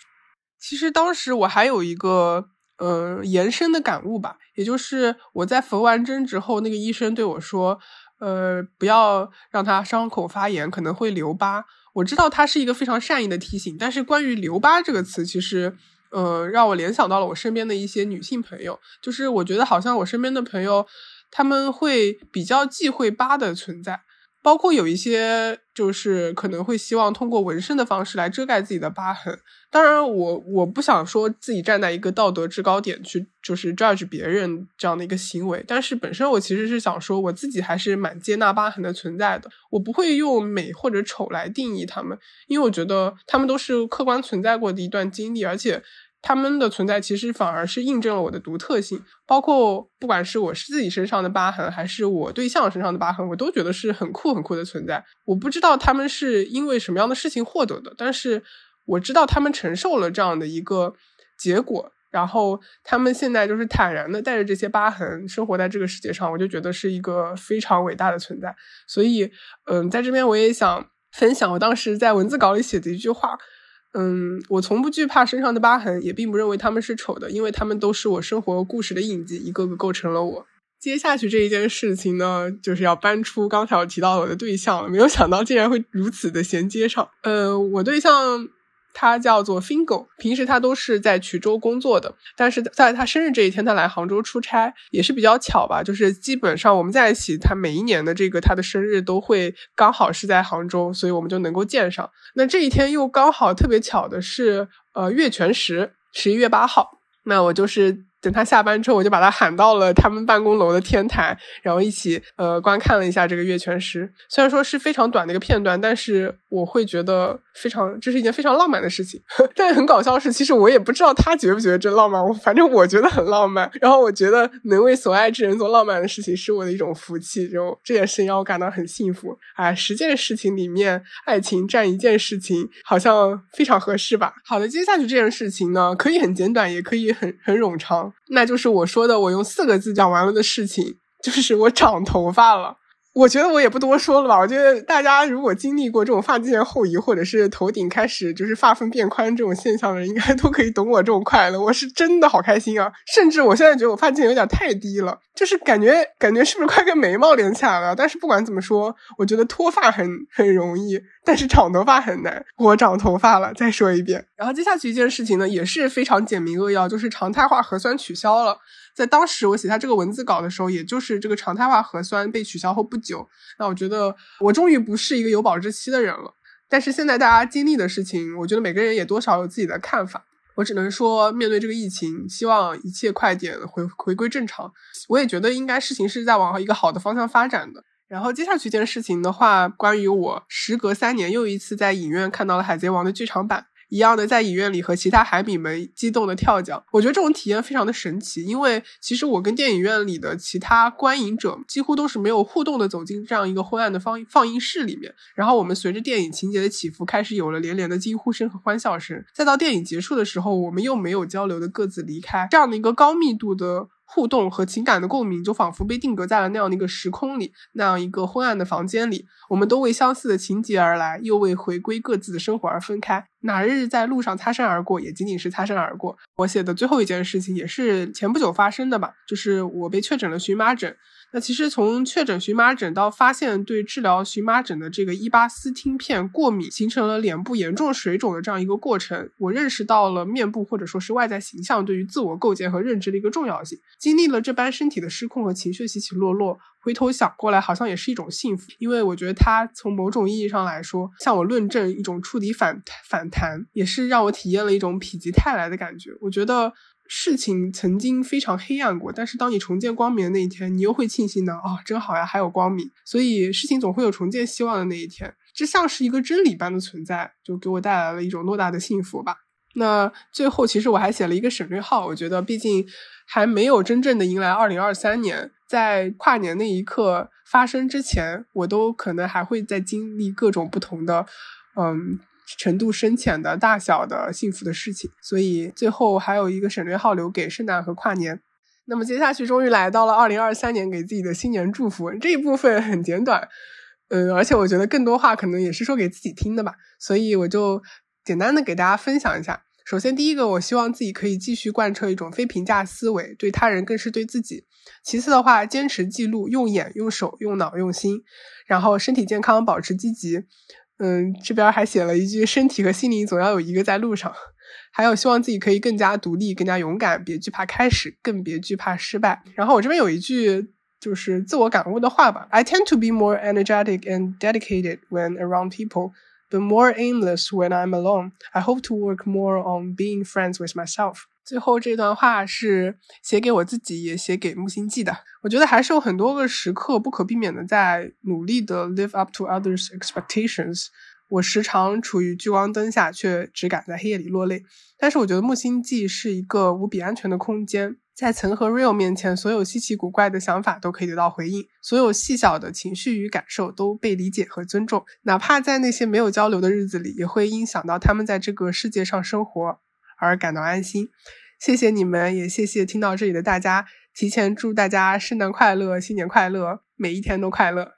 其实当时我还有一个呃延伸的感悟吧，也就是我在缝完针之后，那个医生对我说，呃，不要让他伤口发炎，可能会留疤。我知道它是一个非常善意的提醒，但是关于“留疤”这个词，其实，呃，让我联想到了我身边的一些女性朋友，就是我觉得好像我身边的朋友，他们会比较忌讳疤的存在。包括有一些就是可能会希望通过纹身的方式来遮盖自己的疤痕。当然，我我不想说自己站在一个道德制高点去就是 judge 别人这样的一个行为。但是本身我其实是想说，我自己还是蛮接纳疤痕的存在的。我不会用美或者丑来定义他们，因为我觉得他们都是客观存在过的一段经历，而且。他们的存在其实反而是印证了我的独特性，包括不管是我是自己身上的疤痕，还是我对象身上的疤痕，我都觉得是很酷很酷的存在。我不知道他们是因为什么样的事情获得的，但是我知道他们承受了这样的一个结果，然后他们现在就是坦然的带着这些疤痕生活在这个世界上，我就觉得是一个非常伟大的存在。所以，嗯，在这边我也想分享我当时在文字稿里写的一句话。嗯，我从不惧怕身上的疤痕，也并不认为他们是丑的，因为他们都是我生活故事的印记，一个个构成了我。接下去这一件事情呢，就是要搬出刚才我提到我的对象了，没有想到竟然会如此的衔接上。呃，我对象。他叫做 Fingo，平时他都是在衢州工作的，但是在他生日这一天，他来杭州出差，也是比较巧吧。就是基本上我们在一起，他每一年的这个他的生日都会刚好是在杭州，所以我们就能够见上。那这一天又刚好特别巧的是，呃，月全食，十一月八号。那我就是。等他下班之后，我就把他喊到了他们办公楼的天台，然后一起呃观看了一下这个月全食。虽然说是非常短的一个片段，但是我会觉得非常这是一件非常浪漫的事情。(laughs) 但很搞笑的是，其实我也不知道他觉不觉得这浪漫，我反正我觉得很浪漫。然后我觉得能为所爱之人做浪漫的事情是我的一种福气，就这件事情让我感到很幸福。哎，十件事情里面，爱情占一件事情，好像非常合适吧？好的，接下去这件事情呢，可以很简短，也可以很很冗长。那就是我说的，我用四个字讲完了的事情，就是我长头发了。我觉得我也不多说了吧。我觉得大家如果经历过这种发际线后移，或者是头顶开始就是发缝变宽这种现象的人，应该都可以懂我这种快乐。我是真的好开心啊！甚至我现在觉得我发际线有点太低了，就是感觉感觉是不是快跟眉毛连起来了？但是不管怎么说，我觉得脱发很很容易，但是长头发很难。我长头发了，再说一遍。然后接下去一件事情呢，也是非常简明扼要，就是常态化核酸取消了。在当时我写下这个文字稿的时候，也就是这个常态化核酸被取消后不久，那我觉得我终于不是一个有保质期的人了。但是现在大家经历的事情，我觉得每个人也多少有自己的看法。我只能说，面对这个疫情，希望一切快点回回归正常。我也觉得应该事情是在往一个好的方向发展的。然后接下去一件事情的话，关于我时隔三年又一次在影院看到了《海贼王》的剧场版。一样的在影院里和其他海米们激动的跳脚。我觉得这种体验非常的神奇，因为其实我跟电影院里的其他观影者几乎都是没有互动的走进这样一个昏暗的放放映室里面，然后我们随着电影情节的起伏，开始有了连连的惊呼声和欢笑声，再到电影结束的时候，我们又没有交流的各自离开，这样的一个高密度的。互动和情感的共鸣，就仿佛被定格在了那样的一个时空里，那样一个昏暗的房间里。我们都为相似的情节而来，又为回归各自的生活而分开。哪日在路上擦身而过，也仅仅是擦身而过。我写的最后一件事情，也是前不久发生的吧，就是我被确诊了荨麻疹。那其实从确诊荨麻疹到发现对治疗荨麻疹的这个伊巴斯汀片过敏，形成了脸部严重水肿的这样一个过程，我认识到了面部或者说是外在形象对于自我构建和认知的一个重要性。经历了这般身体的失控和情绪起起落落，回头想过来，好像也是一种幸福，因为我觉得它从某种意义上来说，向我论证一种触底反反弹，也是让我体验了一种否极泰来的感觉。我觉得。事情曾经非常黑暗过，但是当你重见光明的那一天，你又会庆幸呢啊，真好呀，还有光明。所以事情总会有重见希望的那一天，这像是一个真理般的存在，就给我带来了一种莫大的幸福吧。那最后，其实我还写了一个省略号，我觉得毕竟还没有真正的迎来二零二三年，在跨年那一刻发生之前，我都可能还会再经历各种不同的，嗯。程度深浅的大小的幸福的事情，所以最后还有一个省略号留给圣诞和跨年。那么接下去终于来到了二零二三年，给自己的新年祝福这一部分很简短，嗯，而且我觉得更多话可能也是说给自己听的吧，所以我就简单的给大家分享一下。首先，第一个，我希望自己可以继续贯彻一种非评价思维，对他人更是对自己。其次的话，坚持记录，用眼、用手、用脑、用心，然后身体健康，保持积极。嗯，这边还写了一句：身体和心灵总要有一个在路上。还有，希望自己可以更加独立、更加勇敢，别惧怕开始，更别惧怕失败。然后我这边有一句就是自我感悟的话吧：I tend to be more energetic and dedicated when around people, but more aimless when I'm alone. I hope to work more on being friends with myself. 最后这段话是写给我自己，也写给木星记的。我觉得还是有很多个时刻不可避免的在努力的 live up to others' expectations。我时常处于聚光灯下，却只敢在黑夜里落泪。但是我觉得木星记是一个无比安全的空间，在曾和 real 面前，所有稀奇古怪的想法都可以得到回应，所有细小的情绪与感受都被理解和尊重，哪怕在那些没有交流的日子里，也会因想到他们在这个世界上生活而感到安心。谢谢你们，也谢谢听到这里的大家。提前祝大家圣诞快乐，新年快乐，每一天都快乐。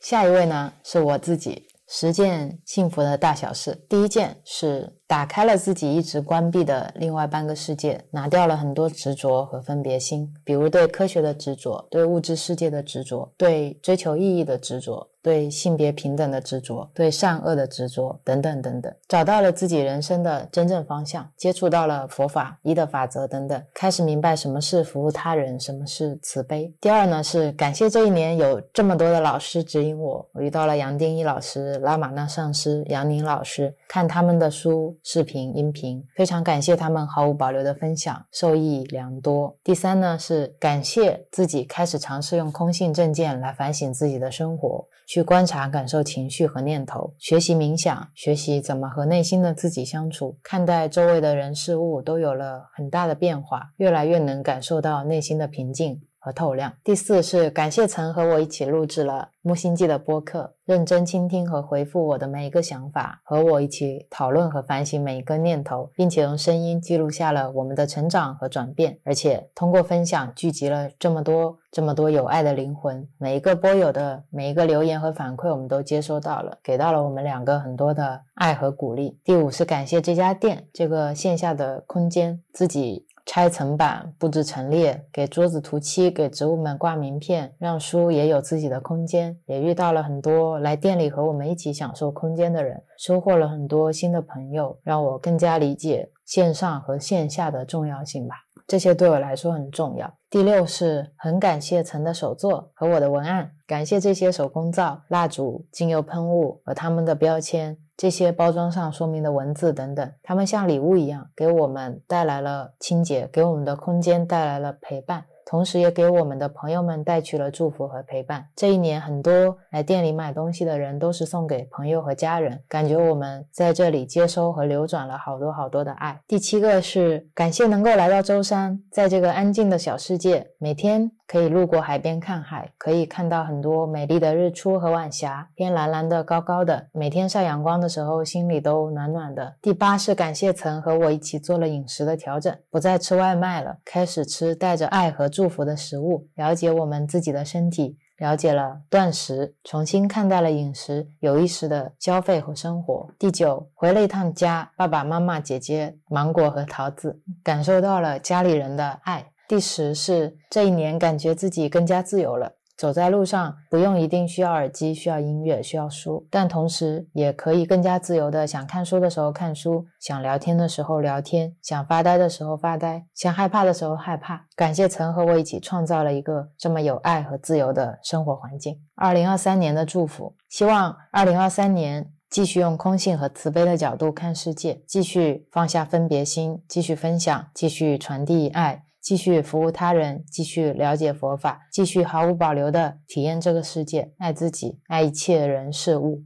下一位呢，是我自己。十件幸福的大小事，第一件是打开了自己一直关闭的另外半个世界，拿掉了很多执着和分别心，比如对科学的执着，对物质世界的执着，对追求意义的执着。对性别平等的执着，对善恶的执着，等等等等，找到了自己人生的真正方向，接触到了佛法、一的法则等等，开始明白什么是服务他人，什么是慈悲。第二呢，是感谢这一年有这么多的老师指引我，我遇到了杨定一老师、拉玛那上师、杨宁老师，看他们的书、视频、音频，非常感谢他们毫无保留的分享，受益良多。第三呢，是感谢自己开始尝试用空性正见来反省自己的生活。去观察、感受情绪和念头，学习冥想，学习怎么和内心的自己相处，看待周围的人事物都有了很大的变化，越来越能感受到内心的平静。和透亮。第四是感谢曾和我一起录制了木星记的播客，认真倾听和回复我的每一个想法，和我一起讨论和反省每一个念头，并且用声音记录下了我们的成长和转变。而且通过分享聚集了这么多这么多有爱的灵魂，每一个播友的每一个留言和反馈，我们都接收到了，给到了我们两个很多的爱和鼓励。第五是感谢这家店这个线下的空间，自己。拆层板，布置陈列，给桌子涂漆，给植物们挂名片，让书也有自己的空间。也遇到了很多来店里和我们一起享受空间的人，收获了很多新的朋友，让我更加理解线上和线下的重要性吧。这些对我来说很重要。第六是很感谢陈的手作和我的文案，感谢这些手工皂、蜡烛、精油喷雾和他们的标签。这些包装上说明的文字等等，它们像礼物一样，给我们带来了清洁，给我们的空间带来了陪伴。同时也给我们的朋友们带去了祝福和陪伴。这一年，很多来店里买东西的人都是送给朋友和家人，感觉我们在这里接收和流转了好多好多的爱。第七个是感谢能够来到舟山，在这个安静的小世界，每天可以路过海边看海，可以看到很多美丽的日出和晚霞，天蓝蓝的、高高的，每天晒阳光的时候，心里都暖暖的。第八是感谢曾和我一起做了饮食的调整，不再吃外卖了，开始吃带着爱和祝福的食物，了解我们自己的身体。了解了断食，重新看待了饮食，有意识的消费和生活。第九，回了一趟家，爸爸妈妈、姐姐、芒果和桃子，感受到了家里人的爱。第十是这一年，感觉自己更加自由了。走在路上，不用一定需要耳机，需要音乐，需要书，但同时也可以更加自由的，想看书的时候看书，想聊天的时候聊天，想发呆的时候发呆，想害怕的时候害怕。感谢曾和我一起创造了一个这么有爱和自由的生活环境。二零二三年的祝福，希望二零二三年继续用空性和慈悲的角度看世界，继续放下分别心，继续分享，继续传递爱。继续服务他人，继续了解佛法，继续毫无保留的体验这个世界，爱自己，爱一切人事物。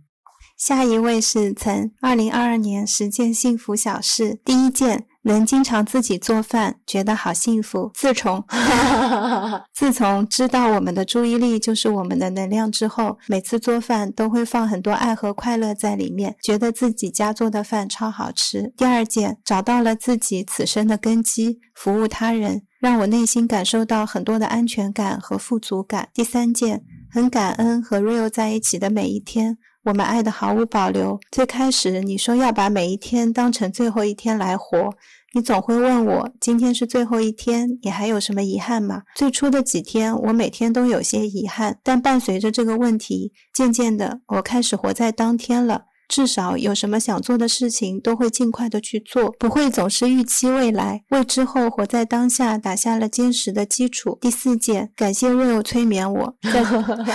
下一位是曾二零二二年十件幸福小事，第一件能经常自己做饭，觉得好幸福。自从 (laughs) 自从知道我们的注意力就是我们的能量之后，每次做饭都会放很多爱和快乐在里面，觉得自己家做的饭超好吃。第二件找到了自己此生的根基，服务他人，让我内心感受到很多的安全感和富足感。第三件很感恩和 Rio 在一起的每一天。我们爱的毫无保留。最开始你说要把每一天当成最后一天来活，你总会问我今天是最后一天，你还有什么遗憾吗？最初的几天，我每天都有些遗憾，但伴随着这个问题，渐渐的，我开始活在当天了。至少有什么想做的事情，都会尽快的去做，不会总是预期未来，为之后活在当下打下了坚实的基础。第四件，感谢 Real 催眠我，在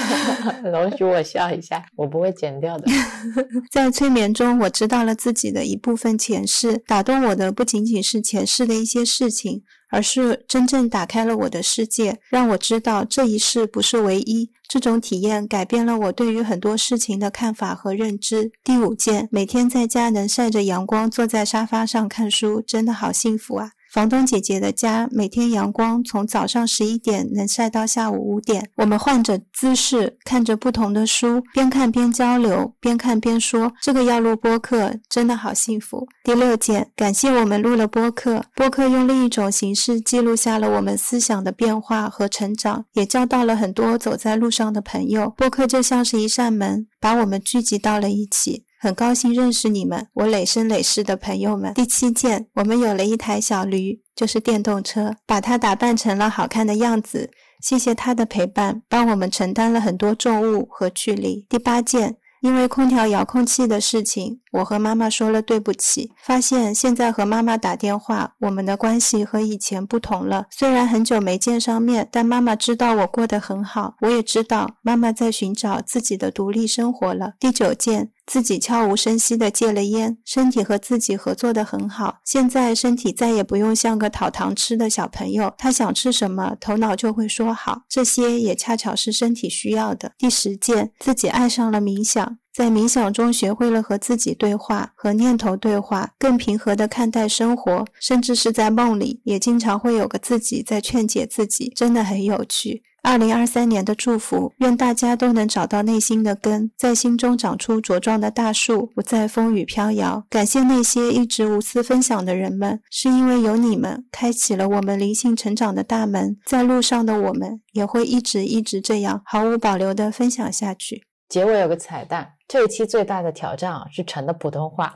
(laughs) 容许我笑一下，我不会剪掉的。(laughs) 在催眠中，我知道了自己的一部分前世，打动我的不仅仅是前世的一些事情。而是真正打开了我的世界，让我知道这一世不是唯一。这种体验改变了我对于很多事情的看法和认知。第五件，每天在家能晒着阳光，坐在沙发上看书，真的好幸福啊！房东姐姐的家每天阳光从早上十一点能晒到下午五点，我们换着姿势看着不同的书，边看边交流，边看边说。这个要录播客真的好幸福。第六件，感谢我们录了播客，播客用另一种形式记录下了我们思想的变化和成长，也交到了很多走在路上的朋友。播客就像是一扇门，把我们聚集到了一起。很高兴认识你们，我累生累世的朋友们。第七件，我们有了一台小驴，就是电动车，把它打扮成了好看的样子。谢谢它的陪伴，帮我们承担了很多重物和距离。第八件，因为空调遥控器的事情。我和妈妈说了对不起，发现现在和妈妈打电话，我们的关系和以前不同了。虽然很久没见上面，但妈妈知道我过得很好，我也知道妈妈在寻找自己的独立生活了。第九件，自己悄无声息的戒了烟，身体和自己合作的很好。现在身体再也不用像个讨糖吃的小朋友，他想吃什么，头脑就会说好。这些也恰巧是身体需要的。第十件，自己爱上了冥想。在冥想中学会了和自己对话，和念头对话，更平和地看待生活，甚至是在梦里，也经常会有个自己在劝解自己，真的很有趣。二零二三年的祝福，愿大家都能找到内心的根，在心中长出茁壮的大树，不再风雨飘摇。感谢那些一直无私分享的人们，是因为有你们，开启了我们灵性成长的大门。在路上的我们，也会一直一直这样毫无保留地分享下去。结尾有个彩蛋。这一期最大的挑战啊，是陈的普通话，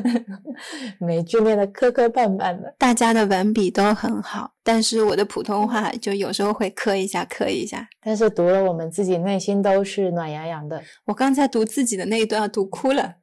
(laughs) (laughs) 美剧练的磕磕绊绊的。大家的文笔都很好，但是我的普通话就有时候会磕一下，磕一下。但是读了，我们自己内心都是暖洋洋的。我刚才读自己的那一段，读哭了。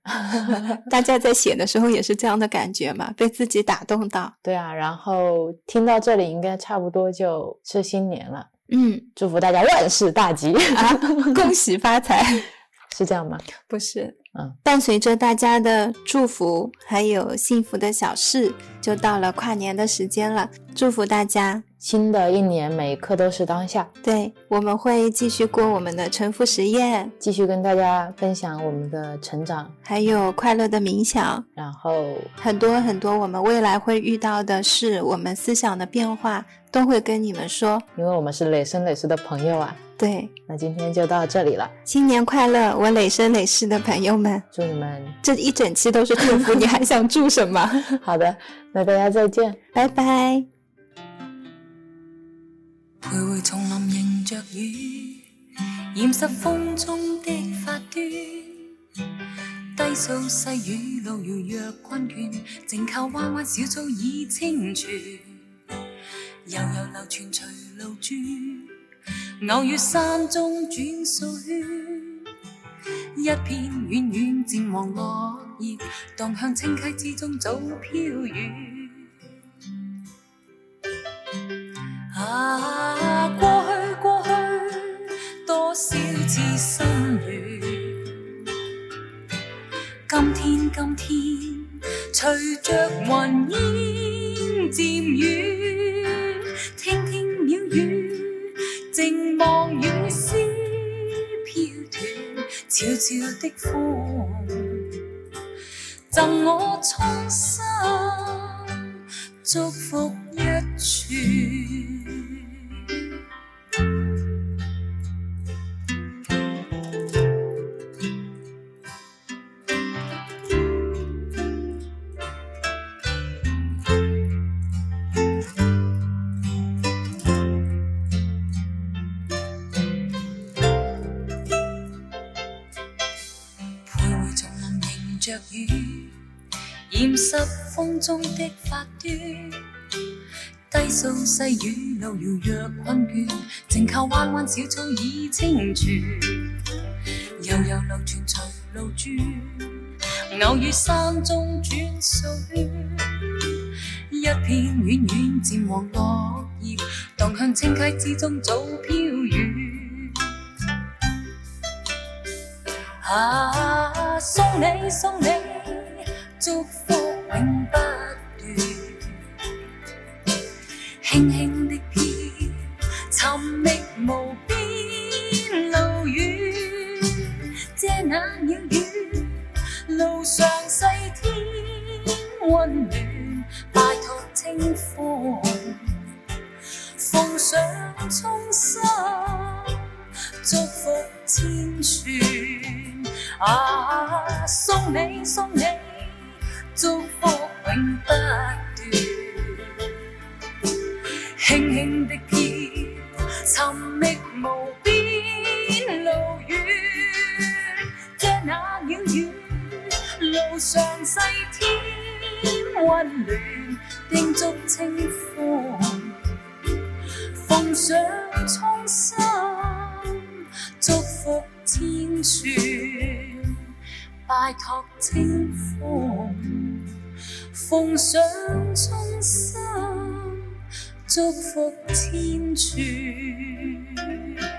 (laughs) 大家在写的时候也是这样的感觉嘛，被自己打动到。对啊，然后听到这里，应该差不多就是新年了。嗯，祝福大家万事大吉啊，恭喜发财。(laughs) 是这样吗？不是，嗯，伴随着大家的祝福，还有幸福的小事，就到了跨年的时间了。祝福大家。新的一年，每一刻都是当下。对，我们会继续过我们的沉浮实验，继续跟大家分享我们的成长，还有快乐的冥想，然后很多很多我们未来会遇到的事，我们思想的变化都会跟你们说，因为我们是累生累世的朋友啊。对，那今天就到这里了，新年快乐，我累生累世的朋友们，祝你们这一整期都是祝福，你还想祝什么？(laughs) 好的，那大家再见，拜拜。徘徊丛林迎着雨，染湿风中的发端。低诉细雨路遥若困倦，静靠弯弯小草已清泉。悠悠流泉随路转，偶遇山中转数圈。一片远远渐黄落叶，荡向清溪之中早飘远。啊，过去过去，多少次心愿。今天今天，随着云烟渐远，静望雨丝飘断，悄悄的风，赠我衷心祝福一串。中的发端。低诉细雨路遥若困倦，静靠弯弯小草倚清泉。悠悠流泉随路转，偶遇山中转数圈。一片远远渐黄落叶，荡向清溪之中早飘远。啊，送你送你，祝福永不断。轻轻的飘，寻觅无边路远。遮那鸟语，路上细天温暖，拜托清风，奉上衷心祝福千串。啊，送你送你，祝福永不断。轻轻的飘，寻觅无边路远。借那鸟语，路上细添温暖，叮嘱清风，奉上衷心祝福千串，拜托清风，奉上衷心。祝福千串。